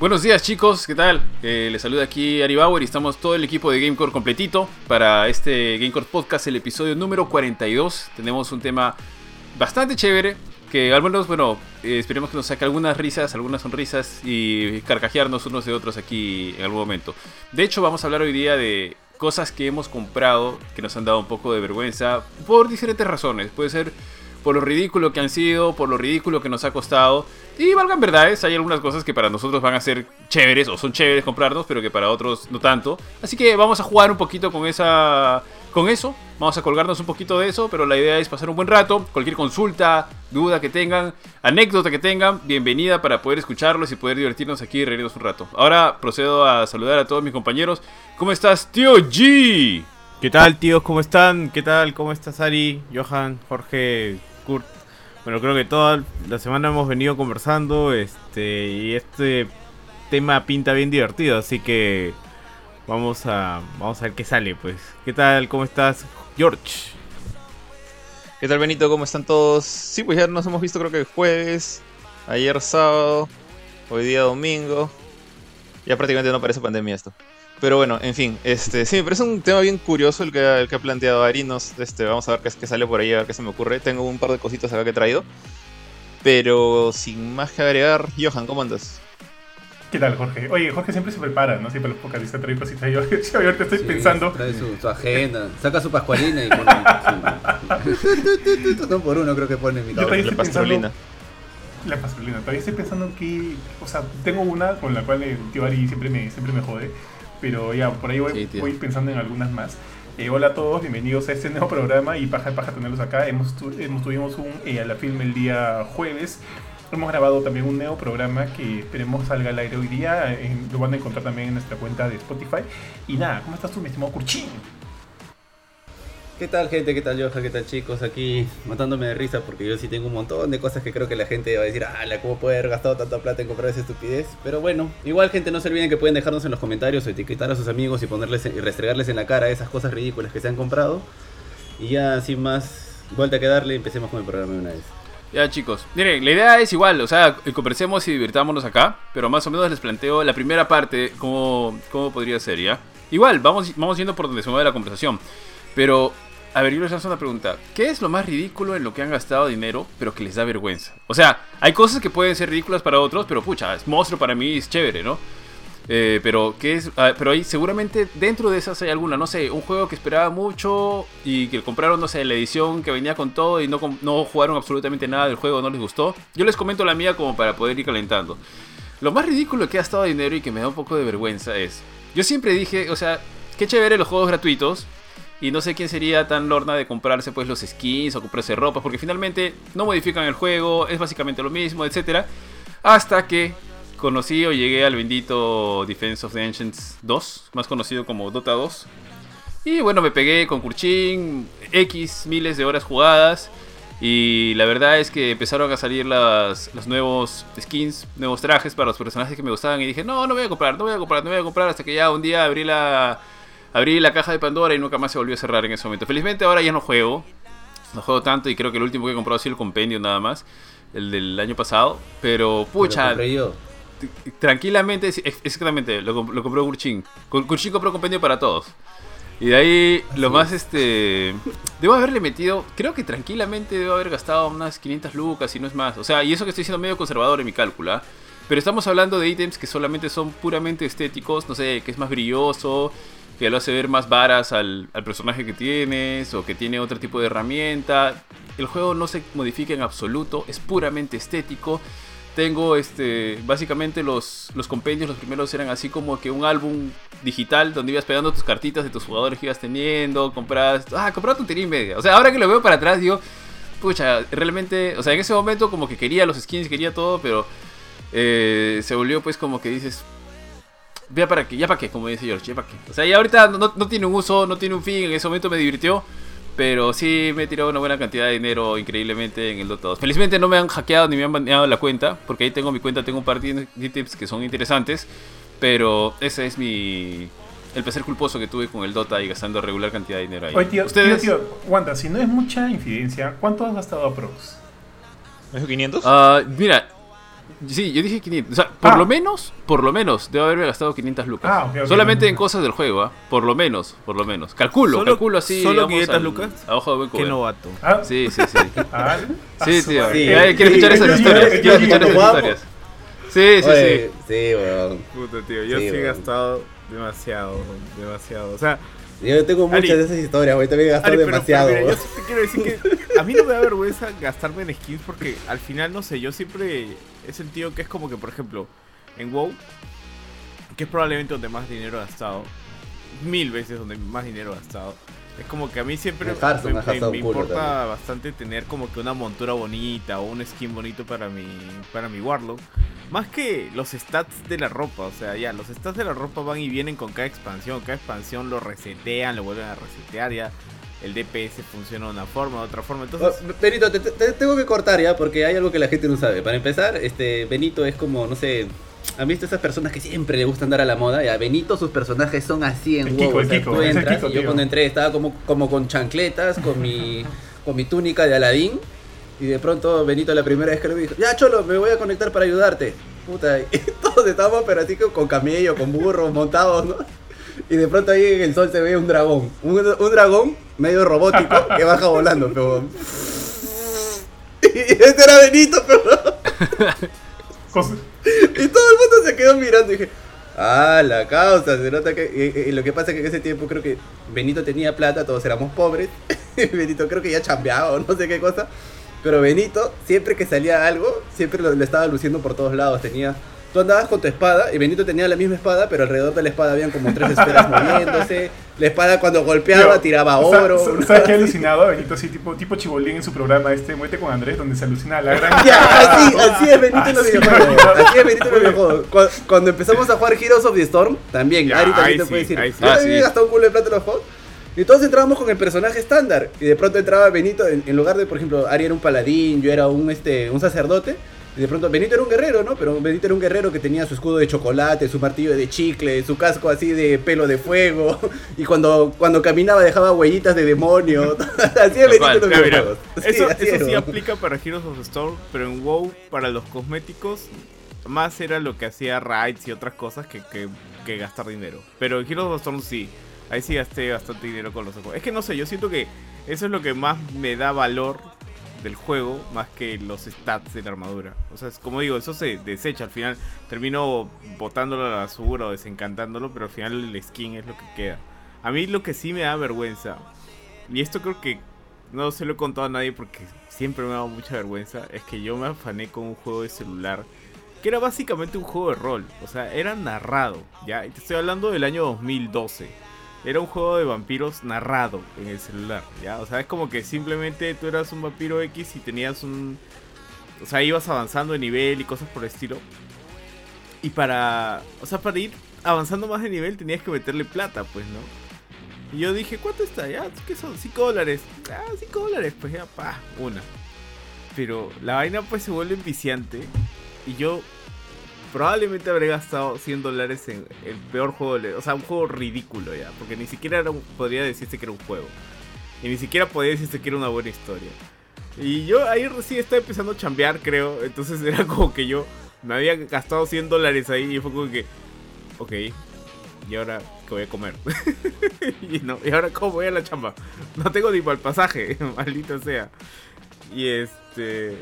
Buenos días chicos, ¿qué tal? Eh, les saluda aquí Ari Bauer y estamos todo el equipo de Gamecore completito para este Gamecore Podcast, el episodio número 42. Tenemos un tema bastante chévere, que al menos, bueno, eh, esperemos que nos saque algunas risas, algunas sonrisas y carcajearnos unos de otros aquí en algún momento. De hecho, vamos a hablar hoy día de cosas que hemos comprado que nos han dado un poco de vergüenza por diferentes razones. Puede ser por lo ridículo que han sido, por lo ridículo que nos ha costado. Y valgan verdades, hay algunas cosas que para nosotros van a ser chéveres o son chéveres comprarnos, pero que para otros no tanto. Así que vamos a jugar un poquito con esa con eso. Vamos a colgarnos un poquito de eso, pero la idea es pasar un buen rato. Cualquier consulta, duda que tengan, anécdota que tengan, bienvenida para poder escucharlos y poder divertirnos aquí y reírnos un rato. Ahora procedo a saludar a todos mis compañeros. ¿Cómo estás, tío G? ¿Qué tal, tíos? ¿Cómo están? ¿Qué tal? ¿Cómo estás, Ari, Johan, Jorge, Kurt? Bueno, creo que toda la semana hemos venido conversando este y este tema pinta bien divertido, así que vamos a vamos a ver qué sale, pues. ¿Qué tal? ¿Cómo estás, George? ¿Qué tal, Benito? ¿Cómo están todos? Sí, pues ya nos hemos visto creo que jueves, ayer sábado, hoy día domingo. Ya prácticamente no parece pandemia esto. Pero bueno, en fin, este, sí, me parece un tema bien curioso el que, el que ha planteado Ari. este, vamos a ver qué, qué sale por ahí, a ver qué se me ocurre. Tengo un par de cositas acá que he traído. Pero sin más que agregar, Johan, ¿cómo andas? ¿Qué tal, Jorge? Oye, Jorge siempre se prepara, ¿no? Siempre los pocas trae cositas. Yo, yo ahorita estoy pensando. Trae su, agenda, saca su pascualina y pone. no por uno, creo que pone mi cabeza. La pascualina. La pascualina. Todavía estoy pensando que. O sea, tengo una con la cual el tío Ari siempre me, siempre me jode pero ya, por ahí voy, voy pensando en algunas más. Eh, hola a todos, bienvenidos a este nuevo programa y paja paja tenerlos acá. Hemos, hemos tuvimos un eh, a la film el día jueves. Hemos grabado también un nuevo programa que esperemos salga al aire hoy día. lo van a encontrar también en nuestra cuenta de Spotify. Y nada, ¿cómo estás tú, mi estimado Curchín? ¿Qué tal gente? ¿Qué tal Joja? ¿Qué tal chicos? Aquí matándome de risa porque yo sí tengo un montón de cosas que creo que la gente va a decir, ah, ¿cómo puede haber gastado tanta plata en comprar esa estupidez? Pero bueno, igual gente no se olviden que pueden dejarnos en los comentarios o etiquetar a sus amigos y ponerles y restregarles en la cara esas cosas ridículas que se han comprado. Y ya sin más vuelta que darle, empecemos con el programa de una vez. Ya chicos, miren, la idea es igual, o sea, conversemos y divirtámonos acá, pero más o menos les planteo la primera parte, cómo, cómo podría ser, ¿ya? Igual, vamos, vamos yendo por donde se mueve la conversación, pero a ver, yo les hago una pregunta. ¿Qué es lo más ridículo en lo que han gastado dinero, pero que les da vergüenza? O sea, hay cosas que pueden ser ridículas para otros, pero pucha, es monstruo para mí, es chévere, ¿no? Eh, pero ¿qué es? Ah, pero ahí seguramente dentro de esas hay alguna, no sé, un juego que esperaba mucho y que compraron, no sé, la edición que venía con todo y no, no jugaron absolutamente nada del juego, no les gustó. Yo les comento la mía como para poder ir calentando. Lo más ridículo que ha gastado dinero y que me da un poco de vergüenza es, yo siempre dije, o sea, qué chévere los juegos gratuitos, y no sé quién sería tan lorna de comprarse pues los skins o comprarse ropa, porque finalmente no modifican el juego, es básicamente lo mismo, etc. Hasta que conocí o llegué al bendito Defense of the Ancients 2, más conocido como Dota 2. Y bueno, me pegué con Kurchin, X miles de horas jugadas. Y la verdad es que empezaron a salir las, los nuevos skins, nuevos trajes para los personajes que me gustaban. Y dije, no, no voy a comprar, no voy a comprar, no voy a comprar. Hasta que ya un día abrí la, abrí la caja de Pandora y nunca más se volvió a cerrar en ese momento. Felizmente ahora ya no juego. No juego tanto y creo que el último que he comprado ha sido el compendio nada más. El del año pasado. Pero pucha. Tranquilamente, exactamente, lo, lo compró Gurchin. Gurchin compró compendio para todos. Y de ahí lo más este. Debo haberle metido. Creo que tranquilamente debo haber gastado unas 500 lucas y no es más. O sea, y eso que estoy siendo medio conservador en mi cálculo. Pero estamos hablando de ítems que solamente son puramente estéticos. No sé, que es más brilloso que lo hace ver más varas al, personaje que tienes o que tiene otro tipo de herramienta. El juego no se modifica en absoluto, es puramente estético. Tengo este, básicamente los, los compendios, los primeros eran así como que un álbum digital donde ibas pegando tus cartitas de tus jugadores que ibas teniendo, compras, ah, comprar tontería y media. O sea, ahora que lo veo para atrás digo, pucha, realmente, o sea, en ese momento como que quería los skins, quería todo, pero eh, se volvió pues como que dices, ya para qué, ya para qué, como dice George, ya para qué. O sea, ya ahorita no, tiene un uso, no tiene un fin, en ese momento me divirtió. Pero sí me he tirado una buena cantidad de dinero increíblemente en el Dota 2. Felizmente no me han hackeado ni me han baneado la cuenta, porque ahí tengo mi cuenta, tengo un par de ítems que son interesantes. Pero esa es mi, el placer culposo que tuve con el Dota y gastando regular cantidad de dinero ahí. Oye, tío, ¿Ustedes? tío, tío, si no es mucha infidencia, ¿cuánto has gastado a Prox? ¿Es 500? Uh, mira, Sí, yo dije 500. O sea, por ah. lo menos, por lo menos, debo haberme gastado 500 lucas. Ah, Solamente en cosas del juego, ¿ah? Por lo menos, por lo menos. Calculo, calculo así. ¿Solo 500 lucas? A ojo de buen Qué novato. ¿Ah? Sí, sí, sí. ¿Ah? Sí, tío. Sí. ¿Quieres escuchar esas historias? ¿Quieres escuchar esas historias? Sí, sí, sí. Sí, weón. Puta, tío. Yo sí, he gastado demasiado, demasiado. O sea, yo tengo muchas de esas historias, güey. También he gastado demasiado. Pero, yo te quiero decir que a mí no me da vergüenza gastarme en skins porque al final, no sé, yo siempre he sentido que es como que, por ejemplo, en WoW, que es probablemente donde más dinero he gastado, mil veces donde más dinero he gastado. Es como que a mí siempre me, importa bastante tener como que una montura bonita o un skin bonito para mi, para mi Warlock. Más que los stats de la ropa, o sea, ya, los stats de la ropa van y vienen con cada expansión. Cada expansión lo resetean, lo vuelven a resetear ya. El DPS funciona de una forma, de otra forma. Entonces... Oh, Benito, te, tengo que cortar ya, porque hay algo que la gente no sabe. Para empezar, este Benito es como, no sé, ¿Han visto esas personas que siempre le gusta andar a la moda? Ya, Benito, sus personajes son así en WoW. y yo cuando entré estaba como, como con chancletas, con mi, con mi túnica de Aladín. Y de pronto Benito la primera vez que lo vi dijo, ya Cholo, me voy a conectar para ayudarte. Puta, y todos estábamos pero así con camello, con burros montados, ¿no? Y de pronto ahí en el sol se ve un dragón. Un, un dragón medio robótico que baja volando, pero... Y este era Benito, pero... y todo el mundo se quedó mirando y dije, ah, la causa, se nota que... Y, lo que pasa es que en ese tiempo creo que Benito tenía plata, todos éramos pobres. Benito creo que ya chambeaba o no sé qué cosa. Pero Benito, siempre que salía algo, siempre lo, estaba luciendo por todos lados. Tenía Tú andabas con tu espada y Benito tenía la misma espada, pero alrededor de la espada habían como tres esferas moviéndose. La espada cuando golpeaba tiraba oro. ¿Sabes qué alucinado? Benito así, tipo, tipo Chibolín en su programa este, Muete con Andrés, donde se alucina la gran... así, así es Benito en los videojuegos. Así es Benito en los videojuegos. Cuando, empezamos a jugar Heroes of the Storm, también, Ari también te puede decir, yo también he gastado un culo de plata en los juegos. Y todos entrábamos con el personaje estándar. Y de pronto entraba Benito, en, en, lugar de, por ejemplo, Ari era un paladín, yo era un, este, un sacerdote. Y de pronto Benito era un guerrero, ¿no? Pero Benito era un guerrero que tenía su escudo de chocolate, su martillo de chicle, su casco así de pelo de fuego. Y cuando, cuando caminaba dejaba huellitas de demonio. así es Benito mira, Eso, eso sí aplica para Heroes of the Storm, pero en WoW, para los cosméticos, más era lo que hacía raids y otras cosas que, que, que gastar dinero. Pero en Heroes of the Storm sí. Ahí sí gasté bastante dinero con los ojos. Es que no sé, yo siento que eso es lo que más me da valor del juego más que los stats de la armadura. O sea, es, como digo, eso se desecha. Al final termino botándolo a la basura o desencantándolo, pero al final el skin es lo que queda. A mí lo que sí me da vergüenza, y esto creo que no se lo he contado a nadie porque siempre me ha dado mucha vergüenza, es que yo me afané con un juego de celular que era básicamente un juego de rol. O sea, era narrado, ¿ya? Te estoy hablando del año 2012 era un juego de vampiros narrado en el celular, ¿ya? O sea, es como que simplemente tú eras un vampiro X y tenías un... O sea, ibas avanzando de nivel y cosas por el estilo. Y para... O sea, para ir avanzando más de nivel tenías que meterle plata, pues, ¿no? Y yo dije, ¿cuánto está? Ya, ¿qué son? 5 dólares. Ah, 5 dólares, pues ya, pa, una. Pero la vaina pues se vuelve viciante. Y yo probablemente habré gastado 100 dólares en el peor juego, o sea, un juego ridículo ya, porque ni siquiera era podría decirse que era un juego. Y ni siquiera podía decirse que era una buena historia. Y yo ahí recién estaba empezando a chambear, creo. Entonces era como que yo me había gastado 100 dólares ahí y fue como que, ok, ¿y ahora qué voy a comer? y, no, ¿y ahora cómo voy a la chamba? No tengo ni para el pasaje, maldito sea. Y este...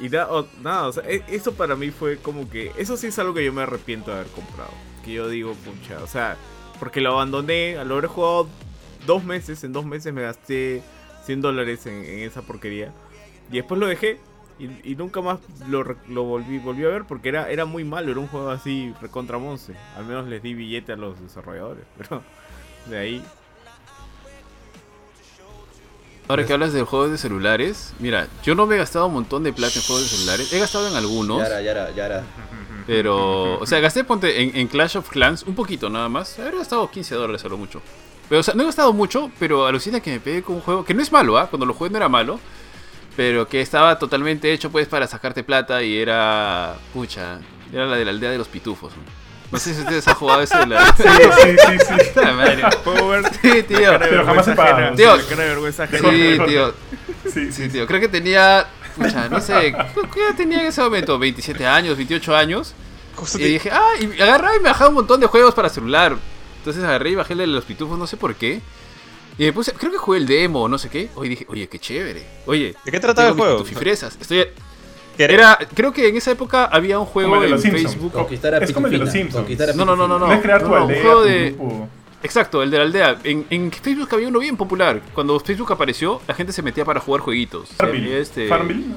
Y nada, o sea, e, eso para mí fue como que. Eso sí es algo que yo me arrepiento de haber comprado. Que yo digo, pucha, o sea, porque lo abandoné, lo haber jugado dos meses, en dos meses me gasté 100 dólares en, esa porquería. Y después lo dejé y, nunca más lo, lo, volví, volví a ver porque era, era muy malo, era un juego así recontra monce. Al menos les di billete a los desarrolladores, pero de ahí Ahora que hablas de juegos de celulares, mira, yo no me he gastado un montón de plata en juegos de celulares. He gastado en algunos. Ya era, ya era, Pero, o sea, gasté ponte en, Clash of Clans un poquito nada más. He gastado 15 dólares a lo mucho. Pero, o sea, no he gastado mucho, pero alucina que me pegué con un juego que no es malo, ¿ah? Cuando lo jugué no era malo. Pero que estaba totalmente hecho pues para sacarte plata y era... Pucha, era la de la aldea de los pitufos. No sé si ustedes han jugado ese de la. Sí, sí, sí, sí. madre. Sí, tío. Pero jamás se paga. Tío. Sí, tío. Sí, sí, tío. Creo que tenía. Pucha, no sé. ¿Qué tenía en ese momento? ¿27 años? ¿28 años? Y dije, ah, y agarraba y me bajaba un montón de juegos para celular. Entonces agarré y bajé el de los pitufos, no sé por qué. Y me puse, creo que jugué el demo, no sé qué. Oye, dije, oye, qué chévere. Oye, ¿de qué trataba el juego? Pitufifresas. Estoy. Era, creo que en esa época había un juego en Facebook. Conquistar a es como el de los Simpsons. No, no, no, no, no. Es crear tu aldea, un juego de. Exacto, el de la aldea. En, en, Facebook había uno bien popular. Cuando Facebook apareció, la gente se metía para jugar jueguitos. Farmville. Este... Farmville no.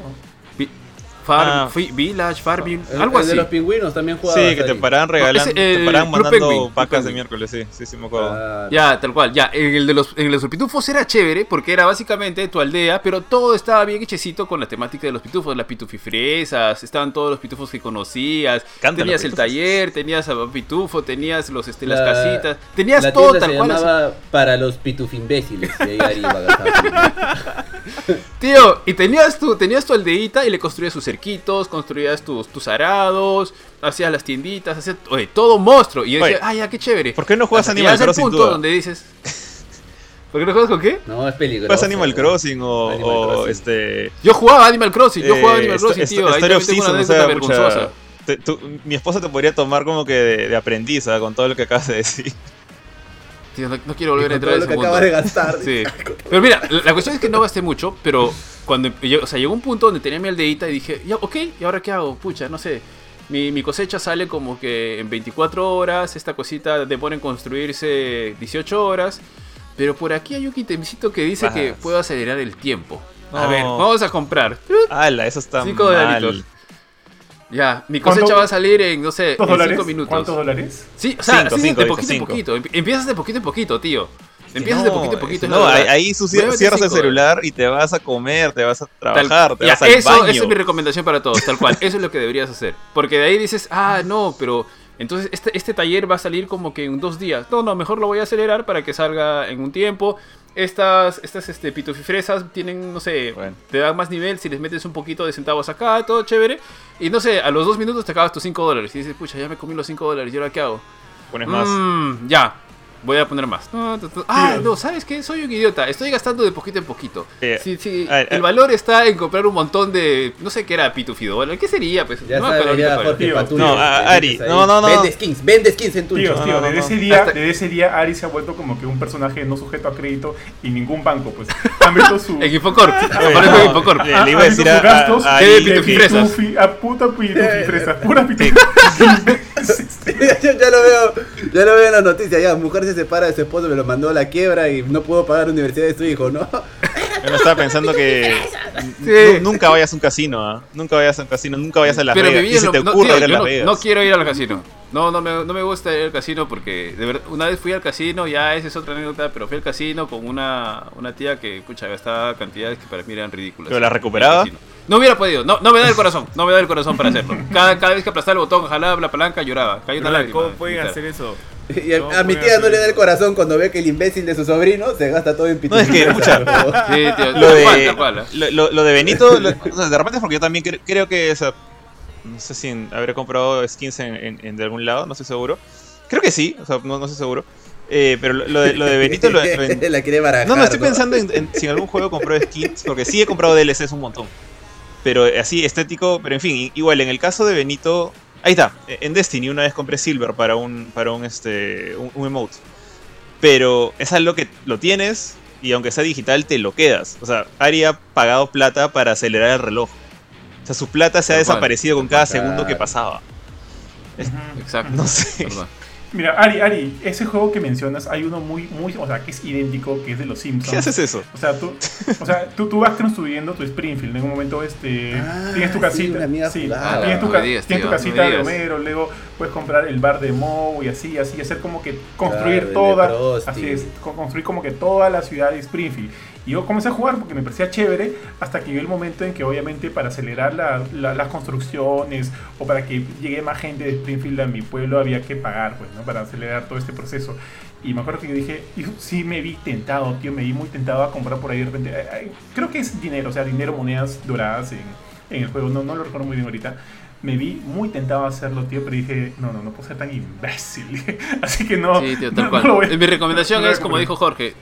Farm, ah. Village, Farmville, algo así. de los pingüinos también jugaba. Sí, que te paraban regalando, te paraban mandando vacas de miércoles, sí, sí, sí me acuerdo. Ya, tal cual, ya, en el de los, en los pitufos era chévere porque era básicamente tu aldea, pero todo estaba bien hechecito con la temática de los pitufos, las pitufifresas, estaban todos los pitufos que conocías, tenías el taller, tenías a pitufo, tenías los, este, las casitas, tenías todo tal cual. Llamaba para los pitufimbéciles, y ahí Tío, y tenías tu, tenías tu aldeita y le construías sus cerquitos, construías tus, tus arados, hacías las tienditas, hacías oye, todo monstruo. Y yo decía, ay, ya, qué chévere. ¿Por qué no juegas Animal Crossing? punto donde dices. ¿Por qué no juegas con qué? No, es peligroso. ¿Juegas Animal Crossing o, o este. Yo jugaba Animal Crossing, yo jugaba Animal Crossing, tío. Ahí tengo una anécdota vergonzosa. mi esposa te podría tomar como que de, de aprendiz con todo lo que acabas de decir no, quiero volver a entrar en ese mundo. de gastar. Sí. Pero mira, la cuestión es que no gasté mucho, pero cuando o sea, llegó un punto donde tenía mi aldeita y dije, ya, ok, ¿y ahora qué hago? Pucha, no sé. Mi, mi, cosecha sale como que en 24 horas, esta cosita demora en construirse 18 horas, pero por aquí hay un ítemcito que dice que puedo acelerar el tiempo. A ver, vamos a comprar. ¡Hala! Eso está 5 dolaritos. Ya, mi cosecha va a salir en, no sé, en 5 minutos. ¿Cuántos dólares? Sí, o sea, cinco, cinco, de poquito en poquito. Empiezas de poquito en poquito, tío. Empiezas de poquito en poquito. No, ahí, cierras el celular y te vas a comer, te vas a trabajar, te vas al eso, baño. Esa es mi recomendación para todos, tal cual. Eso es lo que deberías hacer. Porque de ahí dices, ah, no, pero entonces este, este taller va a salir como que en dos días. No, no, mejor lo voy a acelerar para que salga en un tiempo. Estas, estas este, pitufifresas tienen, no sé, te dan más nivel si les metes un poquito de centavos acá, todo chévere. Y no sé, a los dos minutos te acabas tus 5 dólares. Y dices, pucha, ya me comí los 5 dólares, ¿y ahora qué hago? Pones más. Mm, ya, voy a poner más. ah, no, ¿sabes qué? Soy un idiota. Estoy gastando de poquito en poquito. Sí, sí, el valor está en comprar un montón de. No sé qué era Pitufido. ¿Qué sería? Pues, ya no, sabes, ya, Jorge, no, Ari. No, no, no. Vende skins, vende skins en tu Tío, tío, desde, ese día, desde ese día Ari se ha vuelto como que un personaje no sujeto a crédito y ningún banco, pues. Ha metido su. en Infocorp. Aparece en Infocorp. Le iba a decir a. gastos a, a, a puta pitufifresas. Pura pitufifresas. ya lo veo. Ya lo veo en las noticias. Ya, mujer se separa de su esposo me lo mandó a la quiebra y no pudo pagar la universidad de su hijo, ¿no? Yo estaba pensando que nunca vayas a un casino, ¿ah? nunca vayas a un casino, nunca vayas a Las Pero Vegas. se te ocurre ir a Las Vegas. No quiero ir al casino. No, no me, no me gusta ir al casino porque de verdad, una vez fui al casino, ya esa es otra anécdota, pero fui al casino con una, una tía que, escucha, gastaba cantidades que para mí eran ridículas. ¿Pero la recuperaba? No hubiera podido, no, no me da el corazón, no me da el corazón para hacerlo. Cada, cada vez que aplastaba el botón, jalaba la palanca, lloraba. Cayó una lágrima. ¿Cómo pueden hacer eso? Y a, mi tía no le da el corazón cuando ve que el imbécil de su sobrino se gasta todo en pitufo. No, es que, escucha, lo, de, lo, lo, de Benito, de repente es porque yo también creo, que, no sé si habré comprado skins en, en, de algún lado, no estoy seguro. Creo que sí, o sea, no, no estoy seguro. Eh, pero lo de, lo de Benito lo, La quiere barajar, No, no, estoy pensando en, si en algún juego compró skins, porque sí he comprado DLCs un montón. Pero así, estético, pero en fin, igual, en el caso de Benito, Ahí está, en Destiny una vez compré Silver para un, para un, este, un, emote. Pero es algo que lo tienes y aunque sea digital te lo quedas. O sea, Ari ha pagado plata para acelerar el reloj. O sea, su plata se ha desaparecido con cada segundo que pasaba. Exacto. No sé. Mira, Ari, Ari, ese juego que mencionas, hay uno muy, muy, o sea, que es idéntico, que es de los Simpsons. ¿Qué haces eso? O sea, tú, o sea, tú, tú vas construyendo tu Springfield, en un momento este, ah, tienes tu casita, sí, tienes, tu, tienes tu casita de Homero, luego puedes comprar el bar de Moe y así, así, hacer como que construir toda, así es, construir como que toda la ciudad de Springfield. Y yo comencé a jugar porque me parecía chévere hasta que llegó el momento en que obviamente para acelerar las construcciones o para que llegue más gente de Springfield a mi pueblo había que pagar, pues, ¿no? Para acelerar todo este proceso. Y me acuerdo que yo dije, sí me vi tentado, tío, me vi muy tentado a comprar por ahí de repente. Creo que es dinero, o sea, dinero, monedas doradas en, en el juego, no, no lo recuerdo muy bien ahorita me vi muy tentado a hacerlo, tío, pero dije, no, no, no puedo ser tan imbécil. Así que no. Sí, tío, tal cual. Mi recomendación es, como dijo Jorge,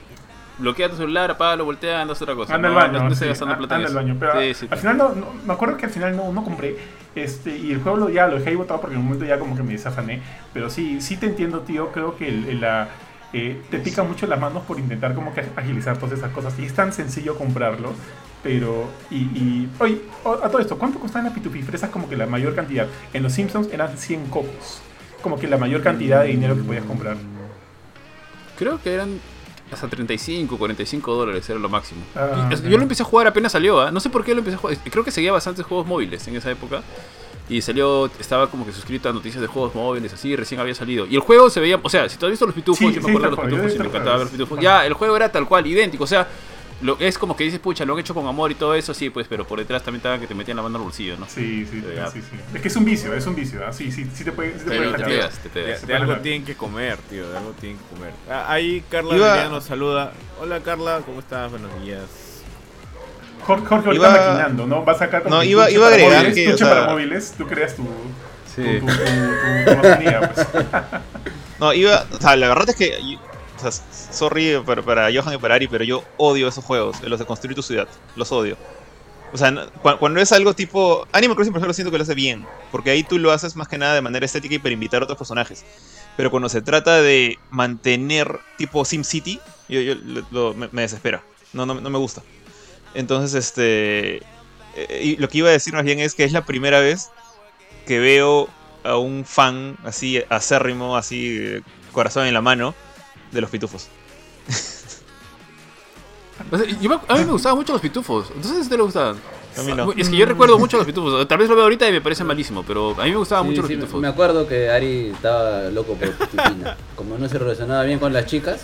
bloquea tu celular, apágalo, voltea, anda a otra cosa. Anda al baño. No, no gastando plata anda al baño. Pero al final no, me acuerdo que al final no, no compré. Este, y el juego lo, ya lo dejé ahí botado porque en un momento ya como que me desafané. Pero sí, sí te entiendo, tío. Creo que el, la, eh, te pica mucho las manos por intentar como que agilizar todas esas cosas. Y es tan sencillo comprarlo. Pero, y, y oye, a todo esto, ¿cuánto costaban las pitufifresas como que la mayor cantidad? En los Simpsons eran 100 cocos. Como que la mayor cantidad de dinero que podías comprar. Creo que eran hasta 35, 45 dólares era lo máximo. Ah, yo lo empecé a jugar apenas salió, ¿ah? no sé por qué lo empecé a jugar. Creo que seguía bastantes juegos móviles en esa época. Y salió, estaba como que suscrito a noticias de juegos móviles, así, recién había salido. Y el juego se veía, o sea, si tú has visto los pitufos, yo me acuerdo de los pitufos y me encantaba ver los pitufos. Ya, el juego era tal cual, idéntico, o sea, lo, es como que dices, pucha, lo han hecho con amor y todo eso, sí, pues, pero por detrás también estaban que te metían la mano al bolsillo, ¿no? Sí, sí, sí, sí, Es que es un vicio, es un vicio, ¿ah? Sí, sí, sí te puede, sí te, te, pegas, te pegas. De, algo tienen que comer, tío, de algo tienen que comer. Ah, ahí Carla Iba... nos saluda. Hola Carla, ¿cómo estás? Buenos días. Jorge, Jorge ahorita iba... maquinando, ¿no? Vas a sacar no, iba, iba a agregar móviles, que, o sea... para móviles, tú creas tu, sí. tu, tu, tu, tu, pues. No, iba, o sea, la verdad es que o sea, sorry para, para, Johan y para Ari, pero yo odio esos juegos, los de construir tu ciudad. Los odio. O sea, cuando es algo tipo. Animal Crossing, por ejemplo, siento que lo hace bien. Porque ahí tú lo haces más que nada de manera estética y para invitar a otros personajes. Pero cuando se trata de mantener tipo SimCity, yo, yo me, desespera. No, no, no, me gusta. Entonces, este. Eh, y lo que iba a decir más bien es que es la primera vez que veo a un fan así acérrimo, así, corazón en la mano, de los pitufos. a mí me gustaban mucho los pitufos. Entonces, ¿te lo gustaban? A mí no. Es que yo recuerdo mucho los pitufos. Tal vez lo veo ahorita y me parece malísimo, pero a mí me gustaban mucho los pitufos. Me acuerdo que Ari estaba loco por Pitufina. Como no se relacionaba bien con las chicas.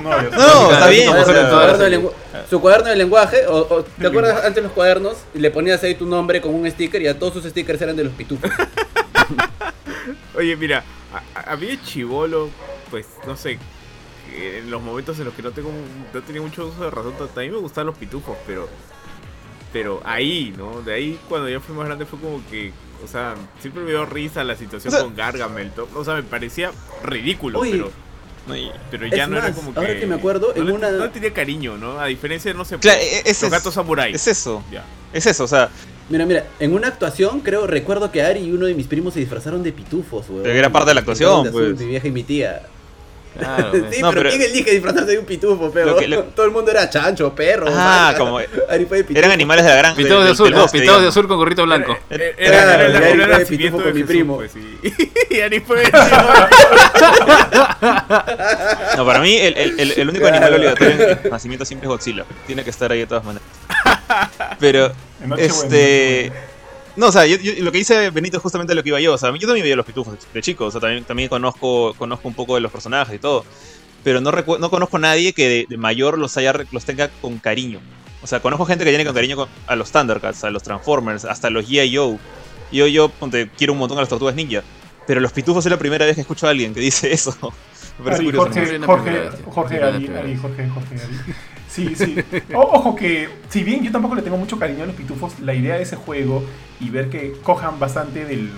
No, no, está bien. Su cuaderno, de lenguaje, o, ¿te acuerdas antes los cuadernos? Y le ponías ahí tu nombre con un sticker y a todos sus stickers eran de los pitufos. Oye, mira, a, a mí chivolo pues, no sé, en los momentos en los que no tengo no tenía mucho uso de razón, también me gustaban los pitufos, pero pero ahí, ¿no? De ahí cuando ya fui más grande fue como que, o sea, siempre me dio risa la situación con Gargamel, o sea, me parecía ridículo, pero pero ya no era como que. Ahora que me acuerdo, no en una. No tenía cariño, ¿no? A diferencia de, no sé, claro, e-, es los gatos samuráis. Es eso. Ya. Es eso, o sea, Mira, mira, en una actuación creo, recuerdo que Ari y uno de mis primos se disfrazaron de pitufos, güey. Pero era parte de la actuación, pues. Mi vieja y mi tía. Claro, sí, pero, ¿quién elige disfrazarse de un pitufo, pero todo el mundo era chancho, perro. Ah, como eran animales de la granja. Pitufos de, azul, no, pitufos de azul con gorrito blanco. Era, era, era, era, de pitufo con mi primo. Pues, y Ari fue No, para mí el, el, el único animal obligatorio en nacimiento siempre es Godzilla. Tiene que estar ahí de todas maneras. Pero, este... No, o sea, lo que dice Benito es justamente lo que iba yo. O sea, yo también veía los pitufos de chico. O sea, también, también conozco, conozco un poco de los personajes y todo. Pero no, no conozco a nadie que de, mayor los, haya, los tenga con cariño. O sea, conozco gente que tiene con cariño a los Thundercats, a los Transformers, hasta a los G.I. Joe. Yo, yo, ponte, quiero un montón a las Tortugas Ninja. Pero los pitufos es la primera vez que escucho a alguien que dice eso. Me parece curioso. Jorge, Jorge, Jorge. Sí, sí. ojo que, si bien yo tampoco le tengo mucho cariño a los pitufos, la idea de ese juego y ver que cojan bastante del,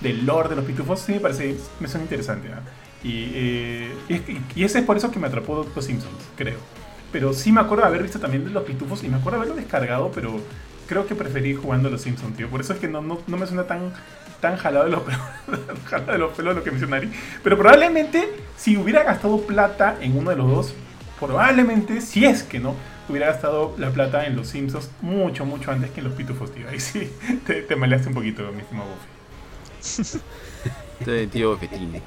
del lore de los pitufos, sí me parece, me interesante. ¿ah? Eh, y, y, ese es por eso que me atrapó Los Simpsons, creo. Pero sí me acuerdo de haber visto también de los pitufos y me acuerdo de haberlo descargado, pero creo que preferí jugando Los Simpsons, tío. Por eso es que no, no, no me suena tan, tan jalado de los pelos, jalado de los pelos lo que mencionó Ari. Pero probablemente si hubiera gastado plata en uno de los dos, probablemente, si es que no, hubiera gastado la plata en los Simpsons mucho, mucho antes que en los Pitufos, tío. Ahí sí, te, te maleaste un poquito, mi estimado Buffy. tío Betini.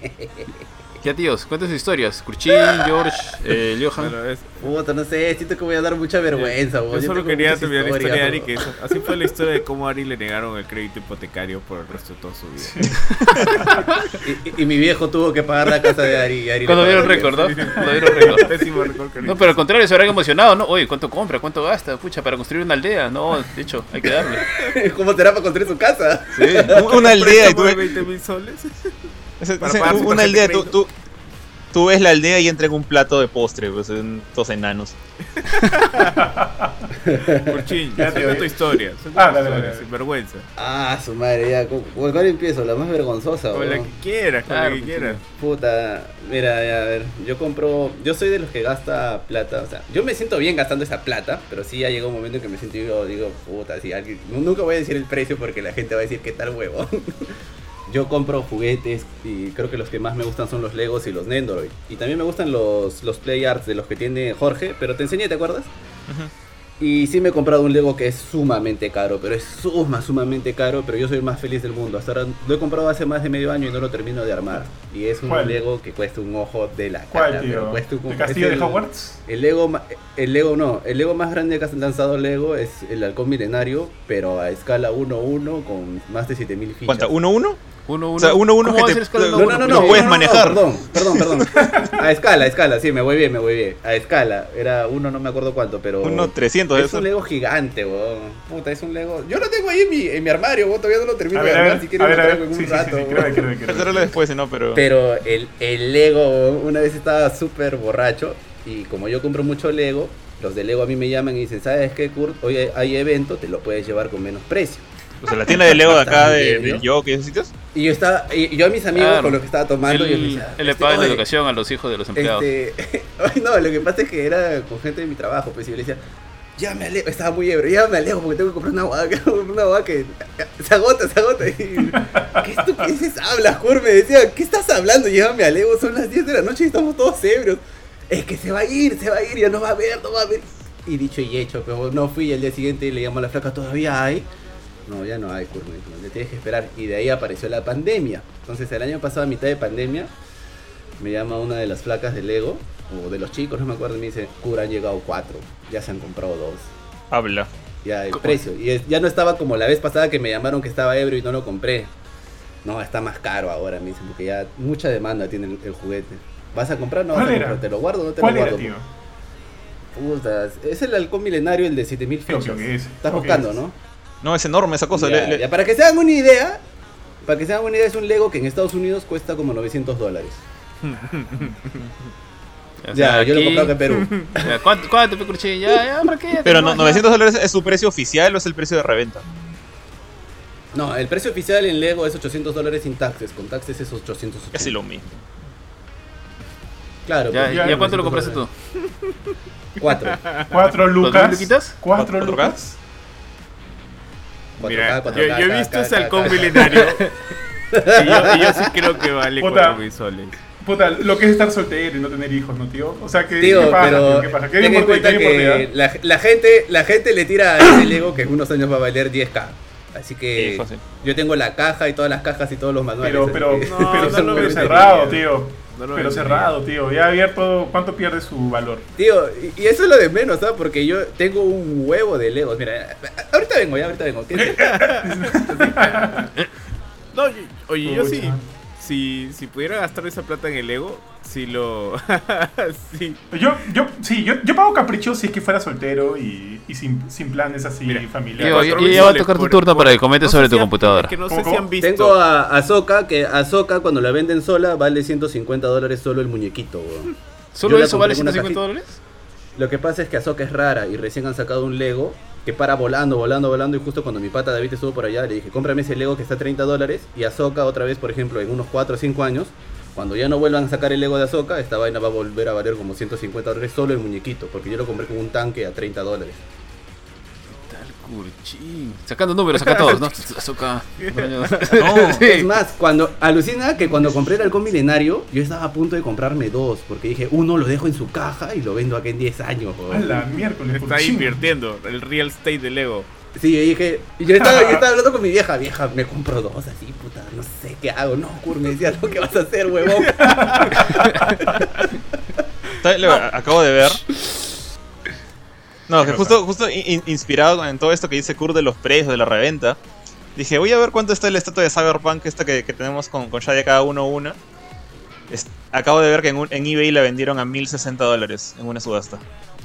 Ya tíos, cuenten sus historias. Kurchin, George, eh, Johan. Puta, no sé, siento que voy a dar mucha vergüenza. Yo, solo quería terminar la historia de Ari, que así fue la historia de cómo a Ari le negaron el crédito hipotecario por el resto de toda su vida. y, mi viejo tuvo que pagar la casa de Ari. Ari Cuando vieron récord, ¿no? Cuando vieron récord. no, pero al contrario, se habrán emocionado, ¿no? Oye, ¿cuánto compra? ¿Cuánto gasta? Pucha, para construir una aldea. No, de hecho, hay que darle. ¿Cómo será para construir su casa? Sí, una aldea y tuve 20 mil soles. Ese, una aldea, tú, tú, tú ves la aldea y entra en un plato de postre, pues, todos enanos. Porchín, ya te tu historia. Ah, dale, dale, sin vergüenza. Ah, su madre, ya. ¿Con, cuál empiezo? La más vergonzosa, Con la que quieras, con la que quieras. Puta, mira, ya, a ver, yo compro. Yo soy de los que gasta plata, o sea, yo me siento bien gastando esa plata, pero sí ya llegó un momento en que me siento, digo, digo puta, si alguien. Nunca voy a decir el precio porque la gente va a decir qué tal huevo. yo compro juguetes y creo que los que más me gustan son los Legos y los Nendoroid. Y también me gustan los, los Play Arts de los que tiene Jorge, pero te enseñé, ¿te acuerdas? Y sí me he comprado un Lego que es sumamente caro, pero es suma, sumamente caro, pero yo soy el más feliz del mundo. Hasta ahora lo he comprado hace más de medio año y no lo termino de armar. Y es un Lego que cuesta un ojo de la cara. ¿El castillo de Hogwarts? El Lego, el Lego no, el Lego más grande que ha lanzado Lego es el Halcón Milenario, pero a escala 1-1 con más de 7000 fichas. ¿Cuánto? ¿1-1? Uno, uno. O sea, uno, uno que te, no, no, no, no, puedes manejar. perdón, perdón, perdón. A escala, a escala, sí, me voy bien, me voy bien. A escala, era uno, no me acuerdo cuánto, pero. Uno 300 Es eso. un Lego gigante, weón. Puta, es un Lego. Yo lo tengo ahí en mi, en mi armario, weón. Todavía no lo termino de armar. Si quieres, lo traigo en un rato. Sí, sí, después, no, pero. Pero el, el Lego, una vez estaba súper borracho. Y como yo compro mucho Lego, los de Lego a mí me llaman y dicen: ¿Sabes qué, Kurt? Hoy hay evento, te lo puedes llevar con menos precio. O sea, la tienda de Lego de acá, de, de yo, ¿qué sitios? Y yo estaba, y yo a mis amigos con lo que estaba tomando, él, yo decía, él le paga la educación a los hijos de los empleados. Este, no, lo que pasa es que era con gente de mi trabajo, pues y yo le decía, ya me alejo, estaba muy ebrio, ya me alejo porque tengo que comprar una guada, una guada que se agota, se agota. Y, ¿Qué estupideces hablas, Jur? Me decía, ¿qué estás hablando? Ya me alejo, son las 10 de la noche y estamos todos ebrios. Es que se va a ir, se va a ir, ya no va a ver, no va a ver. Y dicho y hecho, pero no fui el día siguiente y le llamo a la flaca, todavía hay. No, ya no hay curva, le tienes que esperar. Y de ahí apareció la pandemia. Entonces el año pasado, a mitad de pandemia, me llama una de las flacas del Lego, o de los chicos, no me acuerdo, y me dice, cura, han llegado cuatro, ya se han comprado dos. Habla. Ya el precio. Y ya no estaba como la vez pasada que me llamaron que estaba ebrio y no lo compré. No, está más caro ahora, me dicen, porque ya mucha demanda tiene el, juguete. ¿Vas a comprar? No, a ¿te lo guardo no te lo guardo? tío? es el halcón milenario, el de 7000 fichas. Estás buscando, ¿no? No, es enorme esa cosa. Ya, para que se hagan una idea, para que se hagan una idea, es un Lego que en Estados Unidos cuesta como 900 dólares. ya, yo lo he comprado en Perú. ¿Cuánto, cuánto Ya, ya, ¿para qué? Pero no, 900 dólares es su precio oficial o es el precio de reventa? No, el precio oficial en Lego es 800 dólares sin taxes. Con taxes es 880. Casi lo mismo. Claro. ¿Ya, ¿y a cuánto lo compraste tú? Cuatro. ¿Cuatro lucas? ¿Cuatro lucas? Mira, yo, he visto ese halcón milenario. y, yo, y, yo, sí creo que vale Puta, 4 soles. Puta, lo que es estar soltero y no tener hijos, ¿no, tío? O sea, que tío, ¿qué pasa, pero ¿Qué pasa? ¿Qué ten en cuenta que la, la, gente, la gente le tira a ese Lego que en unos años va a valer 10k. Así que yo tengo la caja y todas las cajas y todos los manuales. Pero, pero, no, pero, no, pero cerrado, tío pero cerrado, tío. Ya abierto, ¿cuánto pierde su valor? Tío, y, eso es lo de menos, ¿sabes? Porque yo tengo un huevo de Legos. Mira, ahorita vengo, ya, ahorita vengo. no, oye, yo sí. Si, si pudiera gastar esa plata en el Lego, si lo. sí. Yo, yo, sí, yo, yo pago capricho si es que fuera soltero y, y sin, sin, planes así familiares. Y ya va a tocar tu turno para que comentes sobre tu computadora. Que no sé si han visto. Tengo a Azoka, que Azoka cuando la venden sola vale 150 dólares solo el muñequito, ¿Solo eso vale 150 dólares? Lo que pasa es que Azoka es rara y recién han sacado un Lego que para volando, volando, volando. Y justo cuando mi pata David estuvo por allá, le dije, cómprame ese Lego que está a 30 dólares. Y Azoka otra vez, por ejemplo, en unos 4 o 5 años, cuando ya no vuelvan a sacar el Lego de Azoka, esta vaina va a volver a valer como 150 dólares solo el muñequito, porque yo lo compré con un tanque a 30 dólares. Curchín. Sacando números acá todos, ¿no? Azoka. Es más, cuando alucina que cuando compré el halcón milenario, yo estaba a punto de comprarme dos, porque dije, uno lo dejo en su caja y lo vendo aquí en 10 años. A la miércoles. Está invirtiendo el real estate de Lego. Sí, yo dije, yo estaba, yo estaba hablando con mi vieja, vieja, me compro dos así, puta, no sé qué hago, no, Kur, me decía, lo que vas a hacer, huevón. Acabo de ver. No, que justo, justo inspirado en todo esto que dice Kur de los precios, de la reventa. Dije, voy a ver cuánto está el estatua de Cyberpunk esta que, que tenemos con, con Shadia cada uno una. acabo de ver que en, en eBay la vendieron a 1060 dólares en una subasta.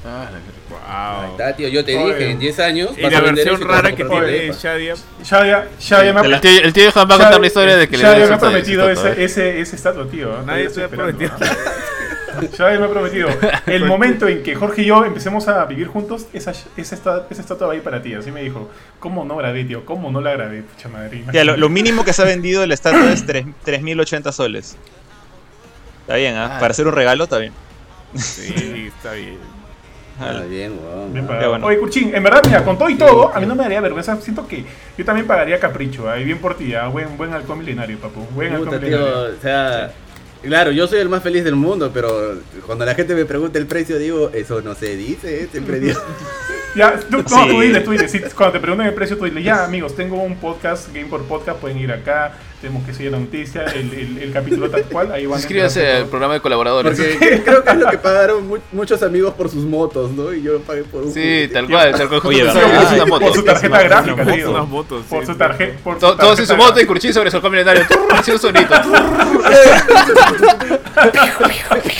Ah, wow. está, tío. Yo te dije, en 10 años. Y la versión rara que tiene Shadia. Shadia, Shadia me ha El tío va a contar la historia de que le Shadia me ha prometido ese, ese, ese estatua, tío. Nadie se ha prometido. Ya me ha prometido. El momento en que Jorge y yo empecemos a vivir juntos, esa, esa, estatua, esa estatua va a ir para ti. Así me dijo. ¿Cómo no grabé, tío? ¿Cómo no la grabé? Pucha madre. Ya, lo, lo, mínimo que se ha vendido de la estatua es 3.080 soles. Está bien, ¿ah? Para hacer un regalo, está bien. Sí, está bien. Ah, bien, wow. Bien bueno. Oye, Curchín, en verdad, mira, con todo y todo, a mí no me daría vergüenza. Siento que yo también pagaría capricho. Ahí bien por ti, ¿ah? buen, buen halcón milenario, papu. Buen halcón milenario. O sea, Claro, yo soy el más feliz del mundo, pero cuando la gente me pregunta el precio, digo, eso no se dice, siempre digo. ya, tú, no, tú dile, tú dile. cuando te preguntan el precio, tú dile, ya, amigos, tengo un podcast, Game por Podcast, pueden ir acá, tenemos que seguir la noticia, el, el, capítulo tal cual, ahí van Suscríbase al programa de colaboradores. Porque creo que es lo que pagaron muchos amigos por sus motos, ¿no? Y yo pagué por un. Sí, tal cual, tal cual. Oye, por, su tarjeta gráfica, tío. Por su tarjeta. Todos en su moto y curchín sobre su milenario. Haciendo sonito.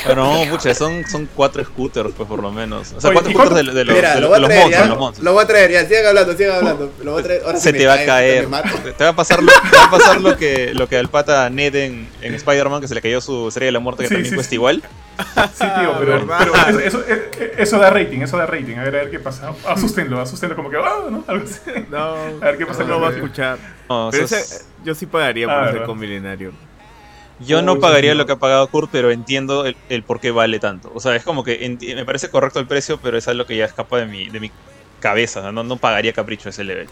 Pero no, pucha, son, son cuatro scooters, pues por lo menos. O sea, cuatro scooters de, de, los, de, lo, voy a traer, ya, sigan hablando, sigan hablando. Lo voy a traer. Ahora se te va a caer. Te va a pasar, lo, te lo que, lo que al pata Ned en, en Spider-Man, que se le cayó su estrella de la muerte, que sí, también sí, cuesta sí. igual. Sí, tío, pero, pero eso, eso, eso, da rating, eso da rating. A ver, a ver qué pasa. Asústenlo, asústenlo como que, oh, ¿no? Algo así. No, a ver qué pasa. No, no va a escuchar. No, pero ese, yo sí pagaría por ser con milenario. Yo no pagaría lo que ha pagado Kurt, pero entiendo el, el, por qué vale tanto. O sea, es como que me parece correcto el precio, pero es algo que ya escapa de mi, de mi cabeza. No, no pagaría capricho ese level.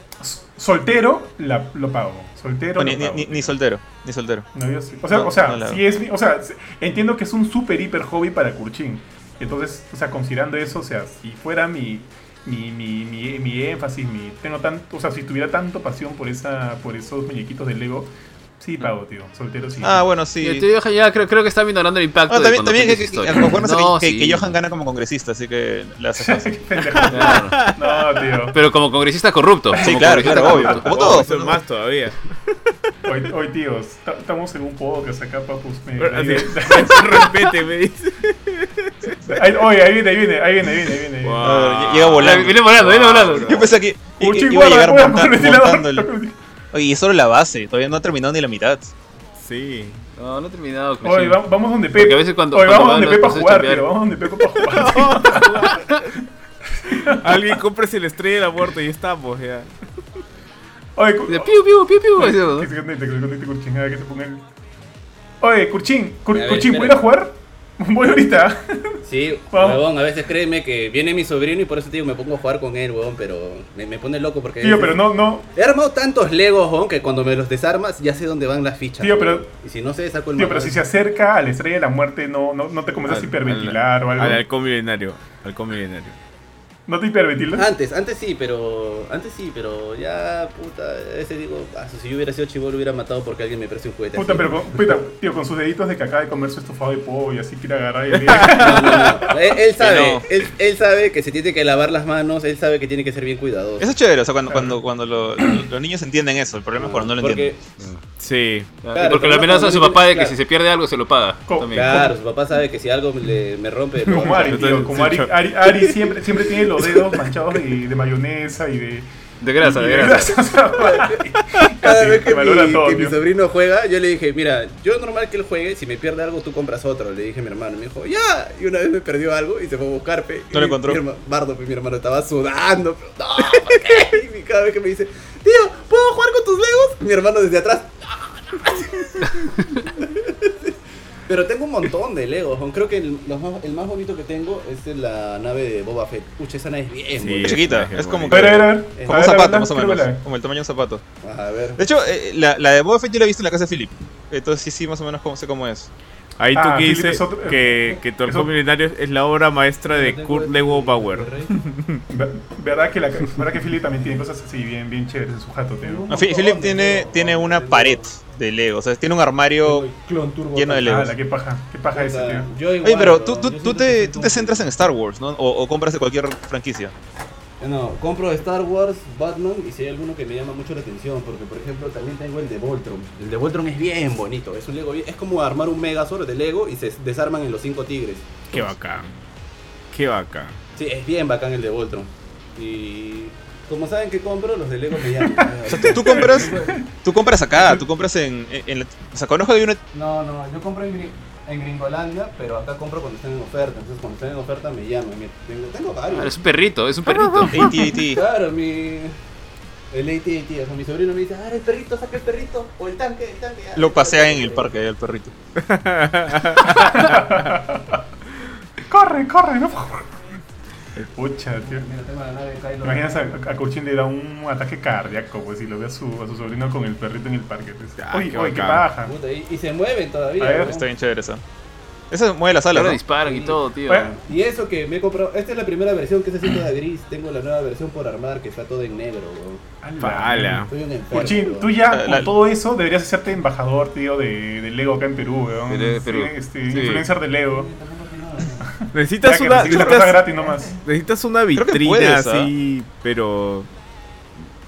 Soltero la, lo pago. Soltero. No, ni, lo pago. Ni, ni, soltero. Ni soltero. No, yo sí. O sea, o sea, si es, o sea, entiendo que es un super hiper hobby para Kurchin. Entonces, o sea, considerando eso, o sea, si fuera mi, mi, mi, mi, mi énfasis, mi, tengo tanto, o sea, si tuviera tanto pasión por esa, por esos muñequitos de Lego, Sí, pago, tío. Soltero sí. Ah, bueno, sí. El tío Johan ya creo, creo que está minorando el impacto. Ah, también, también que, que, que, no, que, sí. que, Johan gana como congresista, así que le hace fácil. claro. No, tío. Pero como congresista corrupto. Sí, claro, claro, obvio. Como todos. Oh, más todavía. Hoy, hoy tíos, estamos en un podcast acá, papus. Me, Respete, me dice. Oye, ahí viene, ahí viene, ahí viene, ahí viene. Ahí viene. Wow. Llega volando. Viene volando, viene volando. Yo pensé que iba a llegar montando el... Oye, y solo la base, todavía no ha terminado ni la mitad. Sí. No, no he terminado. Oye, vamos, vamos donde Pepe. Porque a veces cuando. Oye, vamos donde Pepe para jugar, pero vamos donde Pepe para jugar. Alguien cómprese el estrella de la muerte y estamos ya. Oye, piu, piu, piu, piu. Que se conecte, que se conecte Curchín, a ver que se ponga el. Oye, Curchín, Curchín, ¿puedes jugar? Voy ahorita. Sí, huevón, a veces créeme que viene mi sobrino y por eso digo, me pongo a jugar con él, huevón, pero me, me pone loco porque... Tío, pero no, no... He armado tantos legos, huevón, que cuando me los desarmas ya sé dónde van las fichas. Tío, pero... Y si no sé, saco el Tío, pero si se acerca a la estrella de la muerte, no, no, no te comienzas a hiperventilar al, o algo. Al halcón milenario, halcón milenario. ¿No te hiperventilas? Antes, antes sí, pero. Antes sí, pero ya, puta. Ese digo, ah, si yo hubiera sido chivolo, hubiera matado porque alguien me prestó un juguete. Puta, así. pero con, puta, tío, con sus deditos de que acaba de comer su estofado de pollo y así quiere agarrar y no, no, no. Él, él sabe, no. él, él, sabe que se tiene que lavar las manos, él sabe que tiene que ser bien cuidadoso. Eso es chévere, o sea, cuando, claro. cuando, cuando lo, lo, los niños entienden eso, el problema es cuando no lo porque, entienden. Sí. Claro, porque le amenaza a su papá de que si se pierde algo se lo paga. También. Claro, su papá sabe que si algo le, me rompe. Como Ari, tío, como Ari, Ari, Ari siempre, siempre tiene los dedos manchados de, de mayonesa y de. De grasa, de, de grasa. Cada vez que, mi, todo, que mi, sobrino juega, yo le dije, mira, yo normal que él juegue, si me pierde algo tú compras otro. Le dije a mi hermano, me dijo, ya. Y una vez me perdió algo y se fue a buscar, pe. No lo encontró. Mi hermano, Bardo, pe, mi hermano estaba sudando. Y cada vez que me dice, tío, ¿puedo jugar con tus legos? Mi hermano desde atrás. Pero tengo un montón de Legos. Creo que el, más, el más bonito que tengo es la nave de Boba Fett. Pucha, esa nave es bien sí, bonita. chiquita. Es como, que, ver, a ver, como un zapato, más o menos. Como el tamaño de un zapato. A ver. De hecho, eh, la, la, de Boba Fett yo la he visto en la casa de Philip. Entonces sí, sí, más o menos cómo, sé cómo es. Ahí tú ah, que dices otro, que, que tu halcón milenario es la obra maestra de Kurt Lego Bauer. ¿Verdad que, la, ¿Verdad que Philip también tiene cosas así bien, bien chéveres en su jato? Tío? No, Philip tiene, tiene una pared de Lego, o sea, tiene un armario lleno de Lego. Ah, qué paja, qué paja ese, tío. Oye, pero tú, tú, tú, te, tú te centras en Star Wars, ¿no? O, o compras de cualquier franquicia. No, compro Star Wars, Batman y si hay alguno que me llama mucho la atención, porque por ejemplo también tengo el de Voltron. El de Voltron es bien bonito, es un Lego bien, es como armar un Megazord de Lego y se desarman en los cinco tigres. Qué bacán. Qué bacán. Sí, es bien bacán el de Voltron. Y como saben que compro, los de Lego me llaman. o sea, tú, tú, compras, tú compras acá, tú compras en, en, en la, o sea, conozco de una No, no, yo compro en en Gringolandia, pero acá compro cuando están en oferta. Entonces, cuando están en oferta me llaman. Tengo, tengo varios. Ah, es un perrito, es un perrito. AT-AT. Claro, mi. El AT-AT, o sea, mi sobrino me dice, ah, el perrito, saca el perrito, o el tanque, el tanque. Lo pasea en tanque". el parque, el perrito. ¡Corre, corre! ¡No! Pucha, tío. Imaginas a, a Kurchin le da un ataque cardíaco, pues, si lo ve a su, a su sobrino con el perrito en el parque. Pues. Ah, Oye, qué oye, qué paja. Puta, y, y se mueven todavía. A ver, ¿no? Está bien chévere eso. Eso mueve las alas, ¿no? disparan y todo, tío. Bueno, Y eso que me he comprado, esta es la primera versión que se siente de gris, tengo la nueva versión por armar que está todo en negro, weón. Pala. Soy un enfermo. Kurchin, weón. tú ya La- con la- todo eso deberías hacerte embajador, tío, de, de Lego acá en Perú, weón. De Lego de Perú. Sí, este, Sí. Influencer de Lego. Necesitas Ya una, necesitas, gratis nomás. necesitas una vitrina puedes, ¿ah? así, pero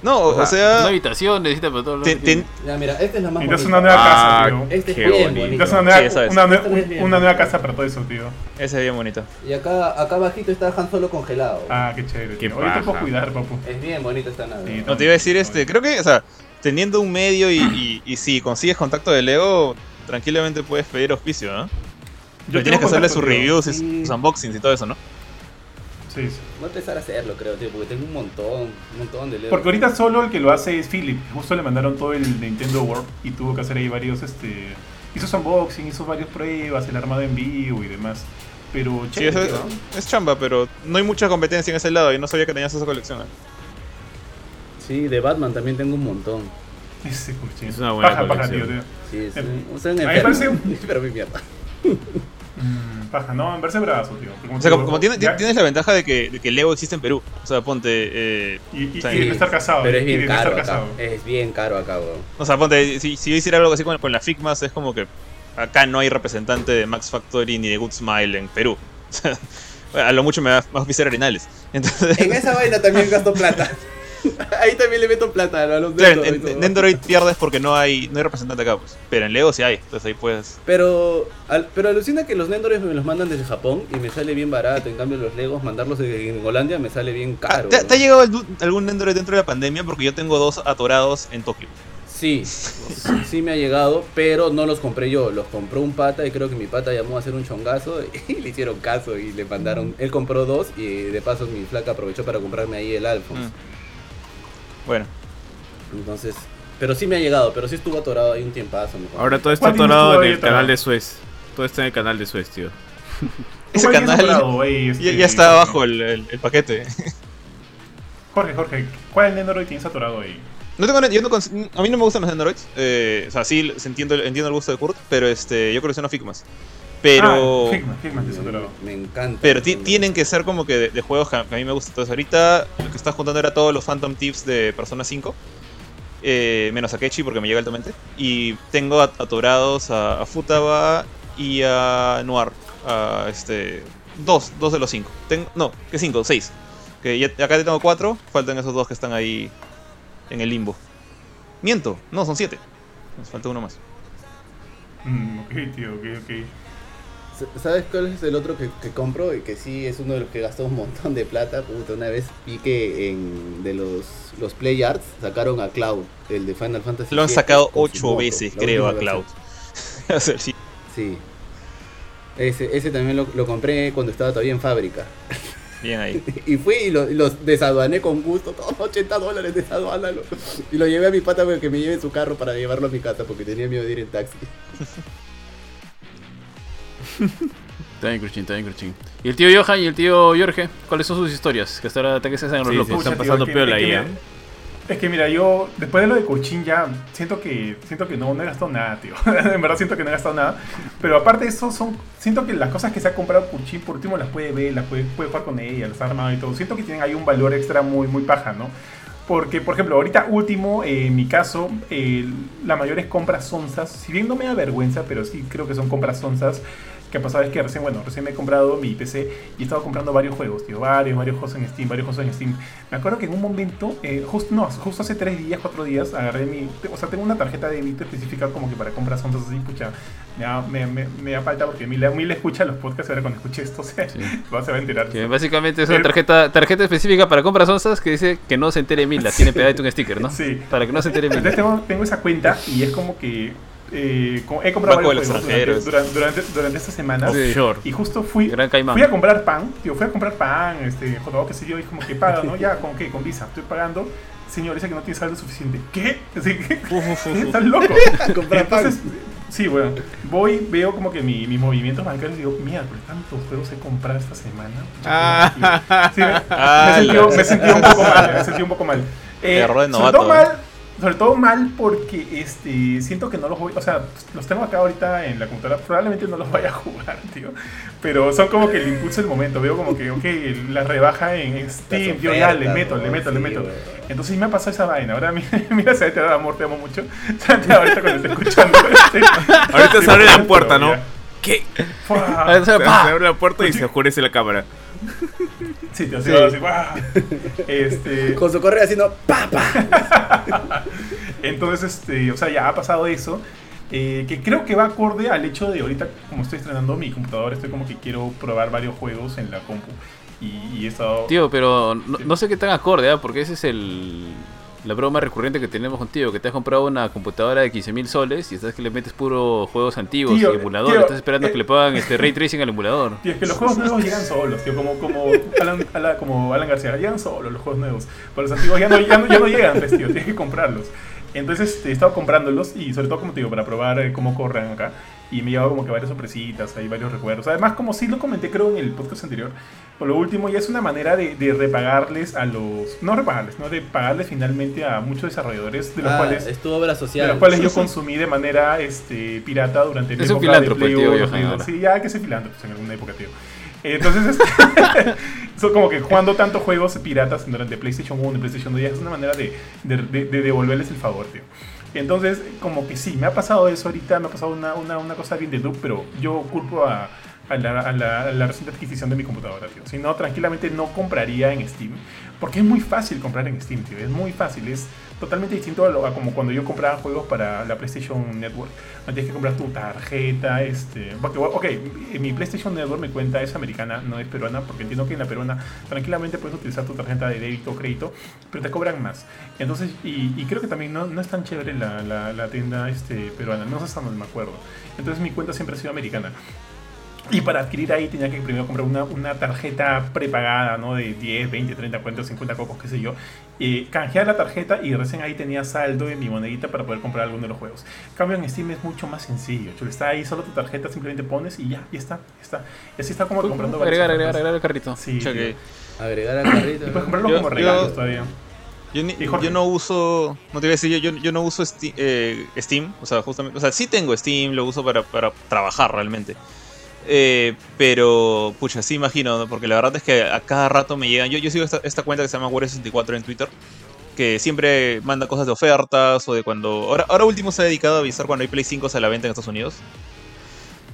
No, o Una sea, habitación necesita para todo lo te- que tiene. te- Ya, mira, esta es la más Necesitas bonita. una nueva Ah, casa, tío. Este es bien bonito. bonito. Necesitas una nueva, Sí, eso es. una, una nueva bonito. casa para todo eso, tío. ese es bien bonito. Y acá, acá abajito está Han Solo congelado. Ah, qué chévere. Qué te puedo cuidar, papu. Es bien bonita esta nave. Sí, No te iba a decir este, creo que, o sea, teniendo un medio y, y, y si consigues contacto de Lego, tranquilamente puedes pedir auspicio, ¿no? Pero tienes que hacerle sus reviews y Sí. sus unboxings y todo eso, ¿no? Sí, sí. Voy a empezar a hacerlo, creo, tío, porque tengo un montón, un montón de Lego. Porque ahorita solo el que lo hace es Philip. Justo le mandaron todo el Nintendo World y tuvo que hacer ahí varios, este... Hizo su unboxing, hizo varias pruebas, el armado en vivo y demás. Pero Sí, es, es chamba, pero no hay mucha competencia en ese lado y no sabía que tenías esa colección. ¿eh? Sí, de Batman también tengo un montón. Ese. Es una buena paja, paja, tío, colección. tío. Sí, es Eh, un, soy un a mí parece Pero mi mierda. Mm, paja, no, en verse bravazo, tío. Porque O sea, como, como tiene- tienes la ventaja de que, de que Lego existe en Perú. O sea, ponte. eh, Y, y, o sea, y de estar casado. Pero es y bien caro acá. casado. Es bien caro acá, weón. o sea, ponte, si, si yo hiciera algo así con, con la Figmas, es como que acá no hay representante de Max Factory ni de Good Smile en Perú. O sea, a lo mucho me va a auspiciar Arenales. Entonces, En esa vaina también gasto plata. Ahí también le meto plata a los claro, en, en Nendoroid pierdes porque no hay, no hay representante acá, pues. Pero en Lego sí hay. Entonces ahí puedes. Pero, al- pero alucina que los Nendores me los mandan desde Japón y me sale bien barato. En cambio, los Legos, mandarlos de- en Holanda me sale bien Ah, caro. ¿te, weón. te ha llegado algún- Nendoroid dentro de la pandemia? Porque yo tengo dos atorados en Tokio. Sí, sí me ha llegado, pero no los compré yo. Los compró un pata y creo que mi pata llamó a hacer un chongazo y le hicieron caso y le mandaron. Él compró dos y de paso mi flaca aprovechó para comprarme ahí el Alphonse. Mm. Bueno, Entonces, pero sí me ha llegado, pero sí estuvo atorado ahí un tiempazo. me ahora todo está ¿Cuál tienes atorado en el canal de Suez. Todo está en el canal de Suez, tío. ese ¿Cuál tienes canal atorado, ya, este, ya está abajo el, el- el paquete. Jorge, Jorge, ¿cuál Nendoroid tienes atorado ahí? No tengo, yo no cons- a mí no me gustan los Nendoroids. Eh, o sea, sí entiendo, entiendo el gusto de Kurt, pero este, yo colecciono Figmas. Pero, Ah, Figma, Figma tienes atorado. Me encanta. pero ti- tienen que ser como que de, de juegos que a, que a mí me gustan. Entonces, ahorita lo que estás juntando era todos los Phantom Thieves de Persona 5. eh, menos a Kechi porque me llega altamente. Y tengo at- atorados a, a Futaba y a Noir. A este, dos, dos de los cinco. Ten- no, que cinco, seis. Que ya, acá tengo cuatro, faltan esos dos que están ahí en el limbo. Miento, no, son siete. Nos falta uno más. Mm, ok, tío, ok, ok. ¿Sabes cuál es el otro que, que compro y que sí es uno de los que gastó un montón de plata? Puta, una vez vi que en de los, los Play Arts sacaron a Cloud, el de Final Fantasy Lo han sacado ocho veces, creo, a Cloud. sí. Sí. Ese, ese también lo, lo compré cuando estaba todavía en fábrica. Bien ahí. Y fui y lo- los desaduané con gusto, todos 80 dólares desaduánalo. Y lo llevé a mi pata para que me lleve su carro para llevarlo a mi casa porque tenía miedo de ir en taxi. Está bien, Cruchin, está bien, Cruchin. ¿Y el tío Johan y el tío Jorge? ¿Cuáles son sus historias? Que hasta ahora que se hacen los Sí, locos. sí, están pasando es ahí, que ¿eh? mira, Es que mira, yo después de lo de Cochín ya siento que siento que no, no he gastado nada, tío. en verdad siento que no he gastado nada. Pero aparte de eso, son, siento que las cosas que se ha comprado Cochín por último las puede ver, las puede, puede jugar con ella, las ha armado y todo. Siento que tienen ahí un valor extra muy, muy paja, ¿no? Porque, por ejemplo, ahorita último, eh, en mi caso, eh, las mayores compras sonzas, si bien no me da vergüenza, pero sí creo que son compras sonzas, que ha pasado es que recién, bueno, recién me he comprado mi PC y he estado comprando varios juegos, tío, varios, varios juegos en Steam, varios juegos en Steam. Me acuerdo que en un momento, eh, justo, no, justo hace tres días, cuatro días, agarré mi, o sea, tengo una tarjeta de débito específica como que para compras sonzas así, pucha, me da, me, me, me da falta porque Mil, Mil escucha los podcasts ahora cuando escuche esto se, Sí. se va a enterar. Que básicamente es una tarjeta, tarjeta específica para compras onzas que dice que no se entere Mila. Tiene pegado un sticker, ¿no? Sí. Para que no se entere Entonces Mila. tengo, tengo esa cuenta y es como que eh, he comprado varios juegos durante, durante, durante, esta semana. Y justo fui, fui a comprar pan, tío, fui a comprar pan, este, joder, qué sé yo, y como que paga, ¿no? Ya, ¿con qué? Con Visa. Estoy pagando. Señor, dice que no tiene saldo suficiente. ¿Qué? Así que, ¿Estás loco? Entonces, Sí, bueno, voy, veo como que mi, mis movimientos bancarios y digo, mira, pero tantos juegos he comprado esta semana. Ah. Sí, me, ah, me, he sentido, un poco mal, me sentí un poco mal. Eh, Error de novato. mal, sobre todo mal porque este siento que no los voy, o sea, los tengo acá ahorita en la computadora, probablemente no los vaya a jugar, tío. Pero son como que el impulso del momento, veo como que, ok, la rebaja en Steam, tío, ya le meto, le meto, le meto. Entonces me ha pasado esa vaina, ahora mira, mira se te da amor, te amo mucho. ahorita cuando estoy escuchando. Este, ahorita se abre la puerta, ¿no? ¿Qué? Se abre la puerta y se oscurece la cámara. Sí, te sí. así, este... Con su correo haciendo ¡papa! Entonces, este, o sea, ya ha pasado eso. Eh, que creo que va acorde al hecho de ahorita, como estoy estrenando mi computadora, estoy como que quiero probar varios juegos en la compu. Y, he estado. Tío, pero no, sé qué tan acorde, ¿eh? porque ese es el, la broma recurrente que tenemos contigo, que te has comprado una computadora de 15.000 soles y estás que le metes puro juegos antiguos y emulador, estás esperando que le pongan este ray tracing al emulador. Tío, es que los juegos nuevos llegan solos, tío, como, como, Alan, como Alan García, llegan solos los juegos nuevos. Pero los antiguos ya no, ya no, ya no llegan, pues, tío, tienes que comprarlos. Entonces este, he estado comprándolos y sobre todo, como te digo, para probar eh, cómo corren acá. Y me llevado como que varias sorpresitas, hay varios recuerdos. Además, como sí lo comenté creo en el podcast anterior, por lo último ya es una manera de, de repagarles a los... No repagarles, no de pagarles finalmente a muchos desarrolladores de los ah, cuales... Es tu obra social. De los cuales yo consumí de manera este, pirata durante el es época de Play Sí, ya que ser filántropo en alguna época, tío. Entonces, son como que jugando tantos juegos piratas durante PlayStation 1 y PlayStation 2 ya es una manera de, de, devolverles el favor, tío. Entonces, como que sí, me ha pasado eso ahorita, me ha pasado una, una, una cosa bien de loop, pero yo culpo a, a, la, a, la, reciente adquisición de mi computadora, tío. Si no, tranquilamente no compraría en Steam. Porque es muy fácil comprar en Steam, tío. Es muy fácil. Es totalmente distinto a, como cuando yo compraba juegos para la PlayStation Network. No tienes que comprar tu tarjeta. Este, ok, mi PlayStation Network me cuenta es americana, no es peruana, porque entiendo que en la peruana tranquilamente puedes utilizar tu tarjeta de débito o crédito, pero te cobran más. Entonces, y, creo que también no, no, es tan chévere la, la, tienda este, peruana, no sé hasta dónde me acuerdo. Entonces mi cuenta siempre ha sido americana. Y para adquirir ahí tenía que primero comprar una, una, tarjeta prepagada, ¿no? De 10, 20, 30, 40, 50 cocos, qué sé yo. Y canjear la tarjeta y recién ahí tenía saldo en mi monedita para poder comprar alguno de los juegos. cambio en Steam es mucho más sencillo. Está ahí solo tu tarjeta, simplemente pones y ya, y está, está. Y así está como comprando Agregar, agregar, agregar al carrito. Sí. Agregar al carrito. puedes comprarlo como regalos todavía. Yo, yo, no uso, no te voy a decir, yo, yo, no uso Steam, eh, Steam, o sea, justamente, o sea, sí tengo Steam, lo uso para, para trabajar realmente. Eh, pero, pucha, sí imagino, porque la verdad es que a cada rato me llegan. Yo, yo sigo esta, esta cuenta que se llama Wario64 en Twitter, que siempre manda cosas de ofertas o de cuando. Ahora, ahora último se ha dedicado a avisar cuando hay Play 5 a la venta en Estados Unidos.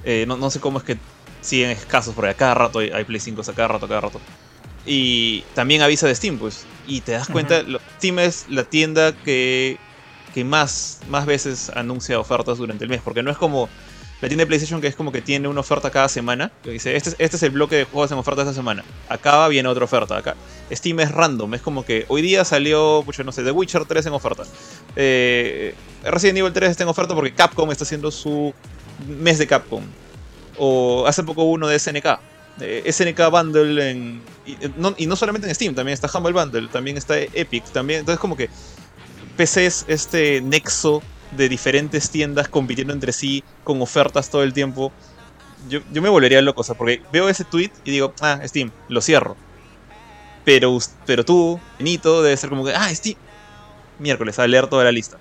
Eh, no, no, sé cómo es que siguen escasos, porque a cada rato hay, Play 5 a cada rato, a cada rato. Y también avisa de Steam, pues. Y te das cuenta, Steam es la tienda que, que más, más veces anuncia ofertas durante el mes, porque no es como la tienda de PlayStation que es como que tiene una oferta cada semana. Que dice, este, este es el bloque de juegos en oferta esta semana. Acaba, viene otra oferta. Acá. Steam es random. Es como que hoy día salió, pues, no sé, The Witcher 3 en oferta. Eh, Resident Evil 3 está en oferta porque Capcom está haciendo su mes de Capcom. O hace poco uno de SNK. Eh, SNK Bundle en, y, no, y no solamente en Steam, también está Humble Bundle, también está Epic, también. Entonces como que PC es este nexo de diferentes tiendas compitiendo entre sí con ofertas todo el tiempo. Yo, yo me volvería loco, o sea, porque veo ese tweet y digo, ah, Steam, lo cierro. Pero, pero tú, Benito, debe ser como que, ah, Steam, miércoles, a leer toda la lista.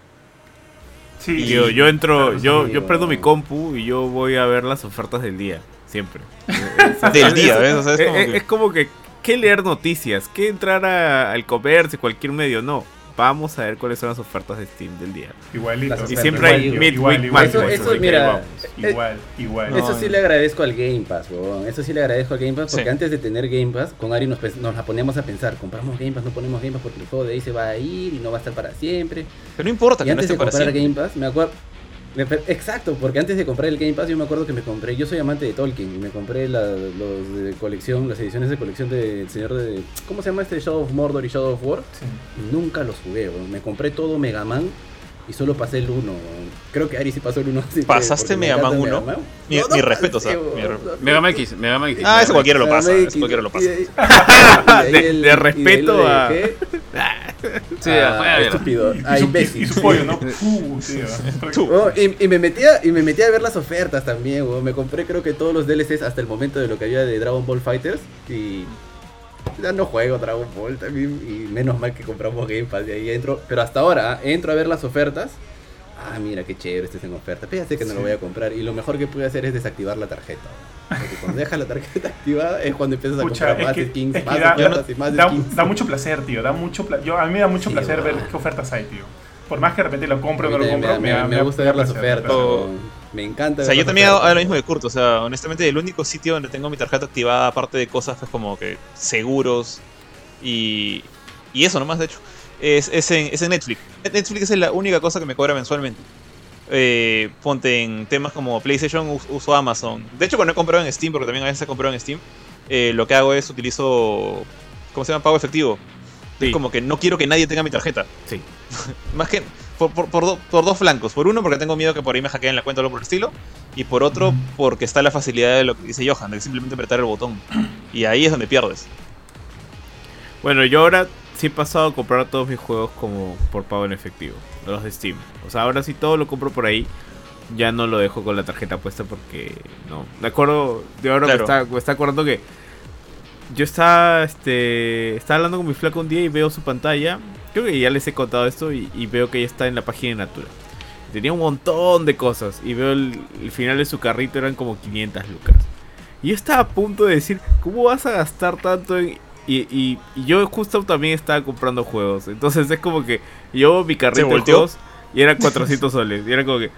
Sí, yo, yo entro, yo, yo prendo mi compu y yo voy a ver las ofertas del día, siempre. del día, ¿ves? O sea, es, como que... es, como que, ¿qué leer noticias? ¿Qué entrar al comercio, cualquier medio? No vamos a ver cuáles son las ofertas de Steam del día. Igualito. Y siempre hay midweek igual, eso, eso, mira, igual, igual. Eso sí le agradezco al Game Pass, Eso sí le agradezco al Game Pass porque antes de tener Game Pass, con Ari nos, nos la poníamos a pensar, compramos Game Pass, no ponemos Game Pass porque el juego de ahí se va a ir y no va a estar para siempre. Pero no importa y que antes no esté de comprar Game Pass, me acuerdo Exacto, porque antes de comprar el Game Pass yo me acuerdo que me compré, yo soy amante de Tolkien, me compré la, los de colección, las ediciones de colección del señor de... ¿Cómo se llama este? Shadow of Mordor y Shadow of War. Y nunca los jugué, me compré todo Mega Man y solo pasé el 1. Creo que Ari sí pasó el 1. ¿Pasaste Mega Man 1? Mi, no, mi respeto, o sea. Mega Man X, Mega Man X. Ah, eso cualquiera lo pasa. Eso cualquiera lo pasa. De respeto a. Sí, ah, estúpido. A imbécil. Y su pollo, ¿no? Oh, y, me metía, y me metía a ver las ofertas también, Me compré creo que todos los DLCs hasta el momento de lo que había de Dragon Ball Fighters. Y ya no juego Dragon Ball también. Y menos mal que compramos Game Pass de ahí entro. Pero hasta ahora entro a ver las ofertas. Ah, mira qué chévere, este es en oferta. Pero ya sé que no lo voy a comprar. Y lo mejor que pude hacer es desactivar la tarjeta. Porque cuando dejas la tarjeta activada es cuando empiezas a comprar más skins, más da, y más da, skins. Da mucho placer, tío. Da mucho yo, a mí me da mucho placer ver qué ofertas hay, tío. Por más que de repente lo compro o no lo compro, me, me, gusta ver las ofertas. Me encanta. O sea, yo también hago, lo mismo de Kurt. O sea, honestamente, el único sitio donde tengo mi tarjeta activada, aparte de cosas pues, como que seguros y, y eso nomás, de hecho, es, es, en, es en Netflix. Netflix es la única cosa que me cobra mensualmente. Eh, ponte en temas como PlayStation, uso Amazon. De hecho, cuando he comprado en Steam, porque también a veces he comprado en Steam, eh, lo que hago es utilizo. ¿Cómo se llama? Pago efectivo. Es como que no quiero que nadie tenga mi tarjeta. Sí. Más que. Por, por, por, dos flancos. Por uno, porque tengo miedo que por ahí me hackeen la cuenta o algo por el estilo. Y por otro, porque está la facilidad de lo que dice Johan, de simplemente apretar el botón. Y ahí es donde pierdes. Bueno, yo ahora sí he pasado a comprar todos mis juegos como por pago en efectivo, los de Steam. O sea, ahora sí todo lo compro por ahí. Ya no lo dejo con la tarjeta puesta porque no. Me acuerdo de ahora me está acordando que yo estaba este estaba hablando con mi flaco un día y veo su pantalla. Creo que ya les he contado esto y, veo que ella está en la página de Natura. Tenía un montón de cosas y veo el, el final de su carrito eran como 500 lucas. Y yo estaba a punto de decir, ¿cómo vas a gastar tanto en, y, yo justo también estaba comprando juegos. Entonces es como que yo mi carrito de juegos y eran 400 soles. Y era como que.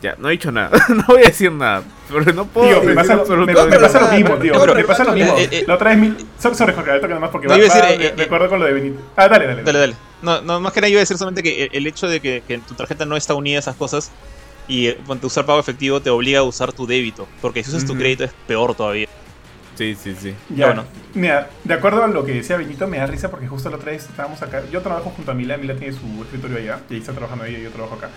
Ya, no he dicho nada. no voy a decir nada. Pero no puedo. Tío, me pasa, me, me pasa lo mismo, tío. me pasa lo mismo. Eh, eh, la otra vez. Mi... Sobre Jorge, ahorita que nada más porque va, a decir, eh, de acuerdo con lo de Benito. Ah, dale, dale. Dale, dale. No, no, más que nada iba a decir solamente que el, hecho de que, que, tu tarjeta no está unida a esas cosas y cuando usar pago efectivo te obliga a usar tu débito. Porque si usas tu crédito es peor todavía. Sí, sí, sí. Ya, bueno. Mira, de acuerdo a lo que decía Benito, me da risa porque justo la otra vez estábamos acá. Yo trabajo junto a Mila, Mila tiene su escritorio allá, y ahí está trabajando ella y yo trabajo acá.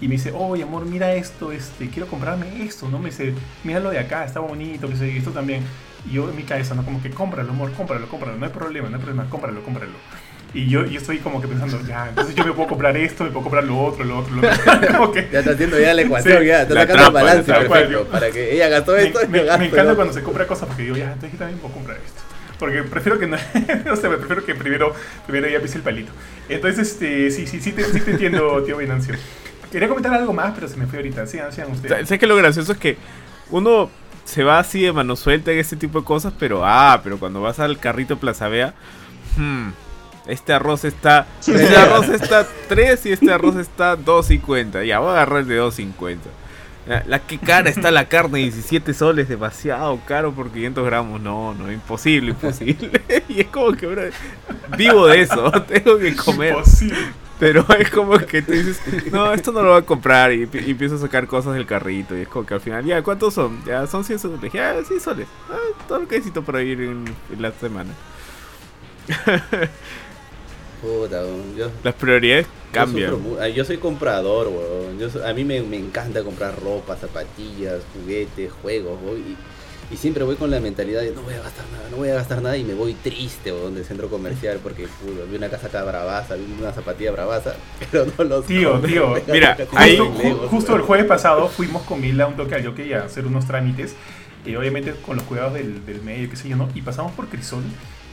Y me dice, oye amor, mira esto, este, quiero comprarme esto, ¿no? Me dice, mira lo de acá, está bonito, que sé, esto también. Y yo en mi cabeza, ¿no? Como que cómpralo, amor, cómpralo, cómpralo, no hay problema, no hay problema, cómpralo, cómpralo. Y yo, yo estoy como que pensando, ya, entonces yo me puedo comprar esto, me puedo comprar lo otro, lo otro, lo otro. Ya está haciendo ya la ecuación, ya, está sacando el balance perfecto, para que ella gastó esto me, y me, me encanta cuando se compra cosas porque digo, ya, entonces yo también puedo comprar esto. Porque prefiero que no, no sé, prefiero que primero, primero ya pise el palito. Entonces, este, sí, sí, sí te, sí te entiendo, tío Venancio. Quería comentar algo más, pero se me fue ahorita. Sigan, sigan ustedes. Sé que lo gracioso es que uno se va así de mano suelta en ese tipo de cosas, pero ah, pero cuando vas al carrito Plaza Vea, hmm, este arroz está. Este arroz está 3 y este arroz está 2.50. Ya, voy a agarrar el de 2.50. La, que cara está la carne, 17 soles, demasiado caro por 500 gramos. No, no, imposible, imposible. y es como que ahora vivo de eso, tengo que comer. Imposible. Pero es como que tú dices, no, esto no lo voy a comprar. Y, empiezo a sacar cosas del carrito. Y es como que al final, ya, ¿cuántos son? Ya, son 100 soles. Ya, 100 soles. Ah, todo lo que necesito para ir en la semana. Puta, yo, Las prioridades cambian. Yo, soy comprador, weón. a mí me, encanta comprar ropa, zapatillas, juguetes, juegos, y, y, siempre voy con la mentalidad de no voy a gastar nada, no voy a gastar nada y me voy triste, weón, del centro comercial porque vi una casa acá bravaza, vi una zapatilla bravaza, pero no los Tío, tío, mira, ahí, justo, el jueves pasado fuimos con Mila un toque al Yoke a hacer unos trámites, y obviamente con los cuidados del, del medio, qué sé yo, ¿no? Y pasamos por Crisol,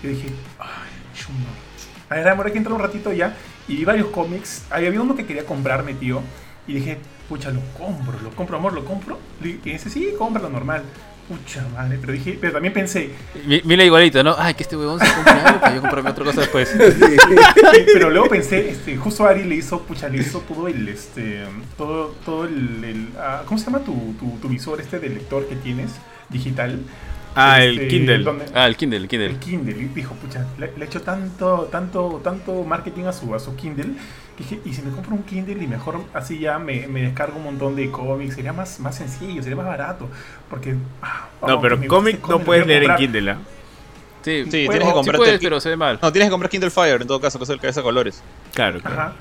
y dije, ay, chuno a ver, amor, aquí entrar un ratito ya. Y vi varios cómics. Había uno que quería comprarme, tío. Y dije, pucha, lo compro, lo compro, amor, lo compro. Y dice, sí, cómpralo normal. Pucha madre, pero dije, pero también pensé. Mira igualito, ¿no? Ay, que este huevón se compre algo para yo comprarme otra cosa después. pero luego pensé, este, justo Ari le hizo, pucha, le hizo todo el, este, todo, todo el, ah, ¿cómo se llama tu, tu, tu visor este de lector que tienes digital? Ah, el este, Kindle. ah, el Kindle, el Kindle. El Kindle. dijo, pucha, le, he hecho tanto, tanto, tanto marketing a su, a su Kindle. Que dije, y si me compro un Kindle y mejor así ya me, me descargo un montón de cómics, sería más, más sencillo, sería más barato. Porque. Ah, no, pero cómic no puedes leer en Kindle, ¿ah? Sí, tienes que comprar. pero se ve mal. No, tienes que comprar Kindle Fire en todo caso, que es el hace colores. Claro, claro. Ajá.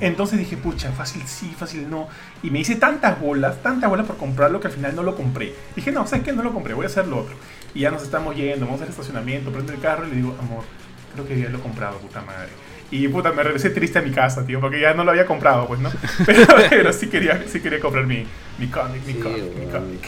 Entonces dije, pucha, fácil sí, fácil no. Y me hice tantas bolas, tantas bolas por comprarlo que al final no lo compré. Dije, no, ¿sabes qué? No lo compré, voy a hacer lo otro. Y ya nos estamos yendo, vamos al estacionamiento, prendo el carro y le digo, amor, creo que ya lo he comprado, puta madre. Y puta, me regresé triste a mi casa, tío, porque ya no lo había comprado, pues, ¿no? Pero, sí, quería, sí quería comprar mi, mi cómic, mi cómic, mi cómic.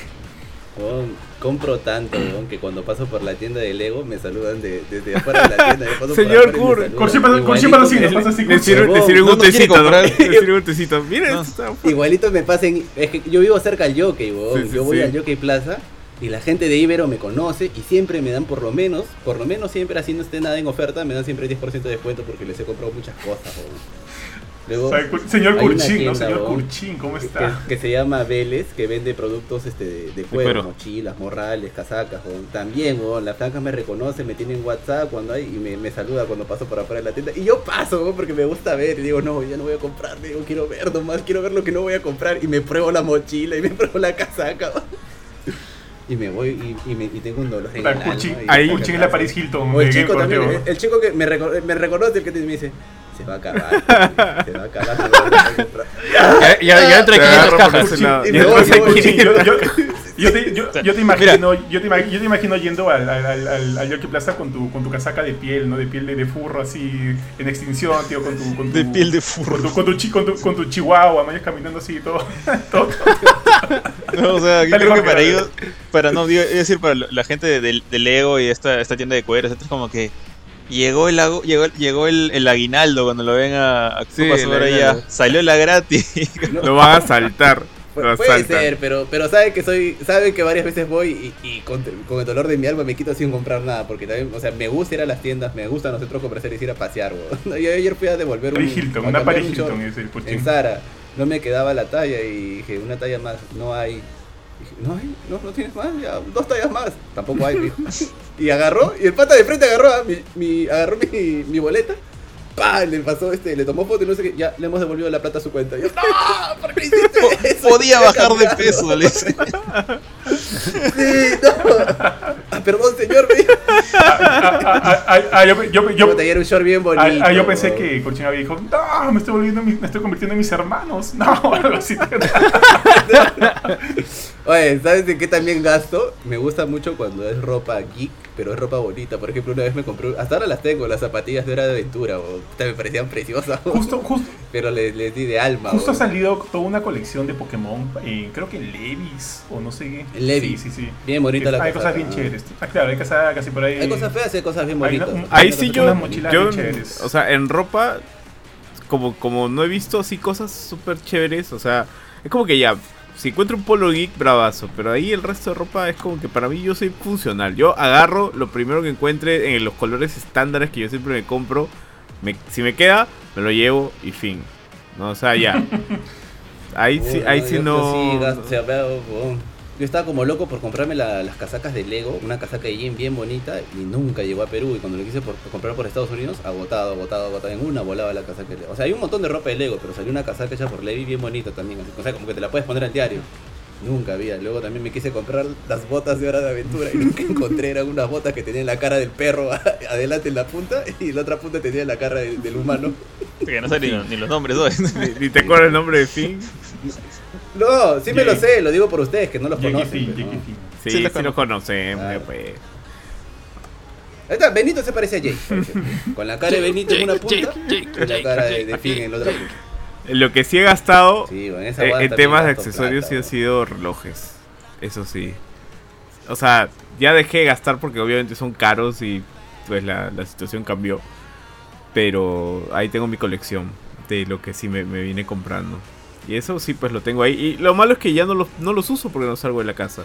Compro tanto, que cuando paso por la tienda de Lego me saludan de, desde afuera de la tienda. Señor Kur, Kur siempre así, nos pasa así. Le sirve un tecito. Le sirve un tecito. Miren, Igualito me pasen, es que yo vivo cerca al Jockey, yo voy al Jockey Plaza y la gente de Ibero me conoce y siempre me dan por lo menos, por lo menos siempre así no esté nada en oferta, me dan siempre 10% de descuento porque les he comprado muchas cosas. Luego, señor Curchín, ¿no? Señor Curchín, ¿cómo está? Que, se llama Vélez, que vende productos este, de, cuero, mochilas, morrales, casacas. También, la franca me reconoce, me tiene en WhatsApp cuando hay y me, me, saluda cuando paso por afuera de la tienda. Y yo paso, porque me gusta ver. Y digo, no, ya no voy a comprar. Digo, quiero ver nomás, quiero ver lo que no voy a comprar. Y me pruebo la mochila y me pruebo la casaca y me voy y, y, me, y tengo un dolor en el Ahí Puchín es la Paris Hilton. O el chico también, el, chico que me, me reconoce, el que me dice, se va a acabar, se va a acabar. ya, ya, ya entra 500 cajas. Yo te, yo, yo te imagino, yo te, yo te imagino yendo al, al, al, al Yorkie Plaza con tu, con tu casaca de piel, ¿no? De piel de, de furro así en extinción, tío, con tu, con tu de piel de furro. Con tu, con tu, con tu, con tu chihuahua, vayas caminando así todo. todo. No, o sea, yo creo que para ellos, para no, digo, es decir, para la gente de, de, Lego y esta, esta tienda de cueros, es como que llegó el llegó, llegó el, el, aguinaldo cuando lo ven a, a sí, ya salió la gratis. Lo van a saltar puede ser, pero, pero sabe que soy, sabe que varias veces voy y, con, el dolor de mi alma me quito sin comprar nada, porque también, o sea, me gusta ir a las tiendas, me gusta a nosotros comerciales ir a pasear, Yo ayer fui a devolver un, Hilton, una Paris Hilton es el En Zara, no me quedaba la talla y dije, una talla más, no hay. Dije, no hay, no, no tienes más, ya, dos tallas más, tampoco hay, Y agarró, y el pata de frente agarró, mi, mi agarró mi, mi boleta ¡Pah! Le pasó este, le tomó foto y no sé qué. Ya le hemos devolvido la plata a su cuenta. yo, ¡No! ¿Por qué hiciste eso? Podía bajar de peso, le Sí, no. Ah, perdón, señor. Yo, un short bien bonito. Yo pensé que Cochina había dijo, no, me estoy volviendo, me estoy convirtiendo en mis hermanos. No, algo así. Oye, ¿sabes de qué también gasto? Me gusta mucho cuando es ropa geek, pero es ropa bonita. Por ejemplo, una vez me compré, hasta ahora las tengo, las zapatillas de Hora de Aventura, o, me parecían preciosas. Justo, justo. Pero les, les di de alma. Justo ha salido toda una colección de Pokémon, eh, creo que Levis, o no sé qué. Levis. Sí, sí, sí. Bien bonita la Hay cosas bien chéveres. Ah, claro, hay cosas casi por ahí. Hay cosas feas y hay cosas bien bonitas. ahí sí yo, yo o sea, en ropa, como, como no he visto así cosas súper chéveres, o sea, es como que ya, si encuentro un polo geek, bravazo. Pero ahí el resto de ropa es como que para mí yo soy funcional. Yo agarro lo primero que encuentre en los colores estándares que yo siempre me compro. si me queda, me lo llevo y fin. No, o sea, ya. Ahí sí, ahí sí no. Yo estaba como loco por comprarme las casacas de Lego, una casaca de jean bien bonita y nunca llegó a Perú. Y cuando lo quise por, comprar por Estados Unidos, agotado, agotado, agotado. En una volaba la casaca de Lego. O sea, hay un montón de ropa de Lego, pero salió una casaca hecha por Levi bien bonita también. O sea, como que te la puedes poner al diario. Nunca había. Luego también me quise comprar las botas de hora de aventura y nunca encontré. Eran unas botas que tenían la cara del perro adelante en la punta y la otra punta tenía la cara del, humano. Que no sé ni, los nombres, ni, te acuerdas el nombre de Finn. No, sí me lo sé, lo digo por ustedes que no los conocen. Pues, sí, sí, sí, los conocemos, pues. Está, Benito se parece a Jake, con la cara de Benito en una punta y la cara de, de Finn en la otra punta. Lo que sí he gastado en, eh, temas de accesorios sí han sido relojes. Eso sí. O sea, ya dejé de gastar porque obviamente son caros y pues la, la situación cambió. Pero ahí tengo mi colección de lo que sí me, me vine comprando. Y eso sí, pues lo tengo ahí. Y lo malo es que ya no los, no los uso porque no salgo de la casa.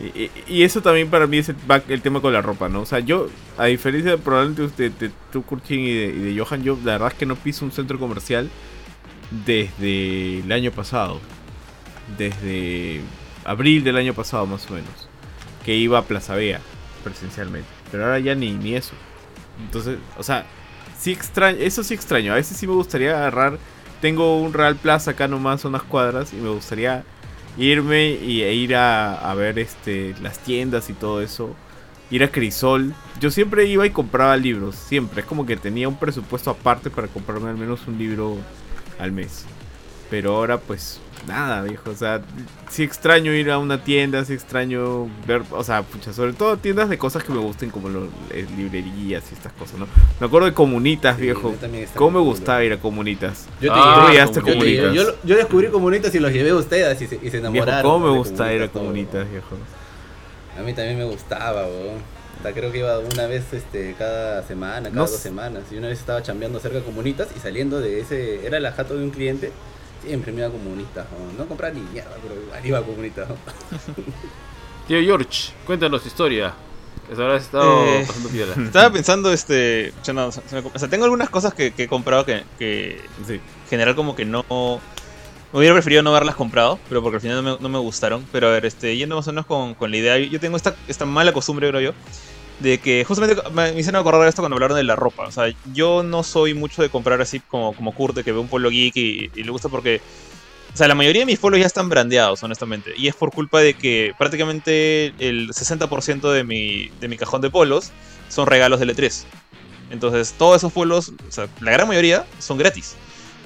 Y, y, eso también para mí es el, el, tema con la ropa, ¿no? O sea, yo, a diferencia probablemente de, de, tu Kurchin y de, y de Johan, yo la verdad es que no piso un centro comercial desde el año pasado. Desde abril del año pasado más o menos. Que iba a Plaza Vea presencialmente. Pero ahora ya ni, ni eso. Entonces, o sea, sí extraño, eso sí extraño. A veces sí me gustaría agarrar tengo un Real Plaza acá nomás, unas cuadras, y me gustaría irme y, e ir a, ver este, las tiendas y todo eso. ir a Crisol. Yo siempre iba y compraba libros, siempre. Es como que tenía un presupuesto aparte para comprarme al menos un libro al mes. Pero ahora pues nada, viejo. O sea, sí extraño ir a una tienda, sí extraño ver, o sea, pucha, sobre todo tiendas de cosas que me gusten como los, eh, librerías y estas cosas, ¿no? Me acuerdo de Comunitas, viejo. ¿Cómo me gustaba ir a Comunitas? Yo, te ah, comunitas? Yo, descubrí Comunitas y los llevé a ustedes y se, enamoraron. ¿Cómo me gustaba ir a Comunitas, viejo? A mí también me gustaba, weón. Creo que iba una vez este, cada semana, cada dos semanas. Y una vez estaba chambeando cerca de Comunitas y saliendo de ese. Era la jato de un cliente Siempre me iba a comunista, no, comprar ni mierda, pero igual iba a comunista. Tío George, cuéntanos tu historia. Que ahora estado eh, pasando Estaba pensando, este. o sea, tengo algunas cosas que, he comprado que, que en general, como que no. Me hubiera preferido no haberlas comprado, pero porque al final no me, no me gustaron. Pero a ver, este, yendo más o menos con, con la idea, yo tengo esta, esta mala costumbre, creo yo, de que justamente me, hicieron acordar esto cuando hablaron de la ropa. O sea, yo no soy mucho de comprar así como, como Kurt, que ve un polo geek y, le gusta porque... O sea, la mayoría de mis polos ya están brandeados, honestamente. Y es por culpa de que prácticamente el 60% de mi, de mi cajón de polos son regalos de L3. Entonces, todos esos polos, o sea, la gran mayoría son gratis.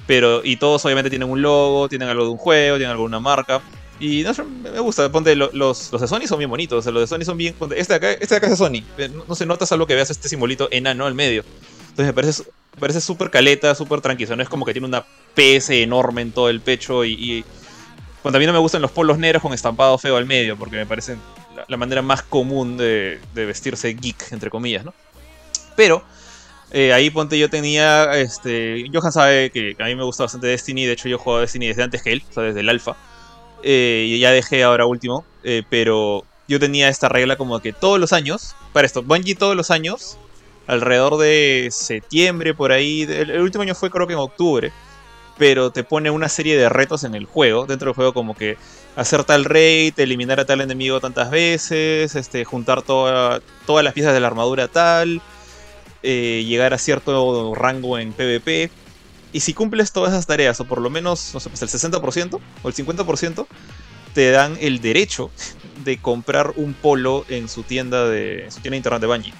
Pero, y todos obviamente tienen un logo, tienen algo de un juego, tienen alguna marca. Y no, me gusta, ponte, los, los de Sony son bien bonitos, o sea, los de Sony son bien... este, de acá, este de acá es de Sony, eh, no, se nota salvo que veas este simbolito enano al medio. Entonces me parece parece súper caleta, súper tranquilo, no es como que tiene una PS enorme en todo el pecho y, Cuando a mí no me gustan los polos negros con estampado feo al medio, porque me parece la, manera más común de, vestirse geek, entre comillas, ¿no? Pero... Eh, ahí ponte yo tenía, este, Johan sabe que a mí me gusta bastante Destiny, de hecho yo juego Destiny desde antes que él, o sea, desde el alfa. Eh, y ya dejé ahora último, eh, pero yo tenía esta regla como que todos los años, para esto, Bungie todos los años, alrededor de septiembre, por ahí, el, último año fue creo que en octubre, pero te pone una serie de retos en el juego, dentro del juego como que hacer tal raid, eliminar a tal enemigo tantas veces, este, juntar todas las piezas de la armadura tal, eh, llegar a cierto rango en PvP. Y si cumples todas esas tareas, o por lo menos, no sé, pues el 60% o el 50%, te dan el derecho de comprar un polo en su tienda de, su tienda de internet de Bungie.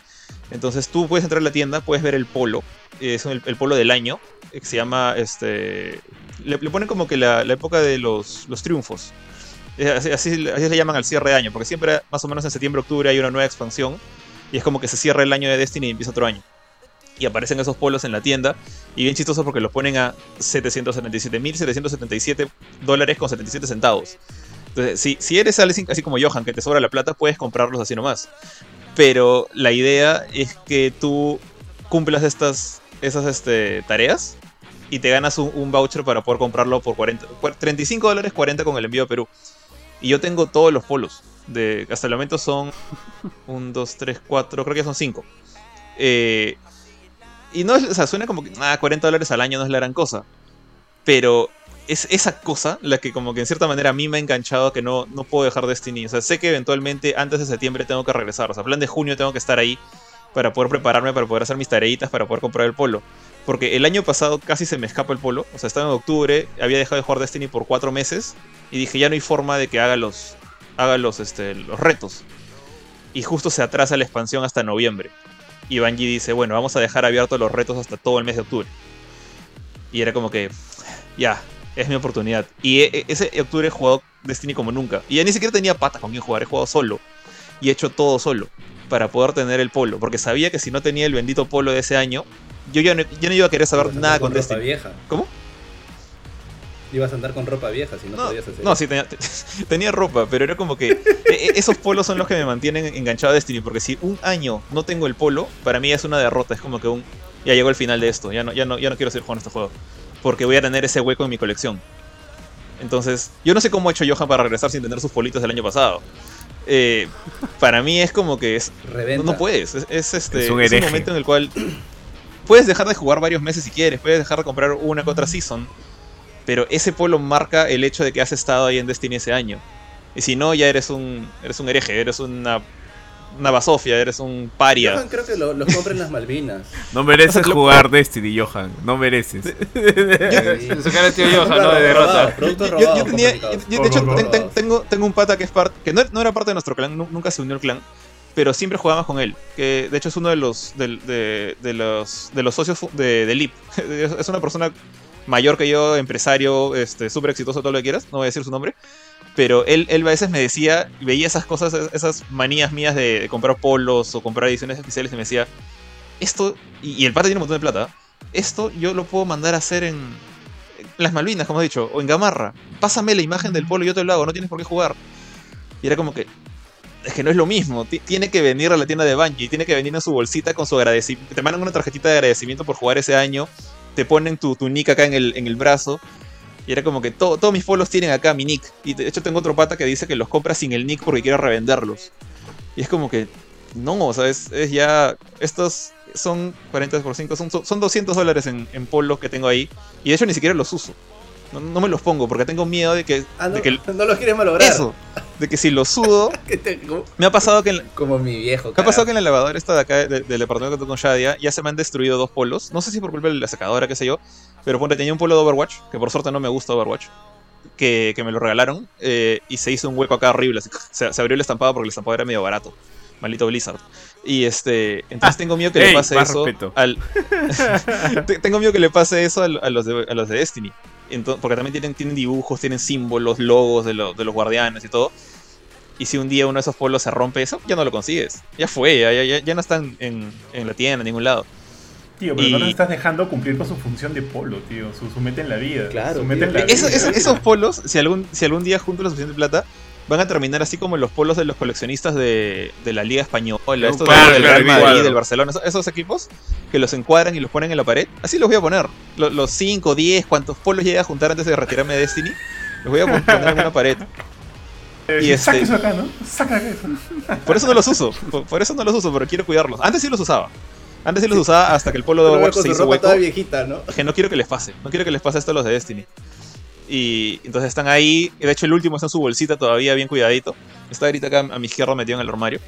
Entonces tú puedes entrar a la tienda, puedes ver el polo, es el, polo del año, que se llama, este, le, ponen como que la, época de los, los triunfos. Así, así, así, se llaman al cierre de año, porque siempre más o menos en septiembre, octubre hay una nueva expansión y es como que se cierra el año de Destiny y empieza otro año y aparecen esos polos en la tienda. Y bien chistoso porque los ponen a 777.777 dólares con 77 centavos. Entonces, si, si eres así como Johan, que te sobra la plata, puedes comprarlos así nomás. Pero la idea es que tú cumplas estas esas este, tareas y te ganas un, voucher para poder comprarlo por 40, 35 dólares 40 con el envío a Perú. Y yo tengo todos los polos. De, hasta el momento son 1, 2, 3, 4, creo que son 5. Eh, y no, o sea, suena como que, ah, 40 dólares al año no es la gran cosa. Pero es esa cosa la que como que en cierta manera a mí me ha enganchado que no, no puedo dejar Destiny. O sea, sé que eventualmente antes de septiembre tengo que regresar. O sea, plan de junio tengo que estar ahí para poder prepararme, para poder hacer mis tareitas, para poder comprar el polo. Porque el año pasado casi se me escapa el polo. O sea, estaba en octubre, había dejado de jugar Destiny por cuatro meses. Y dije, ya no hay forma de que haga los, haga los, este, los retos. Y justo se atrasa la expansión hasta noviembre. Y Bungie dice, bueno, vamos a dejar abiertos los retos hasta todo el mes de octubre. Y era como que, ya, es mi oportunidad. Y e, e, ese octubre he jugado Destiny como nunca. Y ya ni siquiera tenía patas con quien jugar, he jugado solo. Y he hecho todo solo para poder tener el polo. Porque sabía que si no tenía el bendito polo de ese año, yo ya no, no iba a querer saber nada con Destiny. Vieja. ¿Cómo? Ibas a andar con ropa vieja si no, podías hacer No, sí, tenía, ropa, pero era como que e, e, esos polos son los que me mantienen enganchado a Destiny, porque si un año no tengo el polo, para mí es una derrota, es como que un... Ya llegó el final de esto, ya no, ya no, ya no quiero seguir jugando este juego, porque voy a tener ese hueco en mi colección. Entonces, yo no sé cómo ha hecho Johan para regresar sin tener sus politos del año pasado. Eh, para mí es como que es... No, puedes, es, este, un, es un momento en el cual puedes dejar de jugar varios meses si quieres, puedes dejar de comprar una que otra season pero ese polo marca el hecho de que has estado ahí en Destiny ese año. Y si no, ya eres un, eres un hereje, eres una, una basofia, eres un paria. Johan creo que lo, lo compren las Malvinas. No mereces jugar Destiny, Johan. No mereces. Sacar tío Johan, no de derrota. Yo, tenía, de hecho, tengo, tengo un pata que es parte, que no, no, era parte de nuestro clan, nunca se unió al clan. pero siempre jugábamos con él. Que de hecho es uno de los, de, los, de los socios de, de LIP. es una persona mayor que yo, empresario, este, súper exitoso, todo lo que quieras. No voy a decir su nombre. Pero él, él a veces me decía, veía esas cosas, esas manías mías de, comprar polos o comprar ediciones especiales y me decía, esto, y, el pata tiene un montón de plata, esto yo lo puedo mandar a hacer en, las Malvinas, como he dicho, o en Gamarra. Pásame la imagen del polo y yo te lo hago, no tienes por qué jugar. Y era como que, es que no es lo mismo. tiene que venir a la tienda de Bungie, tiene que venir en su bolsita con su agradecimiento. Te mandan una tarjetita de agradecimiento por jugar ese año, te ponen tu, tu nick acá en el, en el brazo y era como que todos mis polos tienen acá mi nick. Y de hecho tengo otro pata que dice que los compra sin el nick porque quiere revenderlos. Y es como que, no, o sea, es, ya... Estos son 40 por 5, son, son 200 dólares en, en polos que tengo ahí. Y de hecho ni siquiera los uso. No, me los pongo porque tengo miedo de que. Ah, no, que no los quieres malograr. Eso. De que si los sudo. me ha pasado que. como mi viejo. Me ha pasado que en la lavadora esta de acá, del departamento que tengo con Shadia, ya se me han destruido dos polos. No sé si por culpa de la secadora, qué sé yo. Pero ponte, tenía un polo de Overwatch, que por suerte no me gusta Overwatch. Que, que me lo regalaron. Eh, y se hizo un hueco acá horrible. se, abrió el estampado porque el estampado era medio barato. Maldito Blizzard. Y este. Entonces tengo miedo que le pase eso. Al, tengo miedo que le pase eso a, los de, a los de Destiny porque también tienen, tienen dibujos, tienen símbolos, logos de, de, los guardianes y todo. Y si un día uno de esos polos se rompe eso, ya no lo consigues. Ya fue, ya, ya, ya no están en, en, la tienda, en ningún lado. Tío, pero no te estás dejando cumplir con su función de polo, tío. Su, su meta en la vida. Claro. Su meta en la vida. esos polos, si algún, si algún día junto la suficiente plata, van a terminar así como los polos de los coleccionistas de, de la Liga Española, estos del Real Madrid, del Barcelona, esos, equipos que los encuadran y los ponen en la pared. Así los voy a poner. Los 5, 10, cuantos polos llegue a juntar antes de retirarme de Destiny, los voy a poner en una pared. Eh, y este, eso acá, ¿no? Saca eso. Por eso no los uso. Por, eso no los uso, pero quiero cuidarlos. Antes sí los usaba. Antes sí los usaba hasta que el polo de Overwatch se hizo hueco. viejita, ¿no? Que no quiero que les pase. No quiero que les pase esto a los de Destiny. Y entonces están ahí. De hecho, el último está en su bolsita todavía bien cuidadito. Está ahorita acá a mi izquierda metido en el armario.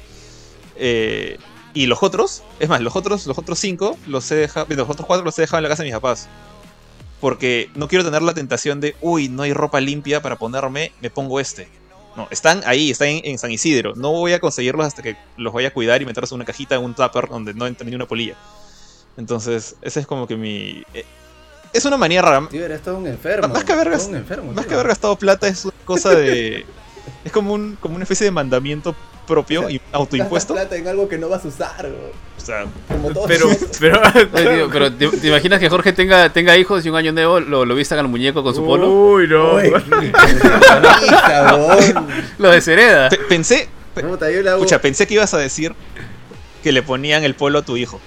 Eh, y los otros, es más, los otros, los otros cinco los he dejado. Los otros cuatro los he dejado en la casa de mis papás. Porque no quiero tener la tentación de, uy, no hay ropa limpia para ponerme, me pongo este. No, están ahí, están en, San Isidro. No voy a conseguirlos hasta que los vaya a cuidar y meterlos en una cajita, en un tupper donde no entre ni una polilla. Entonces, ese es como que mi. Eh, es una manía rara. Tío, eres todo un enfermo. Más que haber, más que haber gastado plata es una cosa de. es como, un, como una especie de mandamiento propio y autoimpuesto. plata en algo que no vas a usar, O sea, como todo pero, pero, pero, ¿te, imaginas que Jorge tenga, tenga hijos y un año nuevo lo, lo vistan al muñeco con su polo? Uy, no. Uy, lo deshereda. pensé. Escucha, pensé que ibas a decir que le ponían el polo a tu hijo.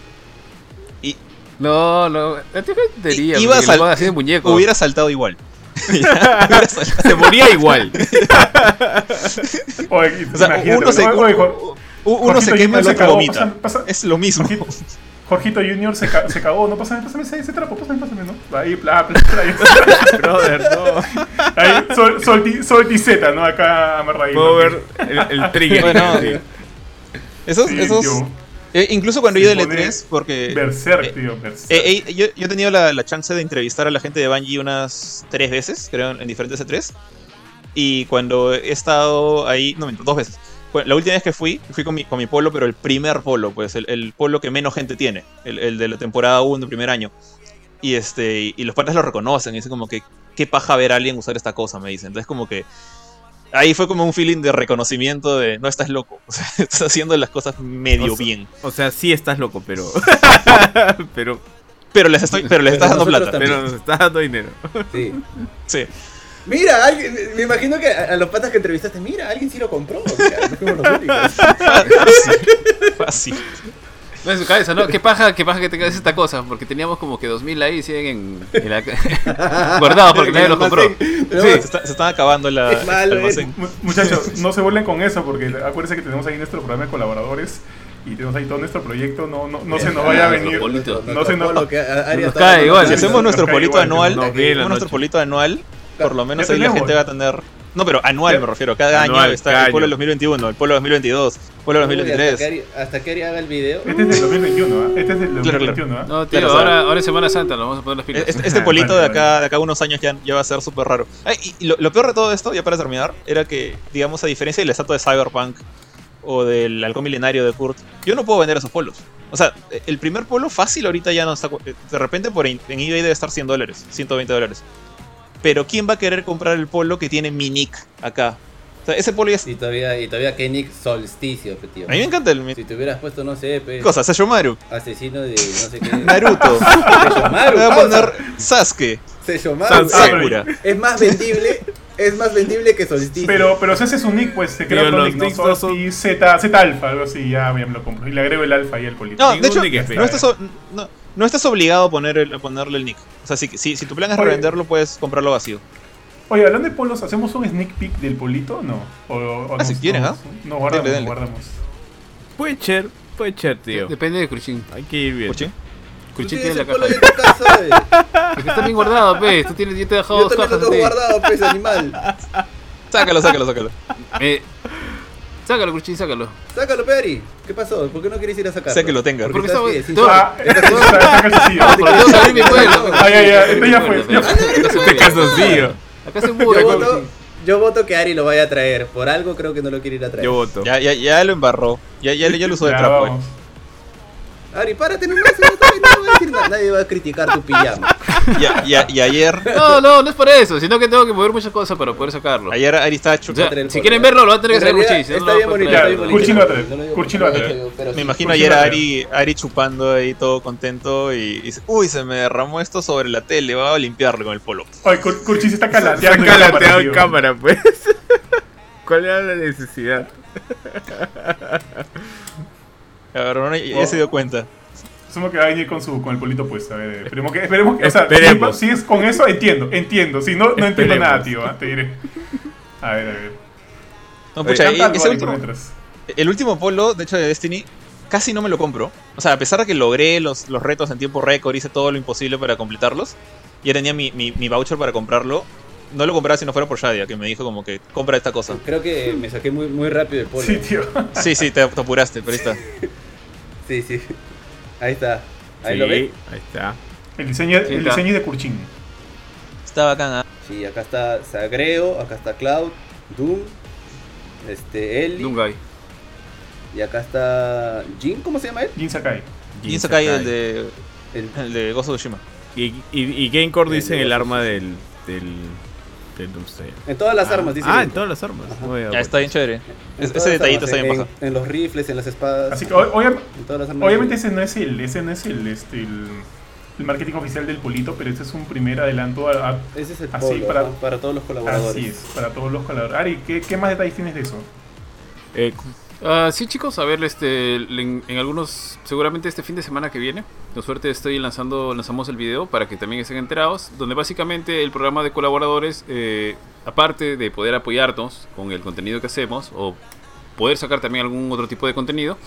No, no. Tontería, Iba a saltar. muñeco. Hubiera saltado igual. se moría igual. Oye, o sea, uno se, uno se quema, el otro vomita. es lo mismo. Jorgito, Junior se, se cagó. No, pásame, pásame ese, ese trapo, pásame, pásame, ¿no? Ahí, bla, bla, bla. Brother, no. Ahí, sol, sol, sol, Z, ¿no? Acá amarradito. Puedo ver el, el trigger. Bueno, sí. Esos, sí, esos, eh, incluso cuando ido del E3, porque. Berserk, eh, tío, eh, yo, yo, he tenido la, la, chance de entrevistar a la gente de Bungie unas tres veces, creo, en diferentes E3. Y cuando he estado ahí. No, dos veces. La última vez que fui, fui con mi, con mi polo, pero el primer polo, pues, el, el polo que menos gente tiene. El, el de la temporada 1 del primer año. Y este y los padres lo reconocen. Y dicen como que, qué paja ver a alguien usar esta cosa, me dicen. Entonces, como que ahí fue como un feeling de reconocimiento de no estás loco, o sea, estás haciendo las cosas medio bien. O sea, sí estás loco, pero pero pero les estoy pero les estás dando plata, pero nos estás dando dinero. Sí. Sí. Mira, alguien, me imagino que a, los patas que entrevistaste, mira, alguien sí lo compró. Fácil. No en su cabeza, ¿no? ¿Qué paja, qué paja que tengas esta cosa? Porque teníamos como que 2000 ahí siguen en, la... guardados porque nadie los compró. Sí, se, están acabando la, almacén. Muchachos, no se vuelven con eso porque acuérdense que tenemos ahí nuestro programa de colaboradores y tenemos ahí todo nuestro proyecto, no, no, no se nos vaya a venir. No se nos, nos cae igual. Si hacemos nuestro polito anual, nuestro polito anual, por lo menos ahí la gente va a tener no, pero anual me refiero. Cada año está el Polo 2021, el Polo 2022, el Polo 2023. Hasta que Ari haga el video. Este es del 2021, ¿eh? Este es del 2021, ¿eh? No, tío, ahora, ahora es Semana Santa, lo vamos a poner las pilas. Este, este polito de acá, de acá unos años ya, ya va a ser súper raro. y, lo, peor de todo esto, ya para terminar, era que, digamos, a diferencia de la estatua de Cyberpunk, o del halcón milenario de Kurt, yo no puedo vender esos polos. O sea, el primer polo fácil ahorita ya no está. De repente por en eBay debe estar 100 dólares, 120 dólares. Pero ¿quién va a querer comprar el polo que tiene mi nick acá? O sea, ese polo ya es... Y todavía, y todavía que nick solsticio, tío. A mí me encanta el... Si te hubieras puesto, no sé, pe... Cosa, Sashomaru. Asesino de no sé qué. Naruto. Sashomaru. Voy a poner Sasuke. Sashomaru. Sakura. Es más vendible es más vendible que Solsticio. Pero, pero si haces un nick, pues se crea otro nick, ¿no? Solsticio, Z, Z alfa, algo así, ya, me lo compro. Y le agrego el alfa y el polito. No, de hecho, no estás, no, no estás, obligado a, poner el, a ponerle el nick. O sea, si, si, si tu plan es Oye, revenderlo, puedes comprarlo vacío. Oye, hablando de polos, ¿hacemos un sneak peek del polito o no? O, o ah, si quieren, ¿ah? No, guardamos, dale. guardamos. Puede ser, puede ser, tío. Depende de Cruchin. Hay que ir bien. ¿Cruchin? Cruchin tiene la caja. De casa, eh. Es que está bien guardado, pez. Tú tienes, yo te he dejado yo dos cajas. Yo también lo tengo guardado, pez, animal. Sácalo, sácalo, sácalo. Eh, sácalo, Cruchín, sácalo. Sácalo, Peri. ¿Qué pasó? ¿Por qué no quieres ir a sacarlo? Sé que lo tenga. Porque está bien. Ah, Porque tengo que mi pueblo. Ay, ay, ay. Esto ya fue. Este calzoncillo. Acá se muda. Yo voto, yo voto que Ari lo vaya a traer. Por algo creo que no lo quiere ir a traer. Yo voto. Ya, ya, ya lo embarró. Ya, ya, ya lo usó de trapo. Eh. Ari, párate nomás, no, no va a decir nada, nadie va a criticar tu pijama. Y, y, y, ayer. No, no, no es por eso, sino que tengo que mover muchas cosas para poder sacarlo. Ayer Ari estaba chupando. O sea, si quieren verlo, lo va a tener que hacer Curchis. Está bien bonito, está bien bonito. Curchi lo a a. Me imagino ayer a Ari, Ari chupando ahí todo contento y dice: Uy, se me derramó esto sobre la tele, voy a limpiarlo con el polo. Ay, Curchi se está calateando. Está calateado en cámara, pues. ¿Cuál era la necesidad? Cabrón, ya se dio cuenta. Asumo que va a venir con, su, con el polito puesto. A ver, esperemos que. Esperemos que o sea, esperemos. Si, es con eso, entiendo, entiendo. Si no, no entiendo nada, tío. ¿eh? Te diré. A ver, a ver. No, pucha, Oye, ese último, el último polo, de hecho, de Destiny, casi no me lo compro. O sea, a pesar de que logré los, los retos en tiempo récord, hice todo lo imposible para completarlos. Y ya tenía mi, mi, mi voucher para comprarlo. No lo compraba si no fuera por Shadia, que me dijo como que compra esta cosa. Creo que me saqué muy, muy rápido el polo. Sí, tío. Sí, sí, te, te apuraste, pero ahí está. sí, sí. Ahí está. Ahí sí, lo ven. Ahí está. El diseño, sí, el diseño es de Kurchin. Está bacán. ¿eh? Sí, acá está Sagreo, acá está Cloud, Doom, este, Eli. Doomguy. Y acá está Jin, ¿cómo se llama él? Jin Sakai. Jin, Sakai, el de, el, el de Ghost of Tsushima. Y, y, y Gamecore dice el, el arma del, del en todas las ah, armas, dice. Ah, en todas las armas. Ya está bien chévere. ese detallito está bien en, en, los rifles, en las espadas. Así que obviamente, obviamente ese no es el, ese no es el, este, el, el, marketing oficial del Polito, pero este es un primer adelanto a, a ese es el así polo, para, para todos los colaboradores. Así es, para todos los colaboradores. Ari, ¿qué, qué más detalles tienes de eso? Eh, Uh, sí, chicos, a ver, este, en, en, algunos, seguramente este fin de semana que viene, con suerte estoy lanzando, lanzamos el video para que también estén enterados, donde básicamente el programa de colaboradores, eh, aparte de poder apoyarnos con el contenido que hacemos o poder sacar también algún otro tipo de contenido,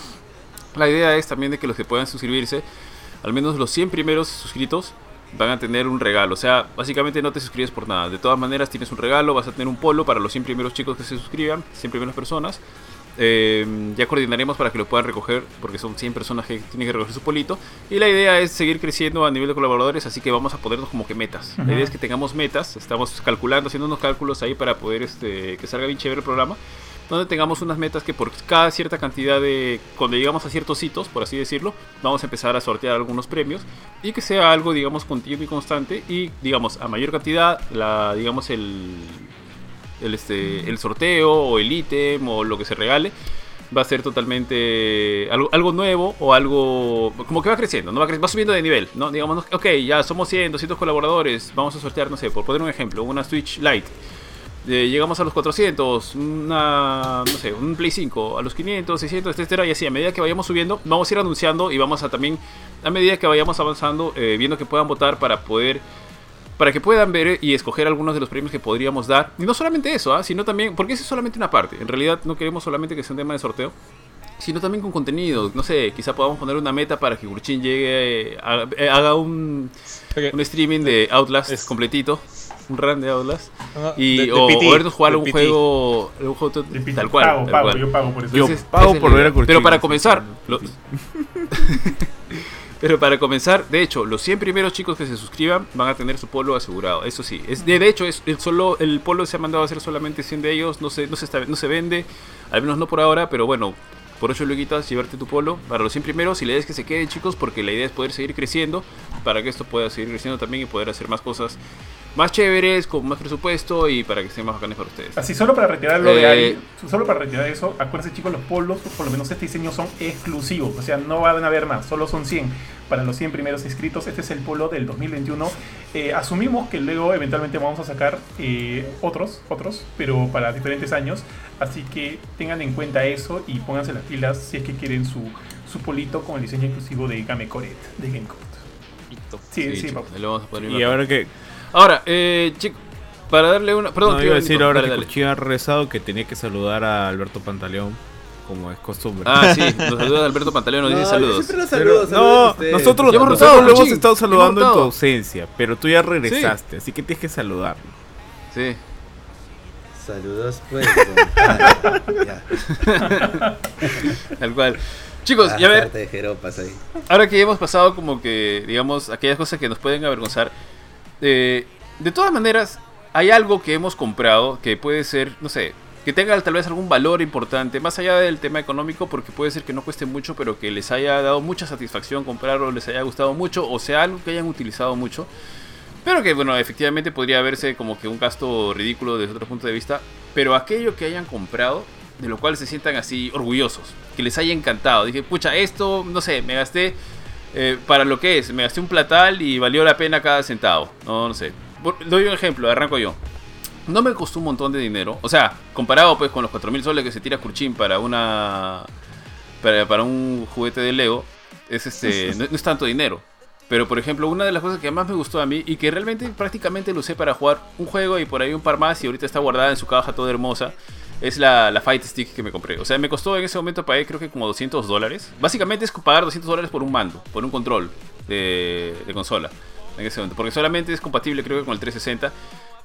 la idea es también de que los que puedan suscribirse, al menos los 100 primeros suscritos, van a tener un regalo. O sea, básicamente no te suscribes por nada. De todas maneras tienes un regalo, vas a tener un polo para los 100 primeros chicos que se suscriban, 100 primeras personas. Eh, ya coordinaremos para que lo puedan recoger, porque son 100 personas que tienen que recoger su polito. Y la idea es seguir creciendo a nivel de colaboradores, así que vamos a ponernos como que metas. Uh -huh. La idea es que tengamos metas, estamos calculando, haciendo unos cálculos ahí para poder este, que salga bien chévere el programa. Donde tengamos unas metas que por cada cierta cantidad de. Cuando llegamos a ciertos hitos, por así decirlo, vamos a empezar a sortear algunos premios. Y que sea algo, digamos, continuo y constante. Y, digamos, a mayor cantidad, la, digamos, el, el, este, el sorteo o el ítem o lo que se regale va a ser totalmente algo, algo, nuevo o algo como que va creciendo, ¿no? va, va, subiendo de nivel, ¿no? Digamos, ok, ya somos 100, 200 colaboradores, vamos a sortear, no sé, por poner un ejemplo, una Switch Lite. Eh, llegamos a los 400, una, no sé, un Play 5, a los 500, 600, etcétera, y así, a medida que vayamos subiendo, vamos a ir anunciando y vamos a también, a medida que vayamos avanzando, eh, viendo que puedan votar para poder para que puedan ver y escoger algunos de los premios que podríamos dar. Y no solamente eso, ¿eh? sino también, porque eso es solamente una parte. En realidad no queremos solamente que sea un tema de sorteo, sino también con contenido. No sé, quizá podamos poner una meta para que Gurchin llegue, haga, haga un, okay. un, streaming de Outlast es. completito. Un run de Outlast. Uh, y, de, de o, o, vernos jugar un juego, un juego de tal cual. Pago, tal pago, cual. yo pago por eso. Yo Entonces, pago por ver a Gurchin. Pero para comenzar... Lo, Pero para comenzar, de hecho, los 100 primeros chicos que se suscriban van a tener su polo asegurado. Eso sí, es, de, hecho, es, el, solo, el polo se ha mandado a hacer solamente 100 de ellos. No se, no, se no se vende, al menos no por ahora, pero bueno, por eso lo quitas, llevarte tu polo para los 100 primeros y la idea es que se queden chicos porque la idea es poder seguir creciendo para que esto pueda seguir creciendo también y poder hacer más cosas más chéveres, con más presupuesto y para que estén más bacanes para ustedes. Así, solo para retirarlo de ahí, eh, solo para retirar eso, acuérdense chicos, los polos, por lo menos este diseño son exclusivos, o sea, no van a haber más, solo son 100 para los 100 primeros inscritos. Este es el polo del 2021. Eh, asumimos que luego eventualmente vamos a sacar eh, otros, otros, pero para diferentes años. Así que tengan en cuenta eso y pónganse las pilas si es que quieren su, su polito con el diseño exclusivo de Game Coret, de GameCode. Sí, sí, sí Y ahora que Ahora, eh, chicos, para darle una. Perdón, no, iba a decir ahora dale, que ha rezado que tenía que saludar a Alberto Pantaleón. Como es costumbre. Ah, sí, nos saluda Alberto Pantaleón, nos dice saludos. saludos no, nosotros, nosotros lo hemos estado saludando en tu ausencia, pero tú ya regresaste, así que tienes que saludarlo. Sí. Saludos, pues. Tal cual. Chicos, ya ver. Ahora que ya hemos pasado como que, digamos, aquellas cosas que nos pueden avergonzar, eh, de todas maneras, hay algo que hemos comprado que puede ser, no sé, que tenga tal vez algún valor importante, más allá del tema económico, porque puede ser que no cueste mucho, pero que les haya dado mucha satisfacción comprarlo, les haya gustado mucho, o sea, algo que hayan utilizado mucho. Pero que, bueno, efectivamente podría verse como que un gasto ridículo desde otro punto de vista. Pero aquello que hayan comprado, de lo cual se sientan así orgullosos, que les haya encantado. Dije, pucha, esto, no sé, me gasté eh, para lo que es, me gasté un platal y valió la pena cada centavo. No, no sé. Doy un ejemplo, arranco yo. No me costó un montón de dinero. O sea, comparado pues con los 4.000 soles que se tira Kurchin para una. Para, un juguete de Lego, es este, no, es tanto dinero. Pero por ejemplo, una de las cosas que más me gustó a mí y que realmente prácticamente lo usé para jugar un juego y por ahí un par más y ahorita está guardada en su caja toda hermosa es la, la, Fight Stick que me compré. O sea, me costó en ese momento pagué creo que como 200 dólares. Básicamente es pagar 200 dólares por un mando, por un control de, de consola. En ese momento. Porque solamente es compatible creo que con el 360.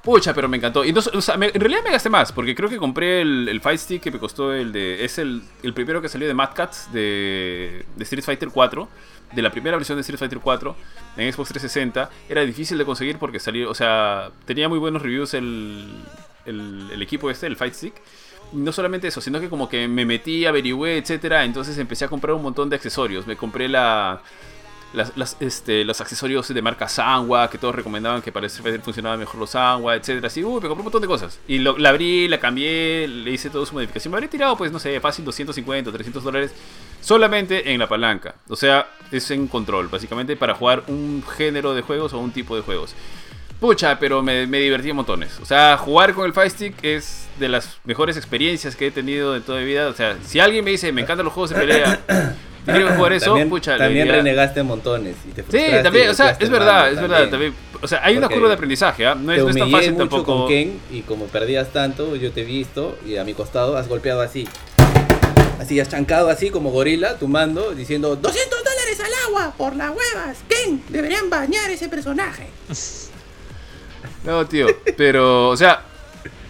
Pucha, pero me encantó. Entonces, o sea, en realidad me gasté más, porque creo que compré el, el, Fight Stick que me costó el de... Es el, el primero que salió de Mad Cats de, de Street Fighter 4 de la primera versión de Street Fighter 4 en Xbox 360 era difícil de conseguir porque salió, o sea, tenía muy buenos reviews el, el, el, equipo este, el Fight Stick no solamente eso, sino que como que me metí, averigüé, etcétera. Entonces empecé a comprar un montón de accesorios. Me compré la, las, este, los accesorios de marca Sangwa, que todos recomendaban que para Street funcionaba mejor los Sangwa, etcétera. Así, uy, me compré un montón de cosas. Y lo, la abrí, la cambié, le hice toda su modificación. Me habría tirado, pues, no sé, fácil 250 o 300 dólares solamente en la palanca. O sea, es en control, básicamente para jugar un género de juegos o un tipo de juegos. Pucha, pero me, me divertí montones. O sea, jugar con el Fire Stick es de las mejores experiencias que he tenido en toda mi vida. O sea, si alguien me dice, me encantan los juegos de pelea, quiero jugar eso, también, pucha. También renegaste montones. Y te sí, también, o sea, es verdad, es verdad. También, o sea, hay una curva de aprendizaje, ¿eh? no, es, no es tan fácil mucho tampoco. Con Ken, y como perdías tanto, yo te he visto y a mi costado has golpeado así. Así, has chancado así como gorila, tu mando, diciendo 200 dólares al agua por las huevas. Ken, deberían bañar ese personaje. No, tío, pero, o sea,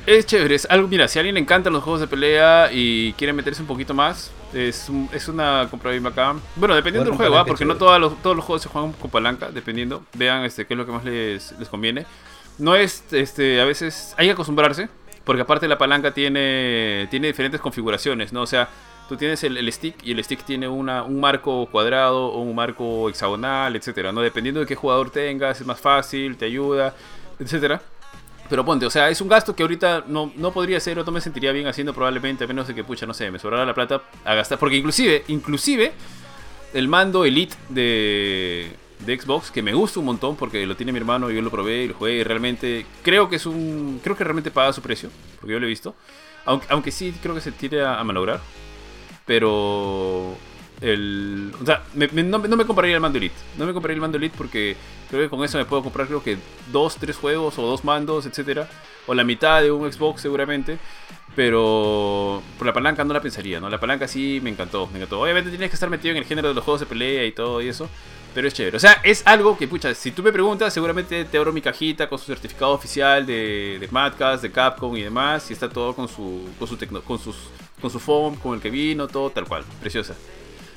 es chévere. Es algo, mira, si a alguien le encantan los juegos de pelea y quiere meterse un poquito más, es, es una compra bien bacán. Bueno, dependiendo del juego, ¿ah? porque no todos los, todos los juegos se juegan con palanca, dependiendo. Vean este, qué es lo que más les, les conviene. No es, este, a veces hay que acostumbrarse, porque aparte la palanca tiene, tiene diferentes configuraciones, ¿no? O sea, tú tienes el, el, stick y el stick tiene una, un marco cuadrado o un marco hexagonal, etcétera, ¿no? Dependiendo de qué jugador tengas, es más fácil, te ayuda etcétera. Pero ponte, o sea, es un gasto que ahorita no, no podría ser o no me sentiría bien haciendo probablemente, a menos de que, pucha, no sé, me sobrara la plata a gastar. Porque inclusive, inclusive, el mando Elite de, de Xbox, que me gusta un montón porque lo tiene mi hermano, y yo lo probé y lo jugué y realmente creo que es un... Creo que realmente paga su precio, porque yo lo he visto. Aunque, aunque sí creo que se tire a, a malograr. Pero el, o sea, no, me compraría el mando Elite. No me compraría el mando Elite porque creo que con eso me puedo comprar creo que dos, tres juegos o dos mandos, etcétera, o la mitad de un Xbox seguramente. Pero por la palanca no la pensaría, ¿no? La palanca sí me encantó, me encantó. Obviamente tienes que estar metido en el género de los juegos de pelea y todo y eso. Pero es chévere. O sea, es algo que, pucha, si tú me preguntas, seguramente te abro mi cajita con su certificado oficial de, de Madcast, de Capcom y demás. Y está todo con su, con su, con sus, con su foam, con el que vino, todo tal cual. Preciosa.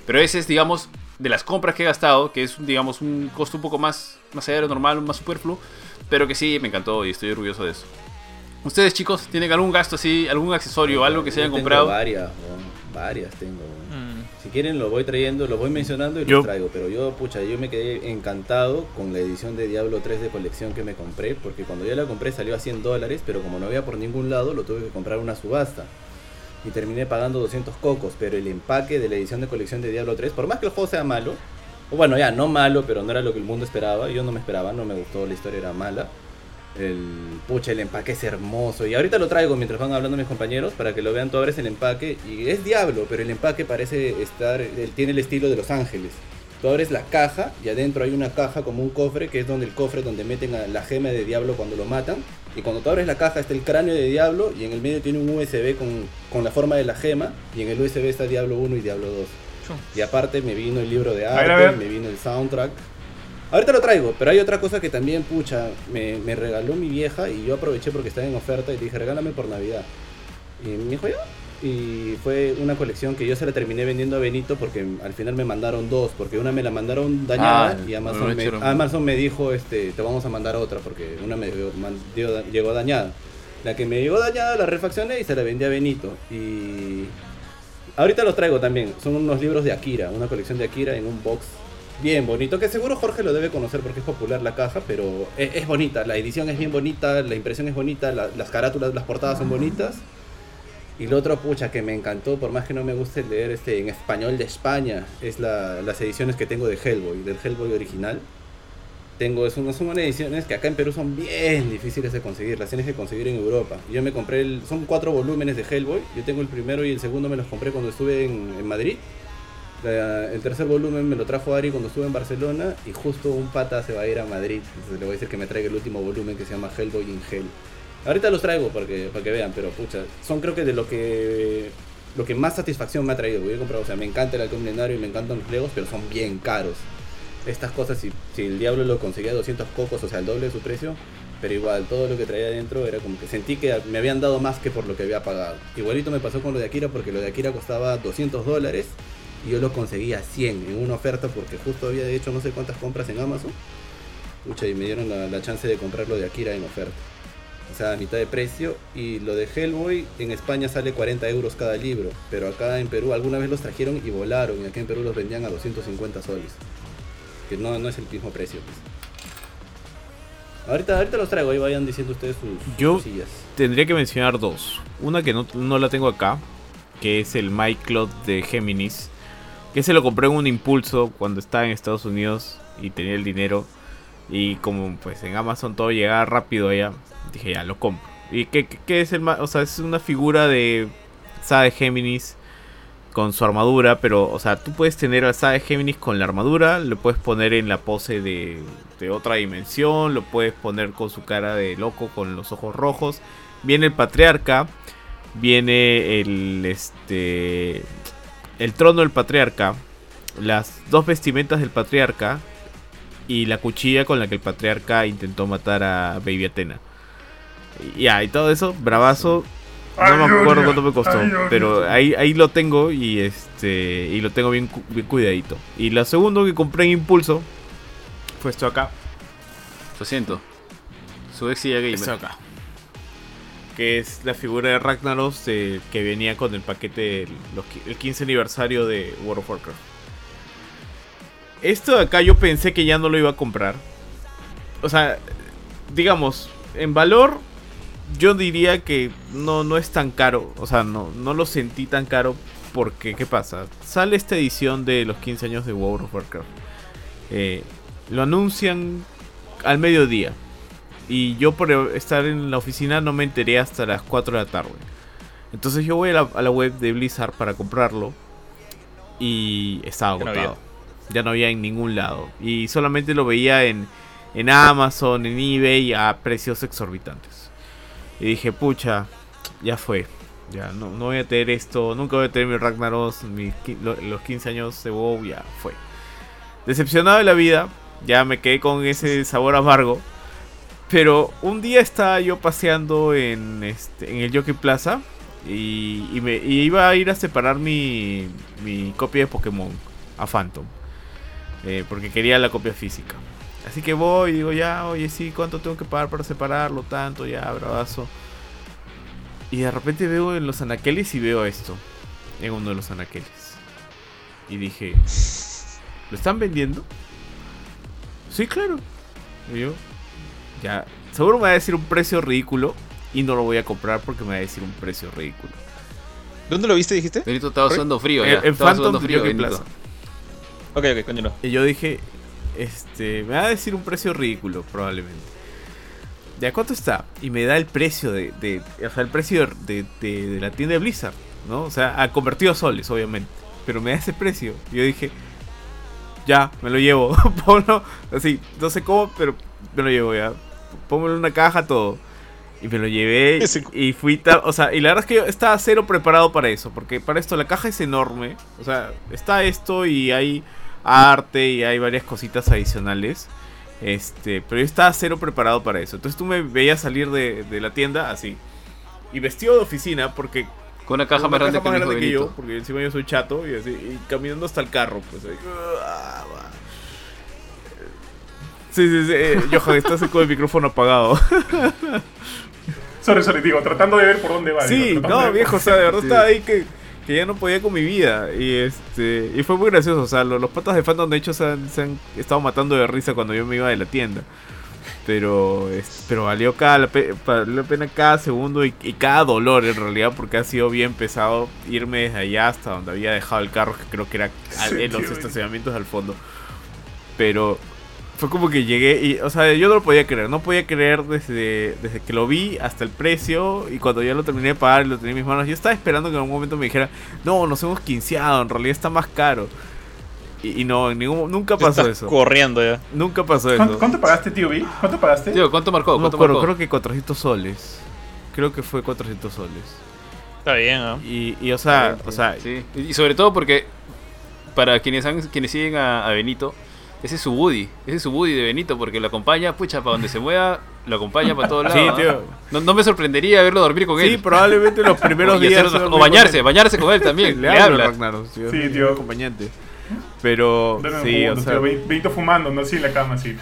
Pero ese es, digamos, de las compras que he gastado, que es, digamos, un costo un poco más, más allá de lo normal, más superfluo, pero que sí, me encantó y estoy orgulloso de eso. ¿Ustedes, chicos, tienen algún gasto así, algún accesorio, algo que se hayan comprado? Varias, varias tengo. Mm. Si quieren lo voy trayendo, lo voy mencionando y lo traigo. Pero yo, pucha, yo me quedé encantado con la edición de Diablo 3 de colección que me compré. Porque cuando yo la compré salió a 100 dólares, pero como no había por ningún lado, lo tuve que comprar una subasta. Y terminé pagando 200 cocos. Pero el empaque de la edición de colección de Diablo 3, por más que el juego sea malo, o bueno, ya, no malo, pero no era lo que el mundo esperaba. Yo no me esperaba, no me gustó, la historia era mala el pucha, el empaque es hermoso. Y ahorita lo traigo mientras van hablando mis compañeros para que lo vean. Tú abres el empaque y es diablo, pero el empaque parece estar. Tiene el estilo de Los Ángeles. Tú abres la caja y adentro hay una caja como un cofre, que es donde el cofre donde meten a la gema de diablo cuando lo matan. Y cuando tú abres la caja está el cráneo de diablo y en el medio tiene un USB con, con la forma de la gema. Y en el USB está Diablo 1 y Diablo 2. Y aparte me vino el libro de arte, me vino el soundtrack. Ahorita lo traigo, pero hay otra cosa que también, pucha, me, regaló mi vieja y yo aproveché porque estaba en oferta y dije, regálame por Navidad. Y me dijo, ya. Y fue una colección que yo se la terminé vendiendo a Benito porque al final me mandaron dos, porque una me la mandaron dañada ah, y Amazon, me, Amazon me dijo, este, te vamos a mandar otra porque una me llegó dañada. La que me llegó dañada la refaccioné y se la vendí a Benito. Y ahorita los traigo también. Son unos libros de Akira, una colección de Akira en un box bien bonito, que seguro Jorge lo debe conocer porque es popular la caja, pero es, bonita, la edición es bien bonita, la impresión es bonita, las carátulas, las portadas son bonitas. Y lo otro, pucha, que me encantó, por más que no me guste leer este en español de España, es las ediciones que tengo de Hellboy, del Hellboy original. Tengo, es son unas ediciones que acá en Perú son bien difíciles de conseguir, las tienes que conseguir en Europa. Yo me compré, el, son cuatro volúmenes de Hellboy, yo tengo el primero y el segundo me los compré cuando estuve en, en Madrid el tercer volumen me lo trajo Ari cuando estuve en Barcelona y justo un pata se va a ir a Madrid. Entonces le voy a decir que me traiga el último volumen que se llama Hellboy in Hell. Ahorita los traigo para que, para que vean, pero pucha, son creo que de lo que lo que más satisfacción me ha traído. Voy comprar, o sea, me encanta el halcón milenario y me encantan los legos, pero son bien caros. Estas cosas, si, si el diablo lo conseguía a 200 cocos, o sea, el doble de su precio, pero igual todo lo que traía adentro era como que sentí que me habían dado más que por lo que había pagado. Igualito me pasó con lo de Akira porque lo de Akira costaba 200 dólares y yo lo conseguí a 100 en una oferta porque justo había hecho no sé cuántas compras en Amazon. Pucha, y me dieron la, chance de comprarlo de Akira en oferta. O sea, a mitad de precio. Y lo de Hellboy en España sale 40 euros cada libro. Pero acá en Perú alguna vez los trajeron y volaron. Y aquí en Perú los vendían a 250 soles. Que no, no es el mismo precio. Pues. Ahorita, ahorita los traigo y vayan diciendo ustedes sus Yo tendría que mencionar dos. Una que no, no la tengo acá. Que es el My Cloud de Géminis que se lo compré en un impulso cuando estaba en Estados Unidos y tenía el dinero. Y como pues en Amazon todo llegaba rápido allá, dije ya lo compro. ¿Y qué, es el O sea, es una figura de Sade Géminis con su armadura, pero, o sea, tú puedes tener al Sade Géminis con la armadura, lo puedes poner en la pose de, de otra dimensión, lo puedes poner con su cara de loco, con los ojos rojos. Viene el patriarca, viene el, este, el trono del patriarca, las dos vestimentas del patriarca y la cuchilla con la que el patriarca intentó matar a Baby Atena. Ya, y todo eso, bravazo. No me acuerdo cuánto me costó, pero ahí, ahí lo tengo y este y lo tengo bien, bien cuidadito. Y la segunda que compré en impulso fue esto acá. Lo siento. Su Gamer. Esto acá que es la figura de Ragnaros que venía con el paquete del 15 aniversario de World of Warcraft. Esto de acá yo pensé que ya no lo iba a comprar. O sea, digamos, en valor yo diría que no, no es tan caro. O sea, no, no lo sentí tan caro porque, ¿qué pasa? Sale esta edición de los 15 años de World of Warcraft. Eh, lo anuncian al mediodía. Y yo por estar en la oficina no me enteré hasta las 4 de la tarde. Entonces yo voy a la, web de Blizzard para comprarlo. Y estaba agotado. Ya no, había en ningún lado. Y solamente lo veía en, en Amazon, en eBay a precios exorbitantes. Y dije, pucha, ya fue. Ya no, no voy a tener esto. Nunca voy a tener mi Ragnaros. los 15 años de WoW, ya fue. Decepcionado de la vida. Ya me quedé con ese sabor amargo. Pero un día estaba yo paseando en, este, en el Jockey Plaza y, me, iba a ir a separar mi, mi copia de Pokémon a Phantom. eh, porque quería la copia física. Así que voy y digo, ya, oye, sí, ¿cuánto tengo que pagar para separarlo? Tanto, ya, bravazo. Y de repente veo en los anaqueles y veo esto. En uno de los anaqueles. Y dije, ¿lo están vendiendo? Sí, claro. Y yo, ya, seguro me va a decir un precio ridículo. Y no lo voy a comprar porque me va a decir un precio ridículo. ¿Dónde lo viste, dijiste? Benito estaba sudando frío ya. En Phantom frío, Plaza. Ok, ok, coño no. Y yo dije, este, me va a decir un precio ridículo, probablemente. ¿De cuánto está? Y me da el precio de, de o sea, el precio de, de, la tienda de Blizzard, ¿no? O sea, ha convertido a soles, obviamente. Pero me da ese precio. Y yo dije, ya, me lo llevo. Ponlo, así, no sé cómo, pero me lo llevo ya. Póngalo en una caja, todo. Y me lo llevé y fui tal, o sea, y la verdad es que yo estaba cero preparado para eso, porque para esto la caja es enorme, o sea, está esto y hay arte y hay varias cositas adicionales. Este, pero yo estaba cero preparado para eso. Entonces tú me veías salir de, la tienda así. Y vestido de oficina porque... Con una caja más grande, que, yo, porque encima yo soy chato y así, y caminando hasta el carro, pues ahí. Sí, sí, sí. Eh, Johan, estás con el micrófono apagado. sorry, sorry, digo, tratando de ver por dónde va. Sí, no, viejo, o sea, de verdad estaba ahí que, que, ya no podía con mi vida. Y este y fue muy gracioso, o sea, los, patas de fandom de hecho se han, se han, estado matando de risa cuando yo me iba de la tienda. Pero, pero valió, cada, la, la pena cada segundo y, cada dolor en realidad porque ha sido bien pesado irme desde allá hasta donde había dejado el carro, que creo que era en los estacionamientos al fondo. Pero fue como que llegué y, o sea, yo no lo podía creer, no podía creer desde, desde que lo vi hasta el precio y cuando ya lo terminé de pagar y lo tenía en mis manos, yo estaba esperando que en algún momento me dijera, no, nos hemos quinceado, en realidad está más caro. Y, no, ningún, nunca pasó eso. Corriendo ya. Nunca pasó eso. ¿Cuánto, pagaste, tío B? ¿Cuánto pagaste? Tío, ¿cuánto marcó? ¿Cuánto marcó? creo que 400 soles. Creo que fue 400 soles. Está bien, ¿no? Y, y o sea, o sea, sí. Y sobre todo porque para quienes han, quienes siguen a Benito, ese es su Woody, ese es su Woody de Benito, porque lo acompaña, pucha, para donde se mueva, lo acompaña para todos lados. Sí, tío. No, me sorprendería verlo dormir con él. Sí, probablemente los primeros días. o bañarse, bañarse con él también. le, habla. sí, tío. Acompañante. Pero, sí, o sea. Benito fumando, no así en la cama, sí.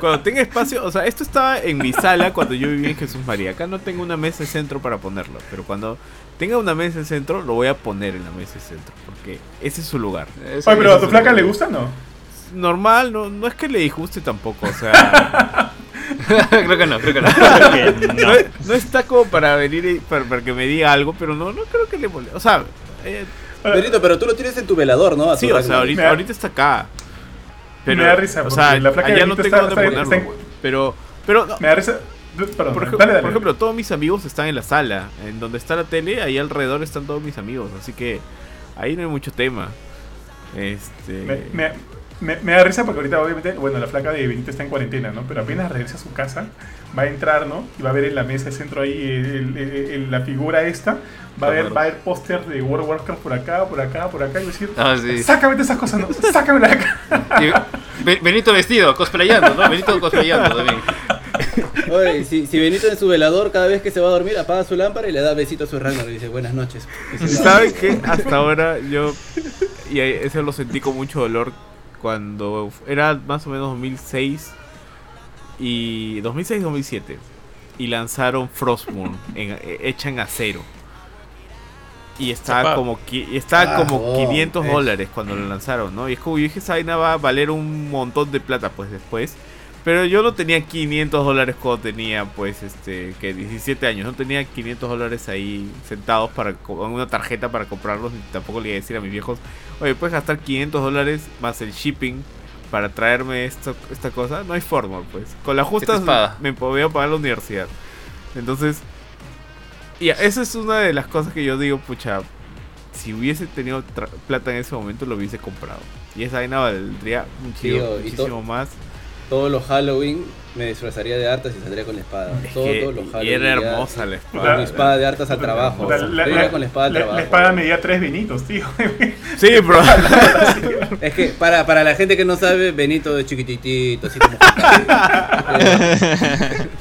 Cuando tenga espacio, o sea, esto estaba en mi sala cuando yo vivía en Jesús María. Acá no tengo una mesa de centro para ponerlo, pero cuando tenga una mesa de centro, lo voy a poner en la mesa de centro, porque ese es su lugar. Oye, pero a tu flaca le gusta, ¿no? Normal, no, no es que le disguste tampoco, o sea. creo que no, creo que no. no. está como para venir y para, que me diga algo, pero no, no creo que le moleste. O sea, eh, Benito, pero tú lo tienes en tu velador, ¿no? sí, o sea, ahorita, ahorita, está acá. Pero, me da risa, o sea, la flaca ya no tengo dónde ponerlo. Pero, pero me da risa por, ejemplo, todos mis amigos están en la sala. En donde está la tele, ahí alrededor están todos mis amigos. Así que ahí no hay mucho tema. Este. Me, da risa porque ahorita, obviamente, bueno, la flaca de Benito está en cuarentena, ¿no? Pero apenas regresa a su casa, va a entrar, ¿no? Y va a ver en la mesa de centro ahí la figura esta. Va a ver, va a ver póster de World of Warcraft por acá, por acá, por acá. Y va a decir, ah, sácame esas cosas, ¿no? Sácame de acá. Benito vestido, cosplayando, ¿no? Benito cosplayando también. Oye, si, si, Benito en su velador cada vez que se va a dormir apaga su lámpara y le da besito a su Ragnar y dice buenas noches. ¿Saben qué? Hasta ahora yo, y eso lo sentí con mucho dolor cuando era más o menos 2006 y 2006-2007 y lanzaron Frostmoon en, hecha en acero. Y estaba como, estaba como 500 dólares cuando lo lanzaron, ¿no? Y es como yo dije, esa vaina va a valer un montón de plata pues después. Pero yo no tenía 500 dólares cuando tenía, pues, este, que 17 años. No tenía 500 dólares ahí sentados para una tarjeta para comprarlos. Y tampoco le iba a decir a mis viejos, oye, puedes gastar 500 dólares más el shipping para traerme esto, esta cosa. No hay forma, pues. Con la justa me podía pagar la universidad. Entonces, y esa es una de las cosas que yo digo, pucha, si hubiese tenido plata en ese momento lo hubiese comprado. Y esa vaina valdría muchísimo más todos los Halloween me disfrazaría de hartas y saldría con la espada. todos, los Halloween. Y era hermosa la espada. Con mi espada de hartas al trabajo. La, con la espada al trabajo. La espada medía tres Benitos, tío. Sí, bro. es que para, para la gente que no sabe, Benito es chiquititito, así como.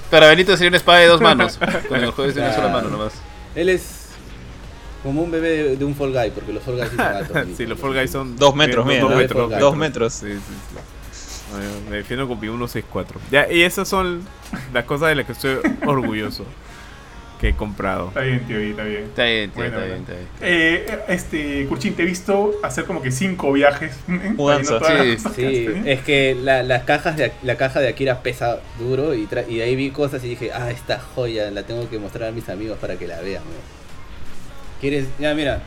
para Benito sería una espada de dos manos. Con el jueves de una sola mano nomás. Él es Como un bebé de, un Fall Guy, porque los Fall Guys son altos. sí, los Fall Guys son... Dos metros, mira. Dos, metros. Dos metros. Sí, sí, sí. Me defiendo con mi 164. Ya, y esas son las cosas de las que estoy orgulloso que he comprado. Está bien, tío, está bien. Está bien, tío, está, bien, está bien. Eh, este, Kurchin, te he visto hacer como que cinco viajes. Mudanza. Sí, sí. es que la, las cajas de, la caja de Akira pesa duro y, y de ahí vi cosas y dije, ah, esta joya la tengo que mostrar a mis amigos para que la vean. ¿Quieres? Ya, mira.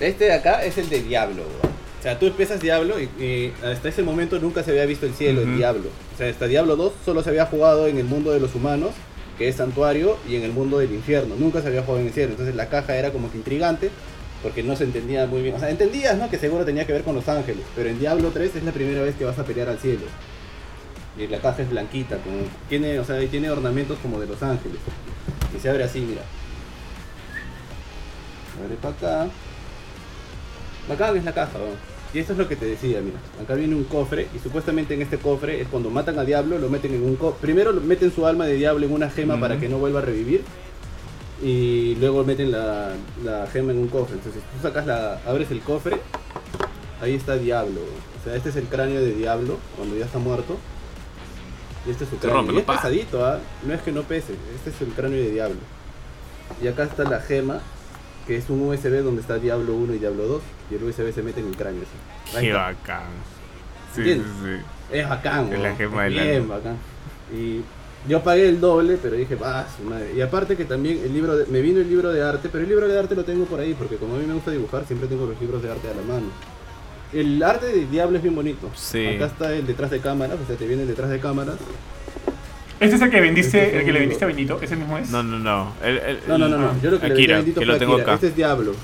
Este de acá es el de Diablo, O sea, tú empiezas Diablo y, hasta ese momento nunca se había visto el cielo en Diablo. O sea, hasta Diablo 2 solo se había jugado en el mundo de los humanos que es Santuario, y en el mundo del infierno. Nunca se había jugado en el cielo. Entonces la caja era como que intrigante, porque no se entendía muy bien. O sea, entendías, ¿no? Que seguro tenía que ver con los ángeles, pero en Diablo 3 es la primera vez que vas a pelear al cielo. Y la caja es blanquita, tiene, o sea, tiene ornamentos como de los ángeles. Y se abre así, mira. Abre para acá. Bacán es la caja, ¿no? Y esto es lo que te decía, mira. Acá viene un cofre y supuestamente en este cofre es cuando matan a Diablo, lo meten en un cofre. Primero meten su alma de Diablo en una gema para que no vuelva a revivir. Y luego meten la, gema en un cofre. Entonces tú sacas la. abres el cofre. Ahí está Diablo. O sea, este es el cráneo de Diablo cuando ya está muerto. Y este es su cráneo. Y es pesadito, ¿ah? No es que no pese. Este es el cráneo de Diablo. Y acá está la gema que es un USB donde está Diablo 1 y Diablo 2 y el USB se mete en el cráneo. Así. Qué bacán. Sí, sí, Es bacán, es la gema es bien bacán. Y yo pagué el doble, pero dije, va, su madre. Y aparte que también el libro, me vino el libro de arte, pero el libro de arte lo tengo por ahí, porque como a mí me gusta dibujar, siempre tengo los libros de arte a la mano. El arte de Diablo es bien bonito. Sí. Acá está el detrás de cámaras, o sea, te viene el detrás de cámaras. ¿Este es el que vendiste, este el que le vendiste a Benito? ¿Ese mismo es? No, no, no. no, no, no, Yo lo que le vendí a Benito que lo tengo acá. Este es Diablo.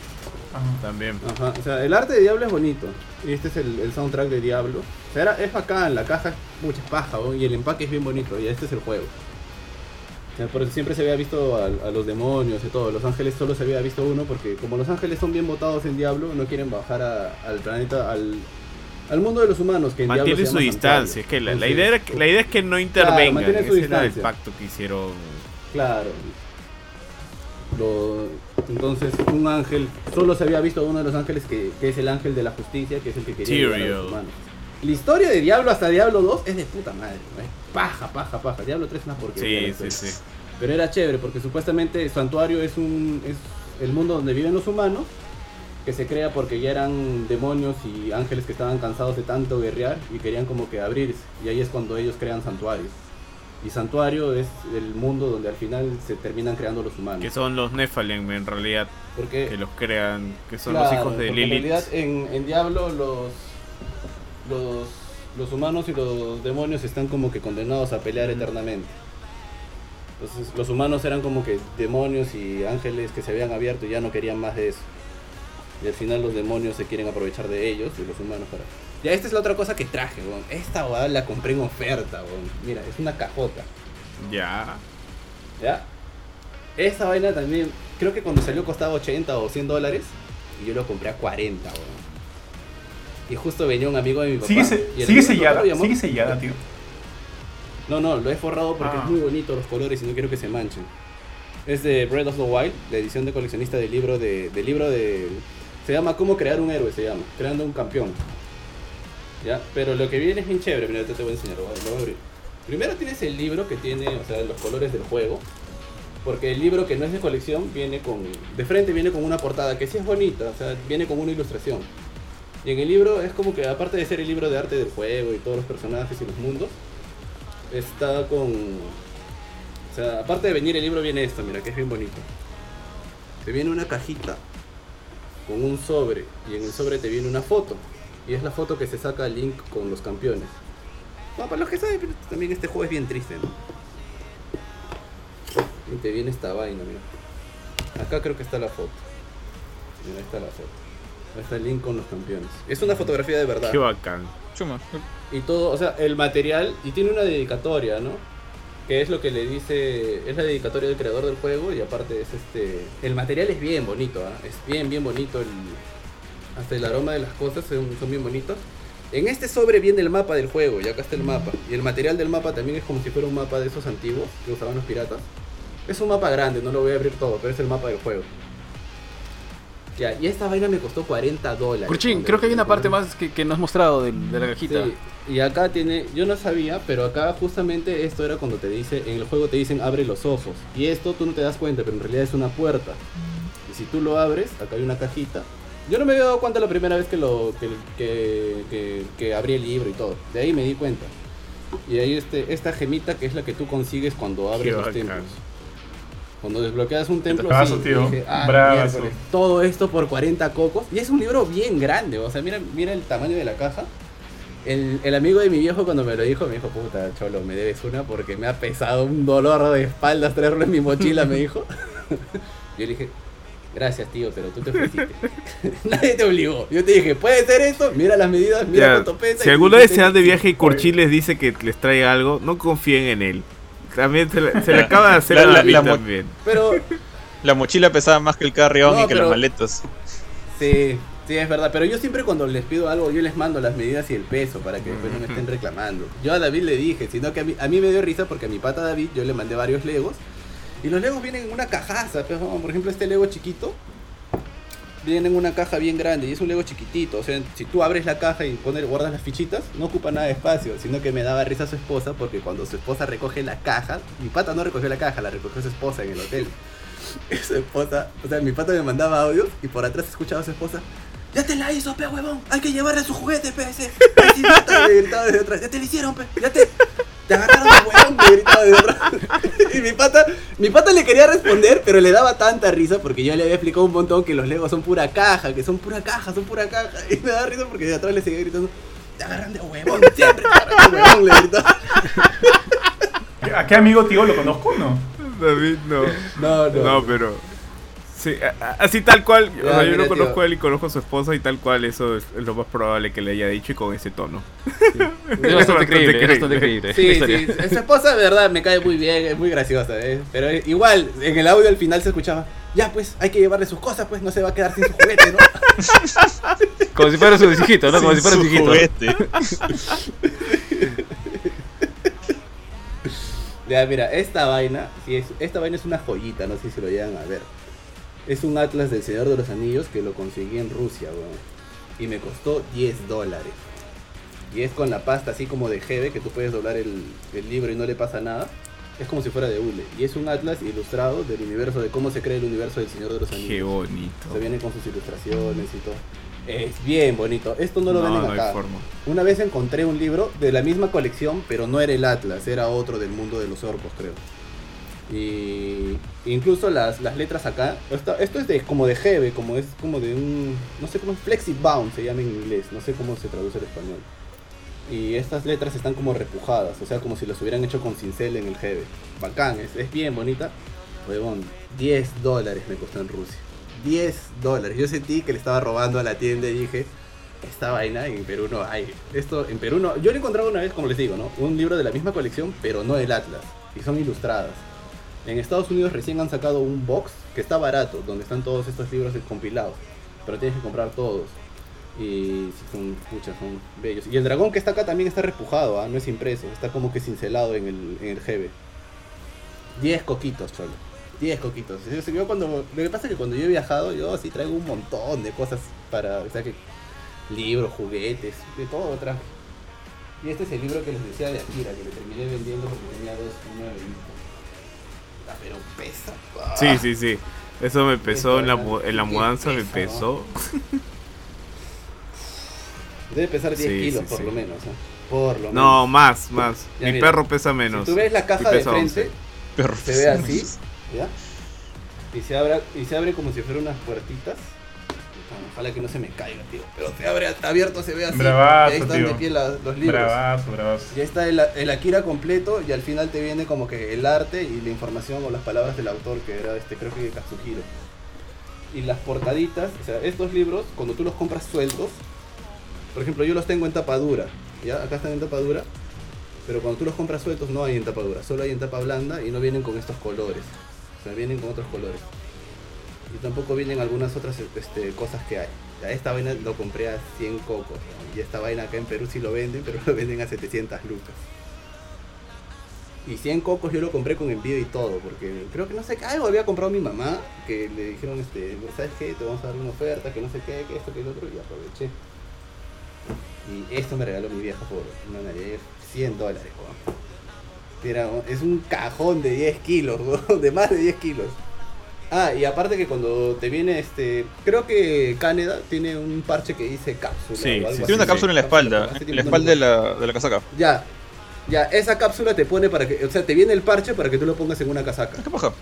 También. Ajá. O sea, el arte de Diablo es bonito. Y este es el, soundtrack de Diablo. O sea, era, es bacán, la caja es mucha paja, y el empaque es bien bonito. Y este es el juego. O sea, por eso siempre se había visto a, los demonios y todo. Los ángeles solo se había visto uno porque como los ángeles son bien votados en Diablo, no quieren bajar al planeta, al, al mundo de los humanos que en mantiene su distancia es que la, idea la idea es que no intervengan ese era el pacto que hicieron claro. Entonces un ángel solo se había visto uno de los ángeles que, es el ángel de la justicia que es el que quería a los humanos. La historia de Diablo hasta Diablo 2 es de puta madre paja paja paja. Diablo 3 es una porquería sí sí sí. Pero era chévere porque supuestamente el santuario es un es el mundo donde viven los humanos que se crea porque ya eran demonios y ángeles que estaban cansados de tanto guerrear y querían como que abrirse. Y ahí es cuando ellos crean santuarios. Y santuario es el mundo donde al final se terminan creando los humanos. Que son los Nephilim en realidad. Porque, que los crean, que son los hijos de Lilith. En realidad en, Diablo los, los, los humanos y los demonios están como que condenados a pelear eternamente. Entonces los humanos eran como que demonios y ángeles que se habían abierto y ya no querían más de eso. Y al final los demonios se quieren aprovechar de ellos y los humanos para. Ya, esta es la otra cosa que traje, weón. Esta weón la compré en oferta, weón. Mira, es una cajota. Ya. ¿Ya? Esta vaina también, creo que cuando salió costaba 80 o 100 dólares. Y yo lo compré a 40, weón. Y justo venía un amigo de mi papá. Sigue, sigue sellada, sigue sellada, tío. No, no, lo he forrado porque es ah. muy bonito los colores y no quiero que se manchen. Es de Breath of the Wild, la edición de coleccionista del libro de, del libro de se llama Cómo crear un héroe, se llama. Creando un campeón. ¿Ya? Pero lo que viene es bien chévere. Mira, te, te voy a enseñar. Lo voy a abrir. Primero tienes el libro que tiene, o sea, los colores del juego. Porque el libro que no es de colección viene con... De frente viene con una portada que sí es bonita. O sea, viene con una ilustración. Y en el libro es como que, aparte de ser el libro de arte del juego y todos los personajes y los mundos, está con... O sea, aparte de venir el libro viene esto, mira, que es bien bonito. Te viene una cajita con un sobre y en el sobre te viene una foto. Y es la foto que se saca Link con los campeones. No, para los que saben, también este juego es bien triste, ¿no? Y te viene esta vaina, mira. Acá creo que está la foto. Mira, ahí está la foto. Ahí está Link con los campeones. Es una fotografía de verdad. Qué bacán. Chuma. Y todo, o sea, el material, y tiene una dedicatoria, ¿no? Que es lo que le dice, es la dedicatoria del creador del juego y aparte es este, el material es bien bonito, ¿ah? es bien, bien bonito, el, hasta el aroma de las cosas son, son, bien bonitos. En este sobre viene el mapa del juego y acá está el mapa. Y el material del mapa también es como si fuera un mapa de esos antiguos que usaban los piratas. Es un mapa grande, no lo voy a abrir todo, pero es el mapa del juego. Ya, y esta vaina me costó 40 dólares. Curchín, creo que hay una parte más que, que no has mostrado de, la cajita. Sí, y acá tiene, yo no sabía, pero acá justamente esto era cuando te dice, en el juego te dicen abre los ojos. Y esto tú no te das cuenta, pero en realidad es una puerta. Y si tú lo abres, acá hay una cajita. Yo no me había dado cuenta la primera vez que lo que, que, abrí el libro y todo. De ahí me di cuenta. Y ahí este, esta gemita que es la que tú consigues cuando abres los templos. Cuando desbloqueas un templo, sí, ah, todo esto por 40 cocos. Y es un libro bien grande, o sea, mira, mira el tamaño de la caja. El, el, amigo de mi viejo cuando me lo dijo, me dijo, puta, cholo, me debes una porque me ha pesado un dolor de espaldas traerlo en mi mochila, me dijo. Yo le dije, gracias tío, pero tú te ofreciste. Nadie te obligó. Yo te dije, ¿puede ser esto? Mira las medidas, mira cuánto pesa. Si alguna vez se dan de viaje y Corchil les dice que les trae algo, no confíen en él. También se le, acaba de hacer la, la, también. Pero la mochila pesaba más que el carrión y que los maletos. Sí, sí, es verdad. Pero yo siempre cuando les pido algo, yo les mando las medidas y el peso para que después no me estén reclamando. Yo a David le dije, sino que a mí, a mí me dio risa porque a mi pata David yo le mandé varios legos. Y los legos vienen en una cajaza. por ejemplo, este lego chiquito viene en una caja bien grande y es un Lego chiquitito. O sea, si tú abres la caja y pones, guardas las fichitas, no ocupa nada de espacio. Sino que me daba risa a su esposa porque cuando su esposa recoge la caja, mi pata no recogió la caja, la recogió su esposa en el hotel. Y su esposa, o sea, mi pata me mandaba audios y por atrás escuchaba a su esposa. Ya te la hizo, pe huevón. Hay que llevarle su juguete, pe. Ese. gritaba desde atrás. Ya te la hicieron, pe. Ya te. Te agarraron de huevón, me gritaba desde atrás. y mi pata, mi pata le quería responder, pero le daba tanta risa porque yo le había explicado un montón que los legos son pura caja, que son pura caja, son pura caja. Y me da risa porque de atrás le seguía gritando. Te agarran de huevón, siempre te agarran de huevón, le gritaba. ¿A qué amigo tío lo conozco no? David, no. No, no. No, pero así tal cual. yo no conozco a él y conozco a su esposa y tal cual. Eso es, lo más probable que le haya dicho y con ese tono. Es bastante creíble, Sí, sí. Su esposa, de verdad, me cae muy bien. Es muy graciosa. ¿eh? Pero igual, en el audio al final se escuchaba. Ya, pues, hay que llevarle sus cosas, pues no se va a quedar sin su juguete, ¿no? Como si fuera su hijito, ¿no? Como si fuera su hijito. Juguete. Ya, mira, esta vaina, si es, esta vaina es una joyita, no sé si lo llegan a ver. Es un Atlas del Señor de los Anillos que lo conseguí en Rusia, weón. Y me costó 10 dólares. Y es con la pasta así como de Jeve, que tú puedes doblar el, libro y no le pasa nada. Es como si fuera de hule. Y es un atlas ilustrado del universo, de cómo se crea el universo del Señor de los Anillos. Qué bonito. Se viene con sus ilustraciones y todo. Es bien bonito. Esto no lo ven venden acá. Una vez encontré un libro de la misma colección, pero no era el Atlas, era otro del mundo de los orcos, creo. Y incluso las, las letras acá, esto, esto es de como de Hebe, como es como de un, no sé cómo es, Flexibound se llama en inglés, no sé cómo se traduce al español. Y estas letras están como repujadas, o sea, como si las hubieran hecho con cincel en el Hebe. Bacán, es, es bien bonita. Huevón, 10 dólares me costó en Rusia. 10 dólares. Yo sentí que le estaba robando a la tienda y dije, esta vaina en Perú no hay. Esto en Perú no. Yo lo he encontrado una vez, como les digo, ¿no? Un libro de la misma colección, pero no el Atlas. Y son ilustradas. En Estados Unidos recién han sacado un box que está barato, donde están todos estos libros compilados. Pero tienes que comprar todos. Y son, puchas, son bellos. Y el dragón que está acá también está repujado, ¿ah? no es impreso, está como que cincelado en el, en el GB. 10 coquitos, cholo. 10 coquitos. Yo cuando, lo que pasa es que cuando yo he viajado, yo sí traigo un montón de cosas para. O sea, que libros, juguetes, de todo traje. Y este es el libro que les decía de Akira, que le terminé vendiendo porque tenía dos, nueve pero pesa. Sí, sí, sí. Eso me pesó en la, en la mudanza, me pesó. Debe pesar 10 kilos por lo menos. ¿eh? Por lo menos. No, más, más. Mi perro pesa menos. Si tú ves la caja de frente, se ve así, ¿ya? Y se, abre, y se abre como si fueran unas puertitas Ojalá que no se me caiga, tío. Pero se abre abierto, se ve así. Bravazo, ahí están de pie los libros. Bravazo, bravazo. Ya está el, Akira completo y al final te viene como que el arte y la información o las palabras del autor, que era este, creo que Katsuhiro. Y las portaditas, o sea, estos libros, cuando tú los compras sueltos, por ejemplo, yo los tengo en tapadura, ¿ya? Acá están en tapadura, pero cuando tú los compras sueltos no hay en tapadura, solo hay en tapa blanda y no vienen con estos colores. O sea, vienen con otros colores. Y tampoco vienen algunas otras este, cosas que hay. esta vaina lo compré a 100 cocos. Y esta vaina acá en Perú sí lo venden, pero lo venden a 700 lucas. Y 100 cocos yo lo compré con envío y todo, porque creo que no sé, algo había comprado mi mamá, que le dijeron, este, ¿sabes qué? Te vamos a dar una oferta, que no sé qué, que esto, que el otro, y aproveché. Y esto me regaló mi vieja por una nariz 100 dólares, Era, es un cajón de 10 kilos, de más de 10 kilos. Ah, y aparte que cuando te viene este. Creo que Canada tiene un parche que dice cápsula. Sí, tiene una cápsula en la espalda. En la espalda de la, de la casaca. Ya. Ya, esa cápsula te pone para que. O sea, te viene el parche para que tú lo pongas en una casaca. ¿Qué paja?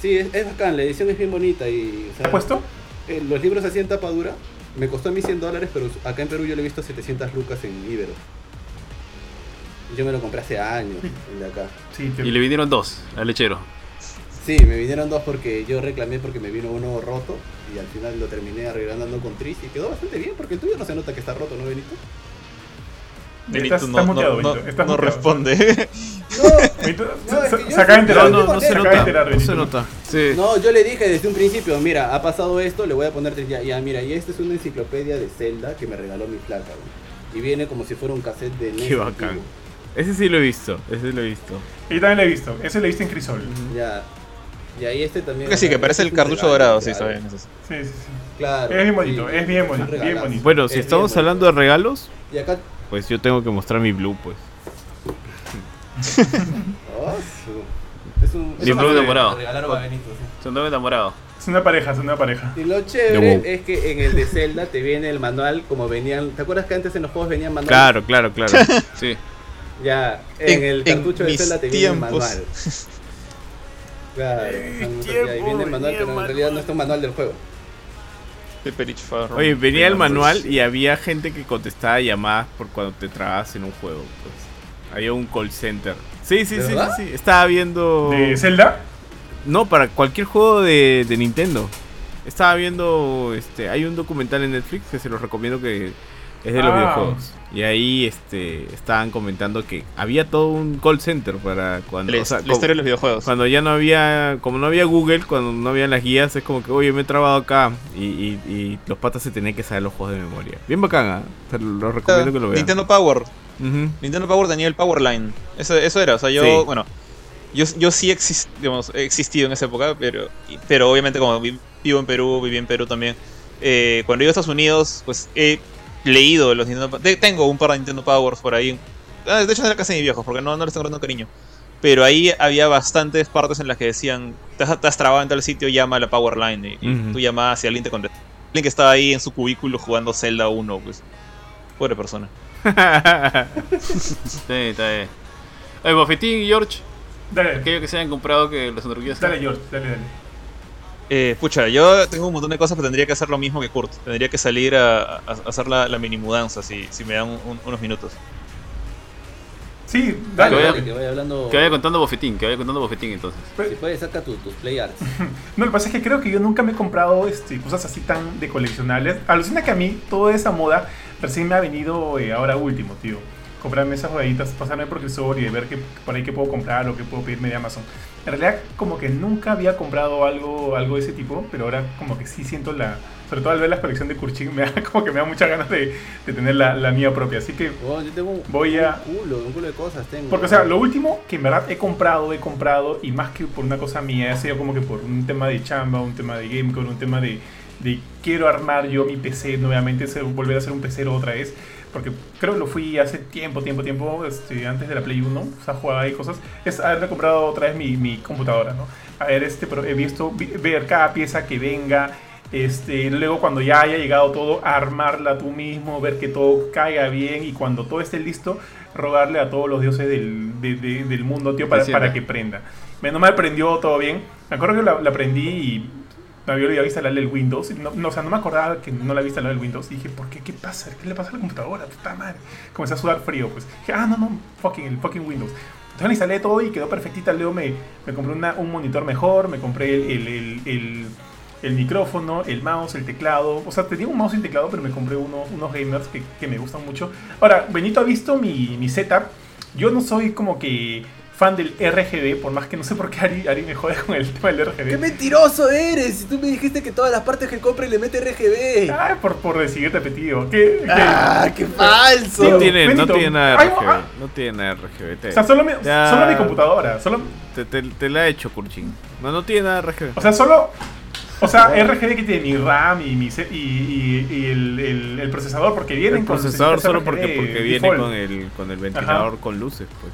Sí, es, es, bacán, la edición es bien bonita y. O ¿Te puesto? Eh, los libros así en tapadura. Me costó a mí 100 dólares, pero acá en Perú yo lo he visto 700 lucas en Ibero. Yo me lo compré hace años, el de acá. Sí, Y le vinieron dos al lechero. Sí, me vinieron dos porque yo reclamé porque me vino uno roto y al final lo terminé arreglando con Tris y quedó bastante bien porque el tuyo no se nota que está roto, ¿no, Benito? Benito no, no, muteado, no, no responde. No, se acaba de enterar. No, no, se nota. No se nota. Sí. No, yo le dije desde un principio, mira, ha pasado esto, le voy a poner ya, ya mira, y esta es una enciclopedia de Zelda que me regaló mi placa, Y viene como si fuera un cassette de NES. Qué bacán. Ese sí lo he visto, ese lo he visto. Y también lo he visto, ese lo he visto en Crisol. Ya, y ahí este también. Que sí, que parece el cartucho dorado, sí, está bien. Sí, sí, sí. Claro. Es bien bonito, es bien bonito, bien bonito. Bueno, si estamos hablando de regalos, y acá... pues yo tengo que mostrar mi blue, pues. oh, es un, es un enamorado. Es un enamorado. Es una pareja, es una pareja. Y lo chévere es que en el de Zelda te viene el manual como venían. ¿Te acuerdas que antes en los juegos venían manuales? Claro, claro, claro. sí. Ya, en, el cartucho de Zelda te viene el manual. Claro, ahí viene el manual, pero en realidad no es un manual del juego. Oye, venía el manual y había gente que contestaba llamadas por cuando te trabas en un juego. Pues. Había un call center. Sí, sí, sí, sí, Estaba viendo. ¿De Zelda? No, para cualquier juego de, de Nintendo. Estaba viendo. este Hay un documental en Netflix que se los recomiendo que es de los ah. videojuegos. Y ahí este estaban comentando que había todo un call center para cuando. La, historia de los videojuegos. Cuando ya no había. Como no había Google, cuando no había las guías, es como que, oye, me he trabado acá. Y, los patas se tenían que saber los juegos de memoria. Bien bacán, ¿eh? los recomiendo que lo vean. Nintendo Power. Nintendo Power tenía el Power Line. Eso, eso era, o sea, yo, bueno. Yo, yo sí exist, digamos, he existido en esa época, pero, pero obviamente como vivo en Perú, viví en Perú también. Eh, cuando iba a Estados Unidos, pues he leído los Nintendo Tengo un par de Nintendo Powers por ahí. Ah, de hecho, es la casa de mis viejos, porque no, no les tengo dando cariño. Pero ahí había bastantes partes en las que decían: Te has, trabado en tal sitio, llama a la Power Line. Y, tú llamabas y alguien te contesta. Alguien que estaba ahí en su cubículo jugando Zelda 1, pues. Pobre persona. sí, está bien. Oye, Bofetín, George. Dale. Aquello que se hayan comprado que los androides. Dale, George, dale, dale. Eh, pucha, yo tengo un montón de cosas, pero tendría que hacer lo mismo que Kurt. Tendría que salir a, hacer la, mini mudanza si, si me dan unos minutos. Sí, dale, que, vaya, que, vaya hablando... que vaya contando bofetín, que vaya contando bofetín entonces. si puedes, saca tus play arts. no, lo que pasa es que creo que yo nunca me he comprado este, cosas así tan de coleccionables. Alucina que a mí toda esa moda recién me ha venido eh, ahora último, tío comprarme esas jueguitas, pasarme por el sobre y ver qué por ahí qué puedo comprar o qué puedo pedirme de Amazon. En realidad como que nunca había comprado algo, algo de ese tipo, pero ahora como que sí siento la... Sobre todo al ver la colección de Kurchin, me da como que me da muchas ganas de, de tener la, la, mía propia. Así que oh, yo tengo voy a... Un culo, un culo de cosas tengo. Porque o sea, lo último que en verdad he comprado, he comprado, y más que por una cosa mía, ha sido como que por un tema de chamba, un tema de Gamecore, un tema de, de quiero armar yo mi PC nuevamente, volver a hacer un PC otra vez porque creo que lo fui hace tiempo, tiempo, tiempo, este, antes de la Play 1, o sea, jugaba ahí cosas, es haberme comprado otra vez mi, mi computadora, ¿no? A ver, este, pero he visto, ver cada pieza que venga, este, luego cuando ya haya llegado todo, armarla tú mismo, ver que todo caiga bien y cuando todo esté listo, rogarle a todos los dioses del, del mundo, tío, para, para que prenda. Menos mal prendió todo bien. Me acuerdo que la, la prendí y me había olvidado instalarle el Windows. No, o sea, no me acordaba que no la había instalado el Windows. Y dije, ¿por qué? ¿Qué pasa? ¿Qué le pasa a la computadora? Puta madre. Comencé a sudar frío, pues. Dije, ah, no, no, fucking, el fucking Windows. Entonces instalé todo y quedó perfectita. Luego me, me compré un monitor mejor, me compré el, el, el, micrófono, el mouse, el teclado. O sea, tenía un mouse y teclado, pero me compré uno, unos gamers que, que, me gustan mucho. Ahora, Benito ha visto mi, mi setup. Yo no soy como que fan del RGB, por más que no sé por qué Ari, Ari me jode con el tema del RGB. ¡Qué mentiroso eres! Si tú me dijiste que todas las partes que compre le mete RGB. Ah, por, por decir repetido. ¿Qué, ah, qué, falso! No tiene, no tiene nada de RGB. Ah. no tiene nada de RGB. o sea, solo mi, solo mi computadora. Solo... Te, te, te la he hecho, Kurchin. No, no tiene nada de RGB. O sea, solo o sea, RGB que tiene mi RAM y, mi, y, y, el, el, procesador, porque vienen el procesador solo porque, porque viene con el, con el ventilador con luces, pues.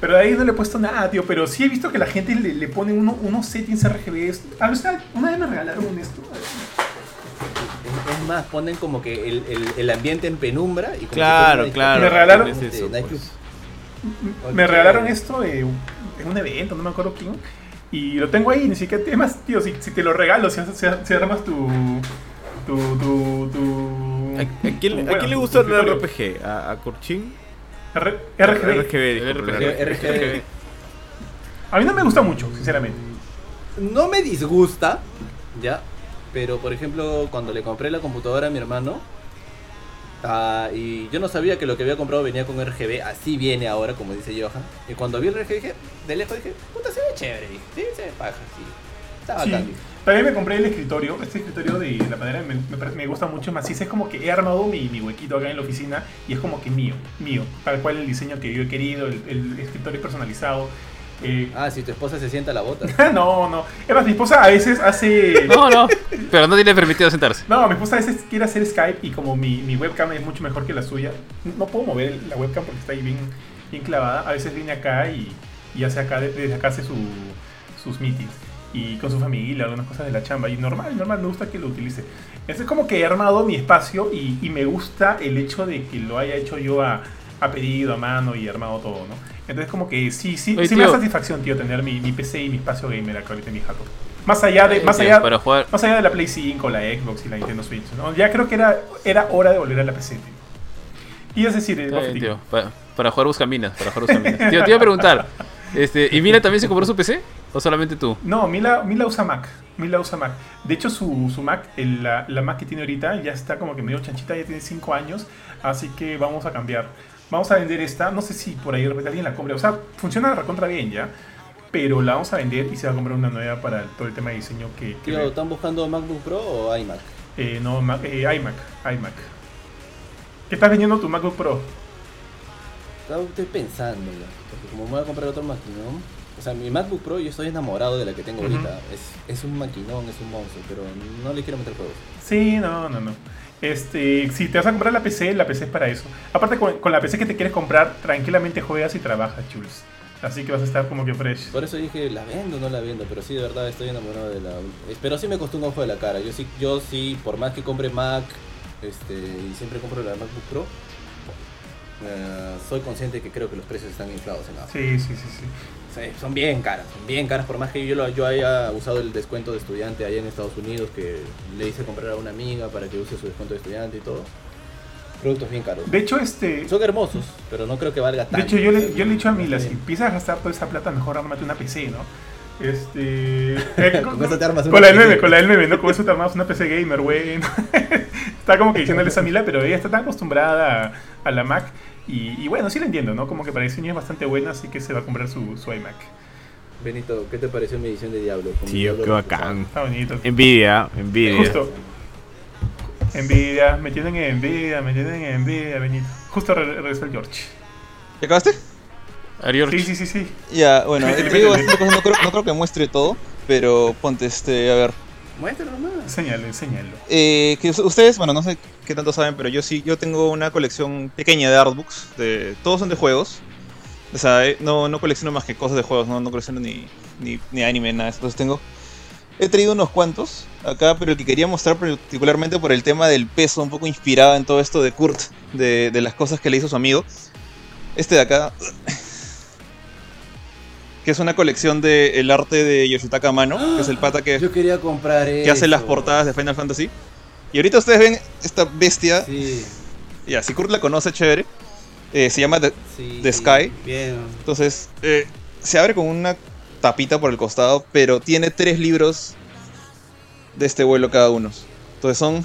Pero de ahí no le he puesto nada, tío. Pero sí he visto que la gente le, le pone uno, unos settings RGB. A ver, una vez me regalaron esto. Es más, ponen como que el, el, el ambiente en penumbra. Y claro, claro. Me regalaron, eso, pues. me regalaron esto en un evento, no me acuerdo quién. Y lo tengo ahí, ni siquiera temas, tío, si, si te lo regalo, si, si, armas tu... tu, tu, tu ¿A, quién, ¿a quién le gusta el RPG? ¿A, a Corchín? RGB. RGB, A mí no me gusta mucho, sinceramente. No me disgusta, ya. Pero por ejemplo, cuando le compré la computadora a mi hermano, Ah, y yo no sabía que lo que había comprado venía con RGB, así viene ahora, como dice Johan. Y cuando vi el RGB, dije, de lejos dije, puta, se ve chévere. Dije, sí, se ve paja, sí. Está bacán. También me compré el escritorio. Este escritorio de la manera me, me, gusta mucho más. Es como que he armado mi, mi, huequito acá en la oficina y es como que mío, mío. Tal cual el diseño que yo he querido, el, el escritorio personalizado. Eh, ah, si tu esposa se sienta, la bota. no, no. Es más, mi esposa a veces hace. no, no. Pero no tiene permitido sentarse. No, mi esposa a veces quiere hacer Skype y como mi, mi webcam es mucho mejor que la suya, no puedo mover la webcam porque está ahí bien, bien clavada. A veces viene acá y, y hace acá, desde acá hace su, sus meetings. Y con su familia, algunas cosas de la chamba. Y normal, normal, me gusta que lo utilice. Es como que he armado mi espacio y, y me gusta el hecho de que lo haya hecho yo a, a pedido, a mano y armado todo, ¿no? Entonces como que sí, sí, sí me da satisfacción, tío, tener mi, mi, PC y mi espacio gamer acá ahorita en mi jato. Más allá de, más allá, más allá de la Play 5, la Xbox y la Nintendo Switch, ¿no? Ya creo que era, era hora de volver a la PC, tío. Y es decir, eh, tío, para, para, jugar Buscaminas, para jugar Buscaminas. tío, te iba a preguntar, este, ¿y Mila también se compró su PC? ¿O solamente tú? No, Mila, Mila usa Mac. Mila usa Mac. De hecho, su, su Mac, la, la Mac que tiene ahorita, ya está como que medio chanchita, ya tiene 5 años, así que vamos a cambiar vamos a vender esta, no sé si por ahí de repente alguien la compre, o sea, funciona recontra bien ya, pero la vamos a vender y se va a comprar una nueva para todo el tema de diseño que... que ¿Están buscando MacBook Pro o iMac? Eh, no, eh, iMac, iMac. ¿Qué estás vendiendo tu MacBook Pro? Estoy pensando, porque como me voy a comprar otro maquinón, sea, mi MacBook Pro yo estoy enamorado de la que tengo ahorita, es, es un maquinón, es un monstruo, pero no le quiero meter juegos. Sí, no, no, no. Este, si te vas a comprar la PC, la PC es para eso. Aparte, con, la PC que te quieres comprar, tranquilamente juegas y trabajas, chuls. Así que vas a estar como que fresh. Por eso dije, ¿la vendo o no la vendo? Pero sí, de verdad estoy enamorado de la... Pero sí me costó un ojo de la cara. Yo sí, yo sí por más que compre Mac este, y siempre compro la MacBook Pro, eh, soy consciente que creo que los precios están inflados en la... Sí, sí, sí, sí son bien caras, son bien caras, por más que yo, lo, yo haya usado el descuento de estudiante allá en Estados Unidos, que le hice comprar a una amiga para que use su descuento de estudiante y todo. Productos bien caros. De hecho, este... Son hermosos, pero no creo que valga tanto. De hecho, yo le, yo le he dicho a Mila, si empiezas a gastar toda esa plata, mejor armate una PC, ¿no? Este. Eh, con, eso te armas con la del meme, con la del meme, ¿no? Con eso te armas una PC gamer, güey. está como que diciéndole a Mila, pero ella está tan acostumbrada a la Mac y, bueno, sí la entiendo, ¿no? Como que para diseño es bastante buena, así que se va a comprar su, su iMac. Benito, ¿qué te pareció mi edición de Diablo? Tío, qué bacán. Está bonito. Envidia, envidia. Justo. Envidia, me tienen envidia, me tienen envidia, Benito. Justo regresó el George. ¿Ya acabaste? Sí, sí, sí, sí. Ya, bueno, digo, no, creo, no creo que muestre todo, pero ponte este, a ver. Muéstralo nomás. Enséñalo. Eh, que ustedes, bueno, no sé qué tanto saben, pero yo sí, yo tengo una colección pequeña de artbooks. De, todos son de juegos. O sea, eh, no, no colecciono más que cosas de juegos, no, no colecciono ni, ni, ni anime, nada. Entonces tengo. He traído unos cuantos acá, pero el que quería mostrar particularmente por el tema del peso, un poco inspirado en todo esto de Kurt, de, de las cosas que le hizo su amigo. Este de acá que es una colección del el arte de Yoshitaka Mano, que es el pata que, Yo quería comprar que hace las portadas de Final Fantasy. Y ahorita ustedes ven esta bestia. Sí. Ya, si Kurt la conoce, chévere. Eh, se llama The, Sky. Bien. Entonces, eh, se abre con una tapita por el costado, pero tiene tres libros de este vuelo cada uno. Entonces son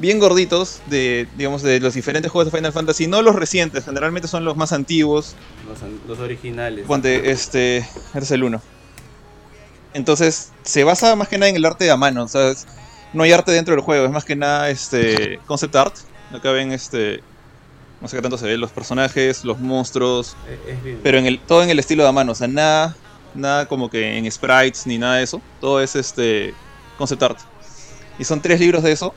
bien gorditos de, digamos, de los diferentes juegos de Final Fantasy, no los recientes, generalmente son los más antiguos. Los, originales. Ponte, este, este es el 1. Entonces, se basa más que nada en el arte de a mano, ¿sabes? No hay arte dentro del juego, es más que nada este concept art. Acá ven este no sé qué tanto se ve los personajes, los monstruos, eh, pero en el todo en el estilo de a mano, o sea, nada nada como que en sprites ni nada de eso, todo es este concept art. Y son tres libros de eso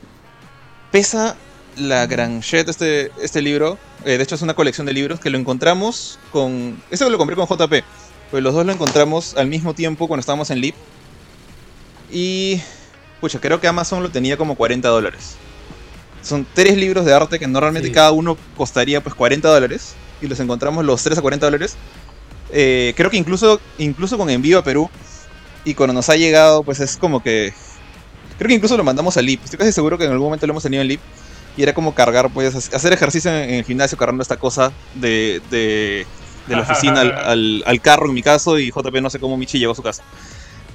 pesa la gran shit este, este libro. Eh, de hecho, es una colección de libros que lo encontramos con. Ese lo compré con JP. Pues los dos lo encontramos al mismo tiempo cuando estábamos en Leap. Y. Pucha, creo que Amazon lo tenía como 40 dólares. Son tres libros de arte que normalmente cada uno costaría pues 40 dólares. Y los encontramos los tres a 40 dólares. Eh, creo que incluso, incluso con envío a Perú. Y cuando nos ha llegado, pues es como que Creo que incluso lo mandamos a Lip. Estoy casi seguro que en algún momento lo hemos tenido en Lip. Y era como cargar, pues, hacer ejercicio en, el gimnasio cargando esta cosa de, de, la oficina al, al, carro, en mi caso, y JP no sé cómo Michi llegó a su casa.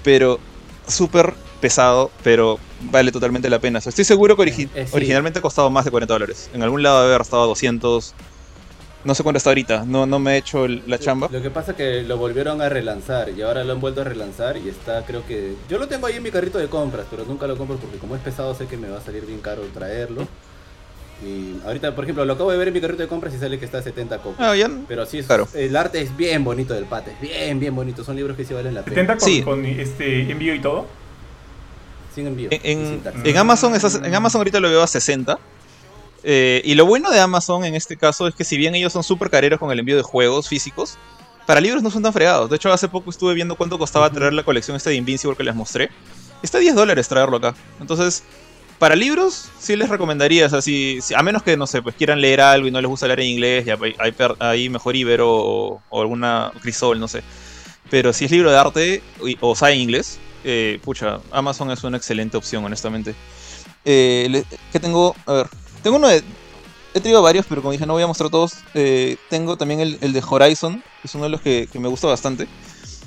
Pero súper pesado, pero vale totalmente la pena. estoy seguro que eh, eh, originalmente ha costado más de 40 dólares. En algún lado debe haber estado 200, no sé cuánto está ahorita, no, no me he hecho la chamba. Lo que pasa es que lo volvieron a relanzar y ahora lo han vuelto a relanzar y está, creo que. Yo lo tengo ahí en mi carrito de compras, pero nunca lo compro porque, como es pesado, sé que me va a salir bien caro traerlo. Y ahorita, por ejemplo, lo acabo de ver en mi carrito de compras y sale que está a 70 cocos. Ah, pero sí, claro. el arte es bien bonito del pate, es bien, bien bonito. Son libros que sí valen la pena. ¿70 con, este envío y todo? Sin envío. En, en, Amazon, en Amazon ahorita lo veo a 60. Eh, y lo bueno de Amazon en este caso es que si bien ellos son súper careros con el envío de juegos físicos, para libros no son tan fregados. De hecho, hace poco estuve viendo cuánto costaba traer la colección esta de Invincible que les mostré. Está a 10 dólares traerlo acá. Entonces, para libros sí les recomendaría, o sea, si, a menos que, no sé, pues quieran leer algo y no les gusta leer en inglés, ya hay, hay mejor Ibero o, alguna Crisol, no sé. Pero si es libro de arte o, sabe inglés, eh, pucha, Amazon es una excelente opción, honestamente. Eh, ¿Qué tengo? A ver, tengo uno de. He traído varios, pero como dije, no voy a mostrar todos. Eh, tengo también el, de Horizon, que es uno de los que, me gusta bastante.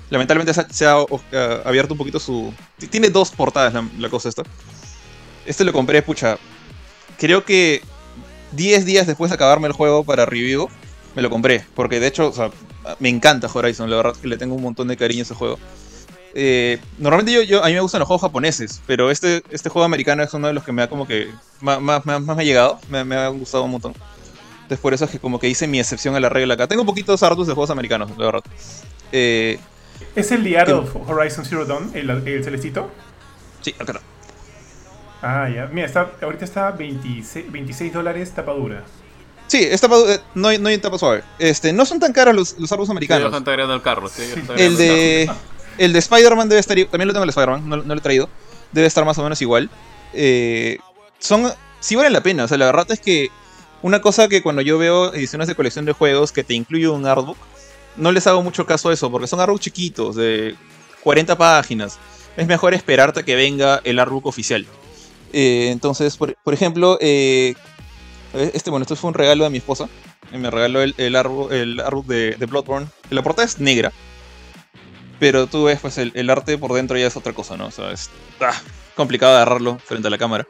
Lamentablemente se ha, abierto un poquito su. Tiene dos portadas la, cosa esta. Este lo compré, pucha. Creo que 10 días después de acabarme el juego para review, me lo compré. Porque de hecho, o sea, me encanta Horizon, la verdad que le tengo un montón de cariño a ese juego. Eh, normalmente yo, yo, a mí me gustan los juegos japoneses, pero este, este juego americano es uno de los que me ha como que más, más, más, me ha llegado, me, ha gustado un montón. Entonces por eso es que como que hice mi excepción a la regla acá. Tengo poquitos hartos de juegos americanos, la verdad. Eh, ¿Es el The of Horizon Zero Dawn, el, el celestito? Sí, acá no. Ah, ya. Mira, está, ahorita está 26, 26 dólares tapa dura. Sí, está, eh, no, hay, no hay tapa suave. Este, no son tan caros los, los árboles americanos. Sí, están el carro. Sí, el de... El de Spider-Man debe estar. También lo tengo el Spider-Man, no, lo he traído. Debe estar más o menos igual. Eh, son. Sí valen la pena. O sea, la verdad es que. Una cosa que cuando yo veo ediciones de colección de juegos que te incluye un artbook, no les hago mucho caso a eso, porque son artbooks chiquitos, de 40 páginas. Es mejor esperarte a que venga el artbook oficial. Eh, entonces, por, ejemplo, eh, este, bueno, esto fue un regalo de mi esposa. Me regaló el, el, artbook, el artbook de, de Bloodborne. La portada es negra, pero tú ves, pues el, arte por dentro ya es otra cosa, ¿no? O sea, es ah, complicado agarrarlo frente a la cámara.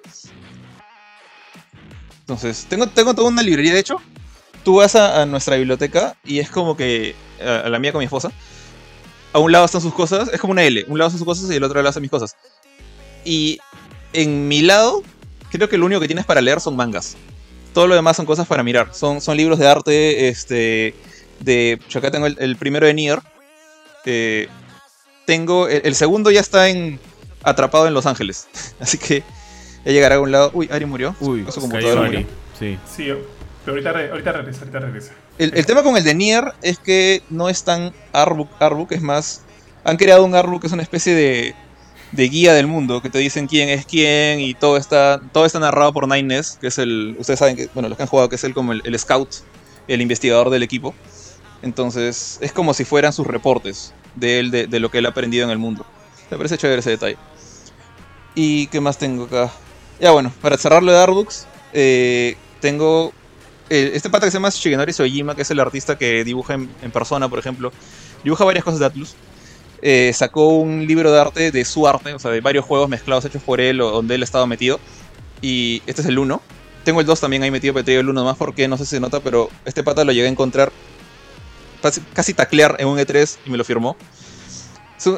Entonces, tengo, tengo toda una librería, de hecho. Tú vas a, nuestra biblioteca y es como que, a, la mía con mi esposa, a un lado están sus cosas, es como una L, un lado están sus cosas y el otro lado están mis cosas. Y en mi lado, creo que lo único que tienes para leer son mangas. Todo lo demás son cosas para mirar. Son, son libros de arte, este, de... Yo acá tengo el, primero de Nier, eh, tengo. El, segundo ya está en. atrapado en Los Ángeles. Así que ya llegará a un lado. Uy, Ari murió. Uy, su computadora murió. Sí. Sí, pero ahorita, ahorita regresa, ahorita regresa. El, tema con el de Nier es que no es tan artbook, artbook, es más. Han creado un artbook que es una especie de, de guía del mundo, que te dicen quién es quién y todo está, todo está narrado por Nines, que es el, ustedes saben que, bueno, los que han jugado, que es el como el, scout, el investigador del equipo. Entonces es como si fueran sus reportes de él, de, lo que él ha aprendido en el mundo. Me parece chévere ese detalle. ¿Y qué más tengo acá? Ya bueno, para cerrarlo de Artbooks, eh, tengo eh, este pata que se llama Shigenori Soejima, que es el artista que dibuja en, persona, por ejemplo. Dibuja varias cosas de Atlus. Eh, sacó un libro de arte de su arte, o sea, de varios juegos mezclados hechos por él o donde él estaba metido. Y este es el 1. Tengo el 2 también ahí metido, pero el 1 más porque no sé si se nota, pero este pata lo llegué a encontrar casi taclear en un E3 y me lo firmó.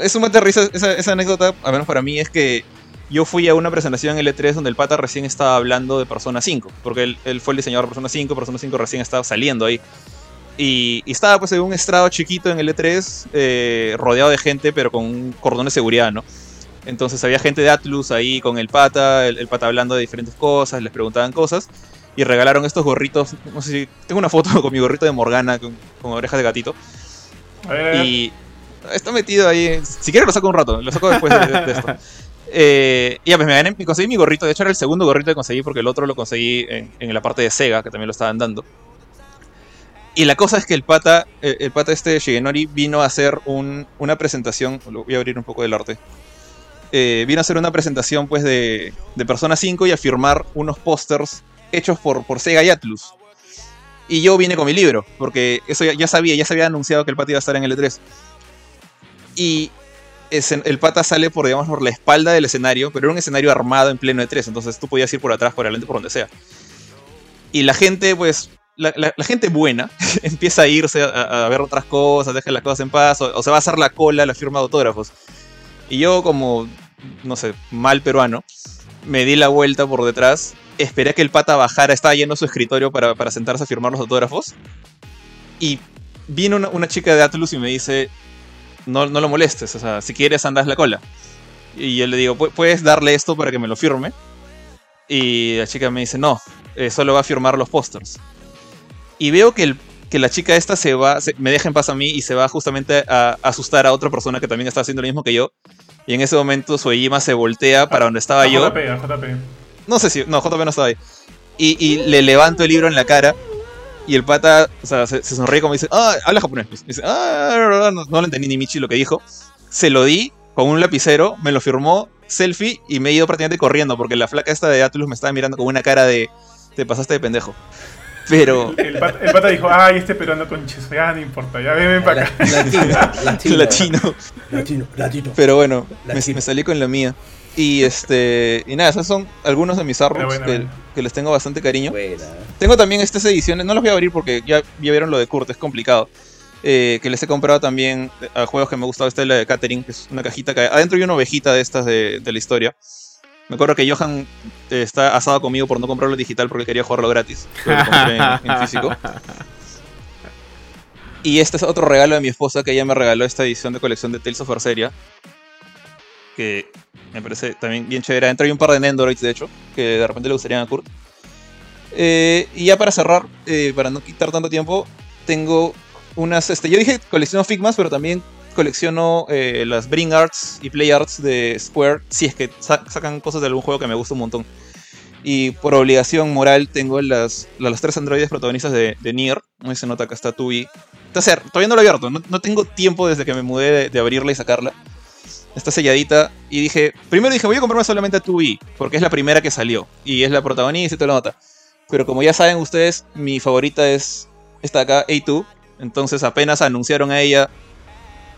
Es un mate risa esa, anécdota, al menos para mí, es que yo fui a una presentación en el E3 donde el pata recién estaba hablando de Persona 5, porque él, fue el diseñador de Persona 5, Persona 5 recién estaba saliendo ahí. Y, estaba pues en un estrado chiquito en el E3, eh, rodeado de gente, pero con un cordón de seguridad, ¿no? Entonces había gente de Atlus ahí con el pata, el, pata hablando de diferentes cosas, les preguntaban cosas. Y regalaron estos gorritos, no sé si... Tengo una foto con mi gorrito de Morgana con, orejas de gatito. Y está metido ahí. Si quieres lo saco un rato, lo saco después de, esto. Eh, y ya, pues me gané, conseguí mi gorrito. De hecho, era el segundo gorrito que conseguí porque el otro lo conseguí en, la parte de Sega, que también lo estaban dando. Y la cosa es que el pata, el, pata este Shigenori vino a hacer una presentación. Voy a abrir un poco del arte. Eh, vino a hacer una presentación pues de, de Persona 5 y a firmar unos pósters hechos por, Sega y Atlus. Y yo vine con mi libro, porque eso ya, sabía, ya se había anunciado que el pata iba a estar en el E3. Y el pata sale por, digamos, por la espalda del escenario, pero era un escenario armado en pleno E3, entonces tú podías ir por atrás, por adelante, por donde sea. Y la gente, pues, la, gente buena empieza a irse a, ver otras cosas, deja las cosas en paz, o, o, se va a hacer la cola la firma de autógrafos. Y yo, como no sé, mal peruano, me di la vuelta por detrás, esperé a que el pata bajara, estaba yendo a su escritorio para, sentarse a firmar los autógrafos, y vino una, chica de Atlus y me dice, no, no lo molestes, o sea, si quieres andas la cola. Y yo le digo, ¿puedes darle esto para que me lo firme? Y la chica me dice, no, eh, solo va a firmar los pósters. Y veo que, que la chica esta se va, me deja en paz a mí y se va justamente a asustar a otra persona que también está haciendo lo mismo que yo. Y en ese momento Suejima se voltea para donde estaba yo. JP, JP. No sé si. No, JP no estaba ahí. Y, le levanto el libro en la cara. Y el pata, o sea, se, sonríe como dice, ah, habla japonés. Pues". Dice, ah, no, no, lo entendí ni Michi lo que dijo. Se lo di con un lapicero, me lo firmó, selfie y me he ido prácticamente corriendo porque la flaca esta de Atlus me estaba mirando con una cara de, te pasaste de pendejo. Pero. El, pata, dijo, ay, este peruano con ya no importa, ya ven, para acá. Latino, latino. Latino. Latino. Pero bueno, me, salí con la mía. Y este. Y nada, esos son algunos de mis artworks que, les tengo bastante cariño. Tengo también estas ediciones, no las voy a abrir porque ya, ya vieron lo de Kurt, es complicado. Eh, que les he comprado también a juegos que me ha gustado. Esta es la de Catering, que es una cajita que adentro hay una ovejita de estas de, de la historia. Me acuerdo que Johan eh, está asado conmigo por no comprarlo digital porque quería jugarlo gratis. Pero lo compré en, físico. Y este es otro regalo de mi esposa que ella me regaló esta edición de colección de Tales of Berseria. Que me parece también bien chévere. Dentro hay un par de Nendoroids, de hecho, que de repente le gustarían a Kurt. Eh, y ya para cerrar, eh, para no quitar tanto tiempo, tengo unas. Este, yo dije colecciono Figmas, pero también colecciono eh, las Bring Arts y Play Arts de Square si es que sacan cosas de algún juego que me gusta un montón. Y por obligación moral tengo las, los tres androides protagonistas de, Nier. Ahí se nota que está Tui. Está todavía no lo he abierto, no, tengo tiempo desde que me mudé de, abrirla y sacarla. Está selladita. Y dije, primero dije, voy a comprarme solamente a Tui, porque es la primera que salió. Y es la protagonista y toda la nota. Pero como ya saben ustedes, mi favorita es esta acá, A2. Entonces apenas anunciaron a ella,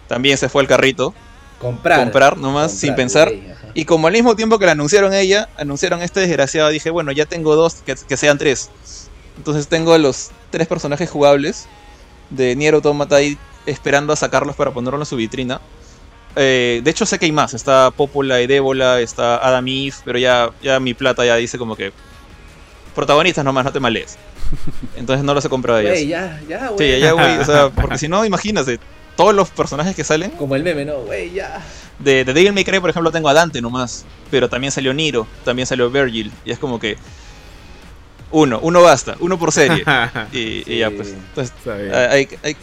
también se fue el carrito. Comprar. Comprar nomás, sin pensar. y como al mismo tiempo que la anunciaron ella, anunciaron este desgraciado, dije, bueno, ya tengo dos, que, sean tres. Entonces tengo los tres personajes jugables de Nier Automata ahí esperando a sacarlos para ponerlos en su vitrina. Eh, de hecho sé que hay más, está Popola y Débola, está Adam Eve, pero ya, ya mi plata ya dice como que protagonistas nomás, no te malees. Entonces no los he comprado a ellos. ya, ya, güey. Sí, ya, güey. O sea, porque si no, imagínate, todos los personajes que salen. Como el meme, ¿no? Güey, ya. De, de Devil May Cry, por ejemplo, tengo a Dante nomás. Pero también salió Niro, también salió Virgil. Y es como que. Uno, uno basta, uno por serie. y, ya, pues.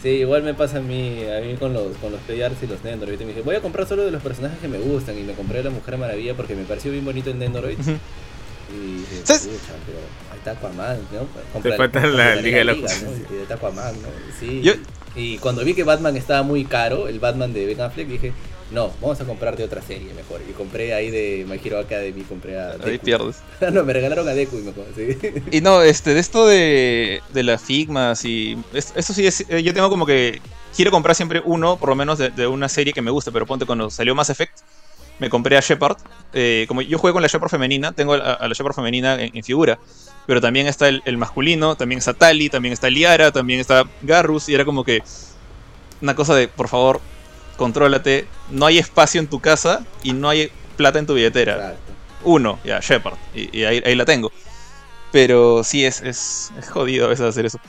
Sí, igual me pasa a mí, a mí con los, con los Playards y los Nendoroid. Me dije, voy a comprar solo de los personajes que me gustan. Y me compré a la Mujer Maravilla porque me pareció bien bonito el Nendoroid. Y dije, ¿Sabes? pero ahí está Aquaman, ¿no? Te falta la, Liga de la, Liga, ¿no? Y está Aquaman, ¿no? Sí. Yo, y cuando vi que Batman estaba muy caro, el Batman de Ben Affleck, dije, no, vamos a comprarte otra serie mejor. Y compré ahí de My Hero Academy, compré a Ahí pierdes. no, me regalaron a Deku y me sí. Y no, este, de esto de, de las Figmas y... Esto sí es... Eh, yo tengo como que... Quiero comprar siempre uno, por lo menos, de, una serie que me guste, pero ponte cuando salió Mass Effect, me compré a Shepard. Eh, como yo juego con la Shepard femenina, tengo a, la Shepard femenina en, figura. Pero también está el, masculino, también está Tali, también está Liara, también está Garrus. Y era como que una cosa de, por favor, contrólate. No hay espacio en tu casa y no hay plata en tu billetera. Uno, ya, Shepard. Y, ahí, la tengo. Pero sí, es, es, es, jodido a veces hacer eso.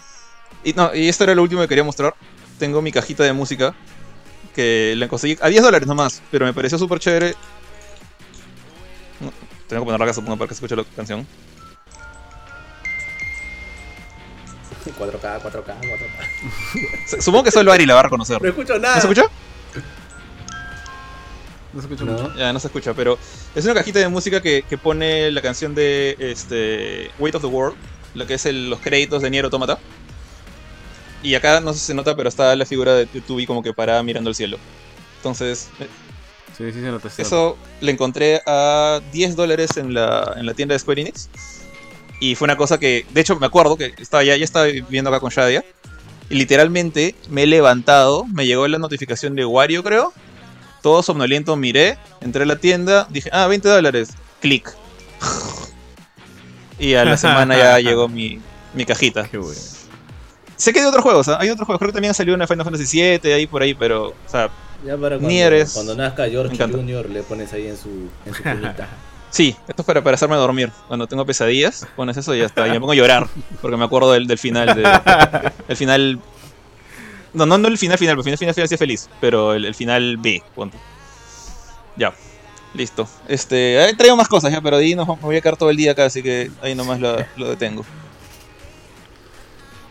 Y, no, y esto era lo último que quería mostrar. Tengo mi cajita de música que la conseguí a 10 dólares nomás, pero me pareció súper chévere. Tengo que ponerla acá, supongo, para que se escuche la canción. 4K, 4K, 4K. Supongo que solo Ari la va a reconocer. No escucho nada. ¿No se escucha? No se escucha mucho. Ya, no se escucha, pero es una cajita de música que, que pone la canción de este Weight of the World, lo que es los créditos de Nier Automata. Y acá no sé si se nota, pero está la figura de Tubi como que parada mirando el cielo. Entonces. Eh, sí, sí se nota. eso le encontré a 10 dólares en la, en la tienda de Square Enix. Y fue una cosa que, de hecho, me acuerdo que estaba ya, ya estaba viviendo acá con Shadia. Y literalmente me he levantado, me llegó la notificación de Wario, creo. Todo somnoliento miré, entré a la tienda, dije, ah, 20 dólares. Clic. y a la semana ya llegó mi, mi cajita. Qué bueno. Sé que hay otros juegos, ¿ah? hay otros juegos. Creo que también salió una Final Fantasy VII ahí por ahí, pero, o sea, ya para cuando, cuando nazca George Jr. le pones ahí en su, en su Sí, esto es para, para hacerme dormir. Cuando tengo pesadillas, pones eso y ya está. Y me pongo a llorar. Porque me acuerdo del, del final. De, el final. No, no, no el final final, porque el final final, sí es feliz. Pero el, el final B, punto. Ya. Listo. Este, traigo más cosas ya, pero ahí nos, me voy a quedar todo el día acá, así que ahí nomás lo, lo detengo.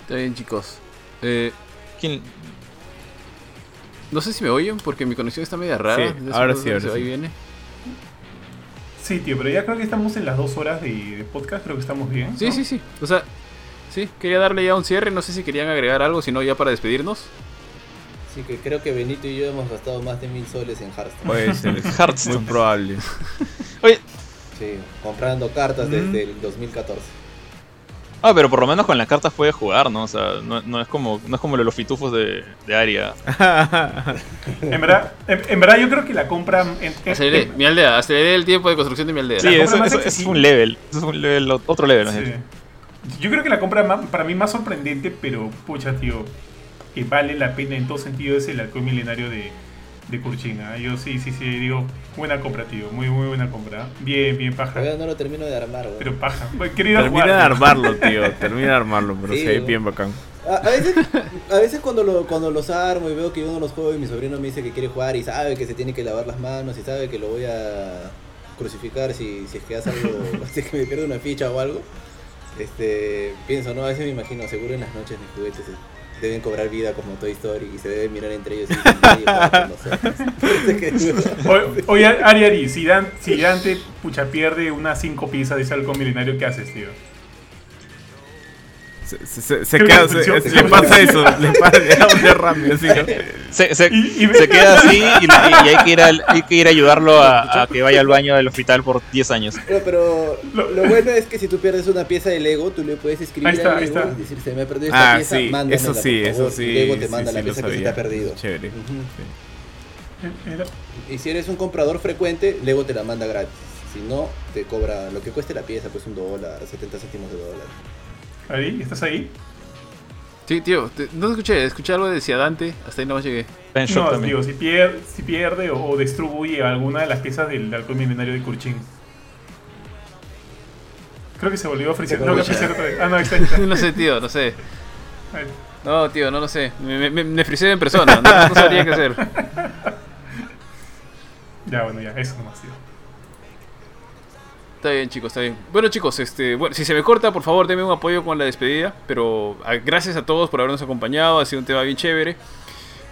Está bien, chicos. Eh, ¿Quién? No sé si me oyen porque mi conexión está media rara. Sí, ahora sí, ahora sí. Ahí viene. Sí, tío, pero ya creo que estamos en las dos horas de, podcast, creo que estamos bien. Sí, sí, sí. O sea, sí, quería darle ya un cierre, no sé si querían agregar algo, si no ya para despedirnos. Sí, que creo que Benito y yo hemos gastado más de mil soles en Hearthstone. Puede ser, Hearthstone. Muy probable. Oye. Sí, comprando cartas desde el 2014. Ah, pero por lo menos con las cartas puedes jugar, ¿no? O sea, no, es como no es como los fitufos de, de Aria. en, verdad, en, verdad yo creo que la compra... En, aceleré, mi aldea, aceleré el tiempo de construcción de mi aldea. Sí, eso, es un level, es un level, otro level. Sí. Yo creo que la compra para mí más sorprendente, pero pucha, tío, que vale la pena en todo sentido es el alcohol milenario de, de Kurchina. Yo sí, sí, sí, digo, buena compra, tío. Muy, muy buena compra. Bien, bien, paja. Todavía no lo termino de armar, güey. Pero paja. Termina de armarlo, tío. Termina de armarlo, pero sí, bien bacán. A, veces, a veces cuando, lo, cuando los armo y veo que uno los juego y mi sobrino me dice que quiere jugar y sabe que se tiene que lavar las manos y sabe que lo voy a crucificar si, si es que hace algo, si es que me pierde una ficha o algo. Este, pienso, no, a veces me imagino, seguro en las noches mis juguetes deben cobrar vida como Toy Story y se deben mirar entre ellos. Oye, Ari, Ari, si, Dan, si Dante pucha, pierde unas 5 piezas de ese halcón milenario, ¿qué haces, tío? Se, se, queda, le pasa eso, le pasa un derrame así, ¿no? Se, se, queda así y, hay, que ir a, hay que ir a ayudarlo a, que vaya al baño del hospital por 10 años. Pero, lo, bueno es que si tú pierdes una pieza de Lego, tú le puedes escribir ahí está, a Lego y decir, se me ha perdido esta ah, pieza, sí, eso sí, eso sí. Y Lego te manda la pieza que se te ha perdido. Chévere. Y si eres un comprador frecuente, Lego te la manda gratis. Si no, te cobra lo que cueste la pieza, pues un dólar, 70 céntimos de dólar. ¿Ahí? ¿Estás ahí? Sí, tío, no escuché, escuché algo de Dante, hasta ahí no llegué. No, tío, si pierde, si pierde o, destruye alguna de las piezas del alcohol milenario de Kurchin. Creo que se volvió a frisear. No, Ah, no, está, está. no sé, tío, no sé. No, tío, no lo sé. Me, me, me en persona, no, no sabría qué hacer. Ya, bueno, ya, eso nomás, tío. Está bien, chicos, está bien. Bueno, chicos, este, bueno, si se me corta, por favor, denme un apoyo con la despedida. Pero ah, gracias a todos por habernos acompañado. Ha sido un tema bien chévere.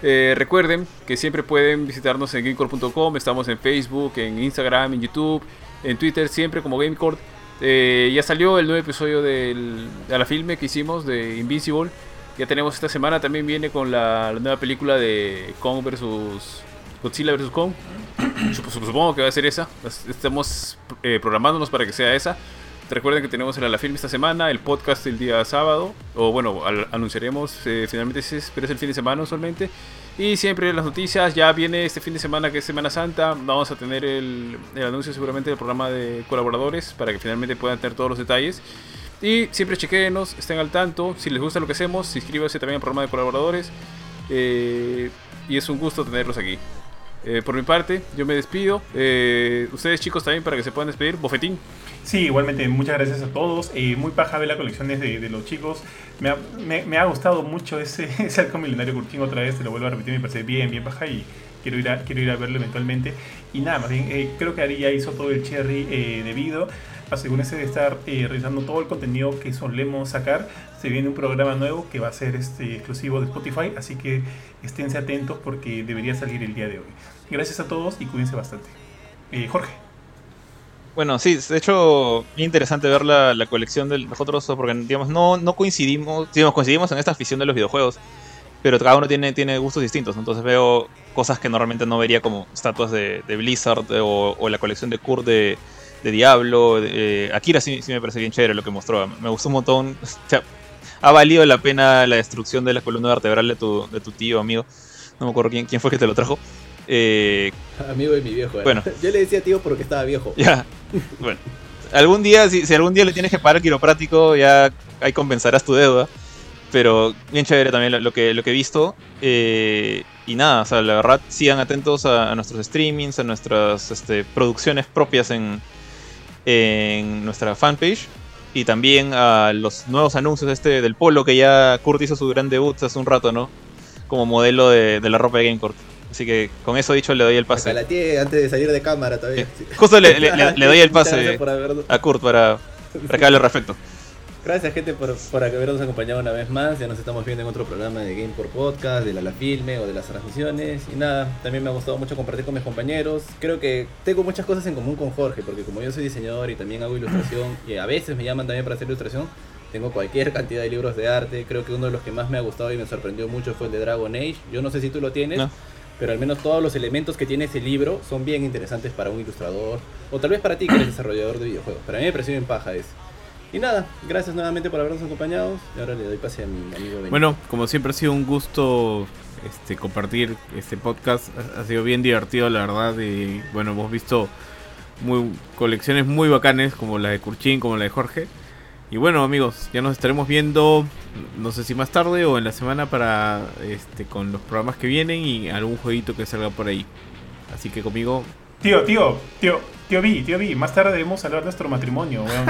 Eh, recuerden que siempre pueden visitarnos en gamecore.com. Estamos en Facebook, en Instagram, en YouTube, en Twitter, siempre como Gamecore. Eh, ya salió el nuevo episodio del, de la filme que hicimos de Invincible. Ya tenemos esta semana, también viene con la, la nueva película de Kong vs. Godzilla vs. Kong. Supongo que va a ser esa. Estamos eh, programándonos para que sea esa. recuerden que tenemos el la film esta semana, el podcast el día sábado, o bueno, anunciaremos eh, finalmente, pero es el fin de semana usualmente. Y siempre las noticias, ya viene este fin de semana que es Semana Santa, vamos a tener el, el anuncio seguramente del programa de colaboradores para que finalmente puedan tener todos los detalles. Y siempre chequenos, estén al tanto. Si les gusta lo que hacemos, inscríbanse también al programa de colaboradores. Eh, y es un gusto tenerlos aquí. Eh, por mi parte, yo me despido. Eh, ustedes chicos también para que se puedan despedir. Bofetín. Sí, igualmente, muchas gracias a todos. muy paja ver las colecciones de, los chicos. Me ha, me, ha, gustado mucho ese, ese halcón milenario Curtín otra vez, te lo vuelvo a repetir, me parece bien, bien paja y quiero ir a, quiero ir a verlo eventualmente. Y nada, más bien, creo que Ari ya hizo todo el cherry debido asegúrense de estar eh, revisando todo el contenido que solemos sacar. Se viene un programa nuevo que va a ser este, exclusivo de Spotify, así que esténse atentos porque debería salir el día de hoy. Gracias a todos y cuídense bastante. Eh, Jorge. Bueno, sí, de hecho, es interesante ver la, colección de nosotros, porque digamos, no, no coincidimos, digamos, coincidimos en esta afición de los videojuegos, pero cada uno tiene, tiene gustos distintos, entonces veo cosas que normalmente no vería como estatuas de, Blizzard o, la colección de Kurt de, de Diablo. De, eh, Akira sí, me parece bien chévere lo que mostró. Me gustó un montón. ha valido la pena la destrucción de la columna vertebral de tu, de tu tío, amigo. No me acuerdo quién, quién fue que te lo trajo. Eh, amigo de mi viejo. ¿eh? Bueno. Yo le decía tío porque estaba viejo. Ya. Bueno. Algún día, si, si algún día le tienes que pagar el quiropráctico, ya ahí compensarás tu deuda. Pero bien chévere también lo, que, lo que he visto. Eh, y nada, o sea, la verdad, sigan atentos a, nuestros streamings, a nuestras este, producciones propias en, en nuestra fanpage y también a los nuevos anuncios este del Polo que ya Kurt hizo su gran debut hace un rato, ¿no? Como modelo de, la ropa de GameCourt. Así que con eso dicho le doy el pase. La antes de salir de cámara todavía. Justo le, doy el pase a Kurt para, para que hable al respecto. Gracias gente por, por habernos acompañado una vez más. Ya nos estamos viendo en otro programa de Game por Podcast, de la, la Filme o de las transmisiones. Y nada, también me ha gustado mucho compartir con mis compañeros. Creo que tengo muchas cosas en común con Jorge, porque como yo soy diseñador y también hago ilustración, y a veces me llaman también para hacer ilustración, tengo cualquier cantidad de libros de arte. Creo que uno de los que más me ha gustado y me sorprendió mucho fue el de Dragon Age. Yo no sé si tú lo tienes. Pero al menos todos los elementos que tiene ese libro son bien interesantes para un ilustrador. O tal vez para ti que eres desarrollador de videojuegos. Para mí me pareció bien paja ese. Y nada, gracias nuevamente por habernos acompañado. Y ahora le doy pase a mi amigo Benito. Bueno, como siempre ha sido un gusto este compartir este podcast. Ha sido bien divertido, la verdad. Y bueno, hemos visto muy, colecciones muy bacanes, como la de Kurchin, como la de Jorge. Y bueno, amigos, ya nos estaremos viendo, no sé si más tarde o en la semana para este con los programas que vienen y algún jueguito que salga por ahí. Así que conmigo. Tío, tío, tío, Tío Vi, tío Vi, más tarde debemos hablar de nuestro matrimonio, weón.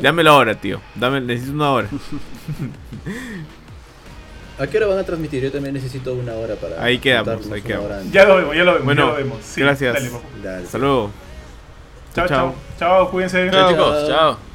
Dame la hora, tío. Dame, necesito una hora. ¿A qué hora van a transmitir? Yo también necesito una hora para. Ahí quedamos, ahí quedamos. Ya lo vemos, ya lo vemos. Bueno, ya lo vemos. gracias. Dale, Hasta luego. Chao, chao. Chao, cuídense. Chao, chicos. Chao.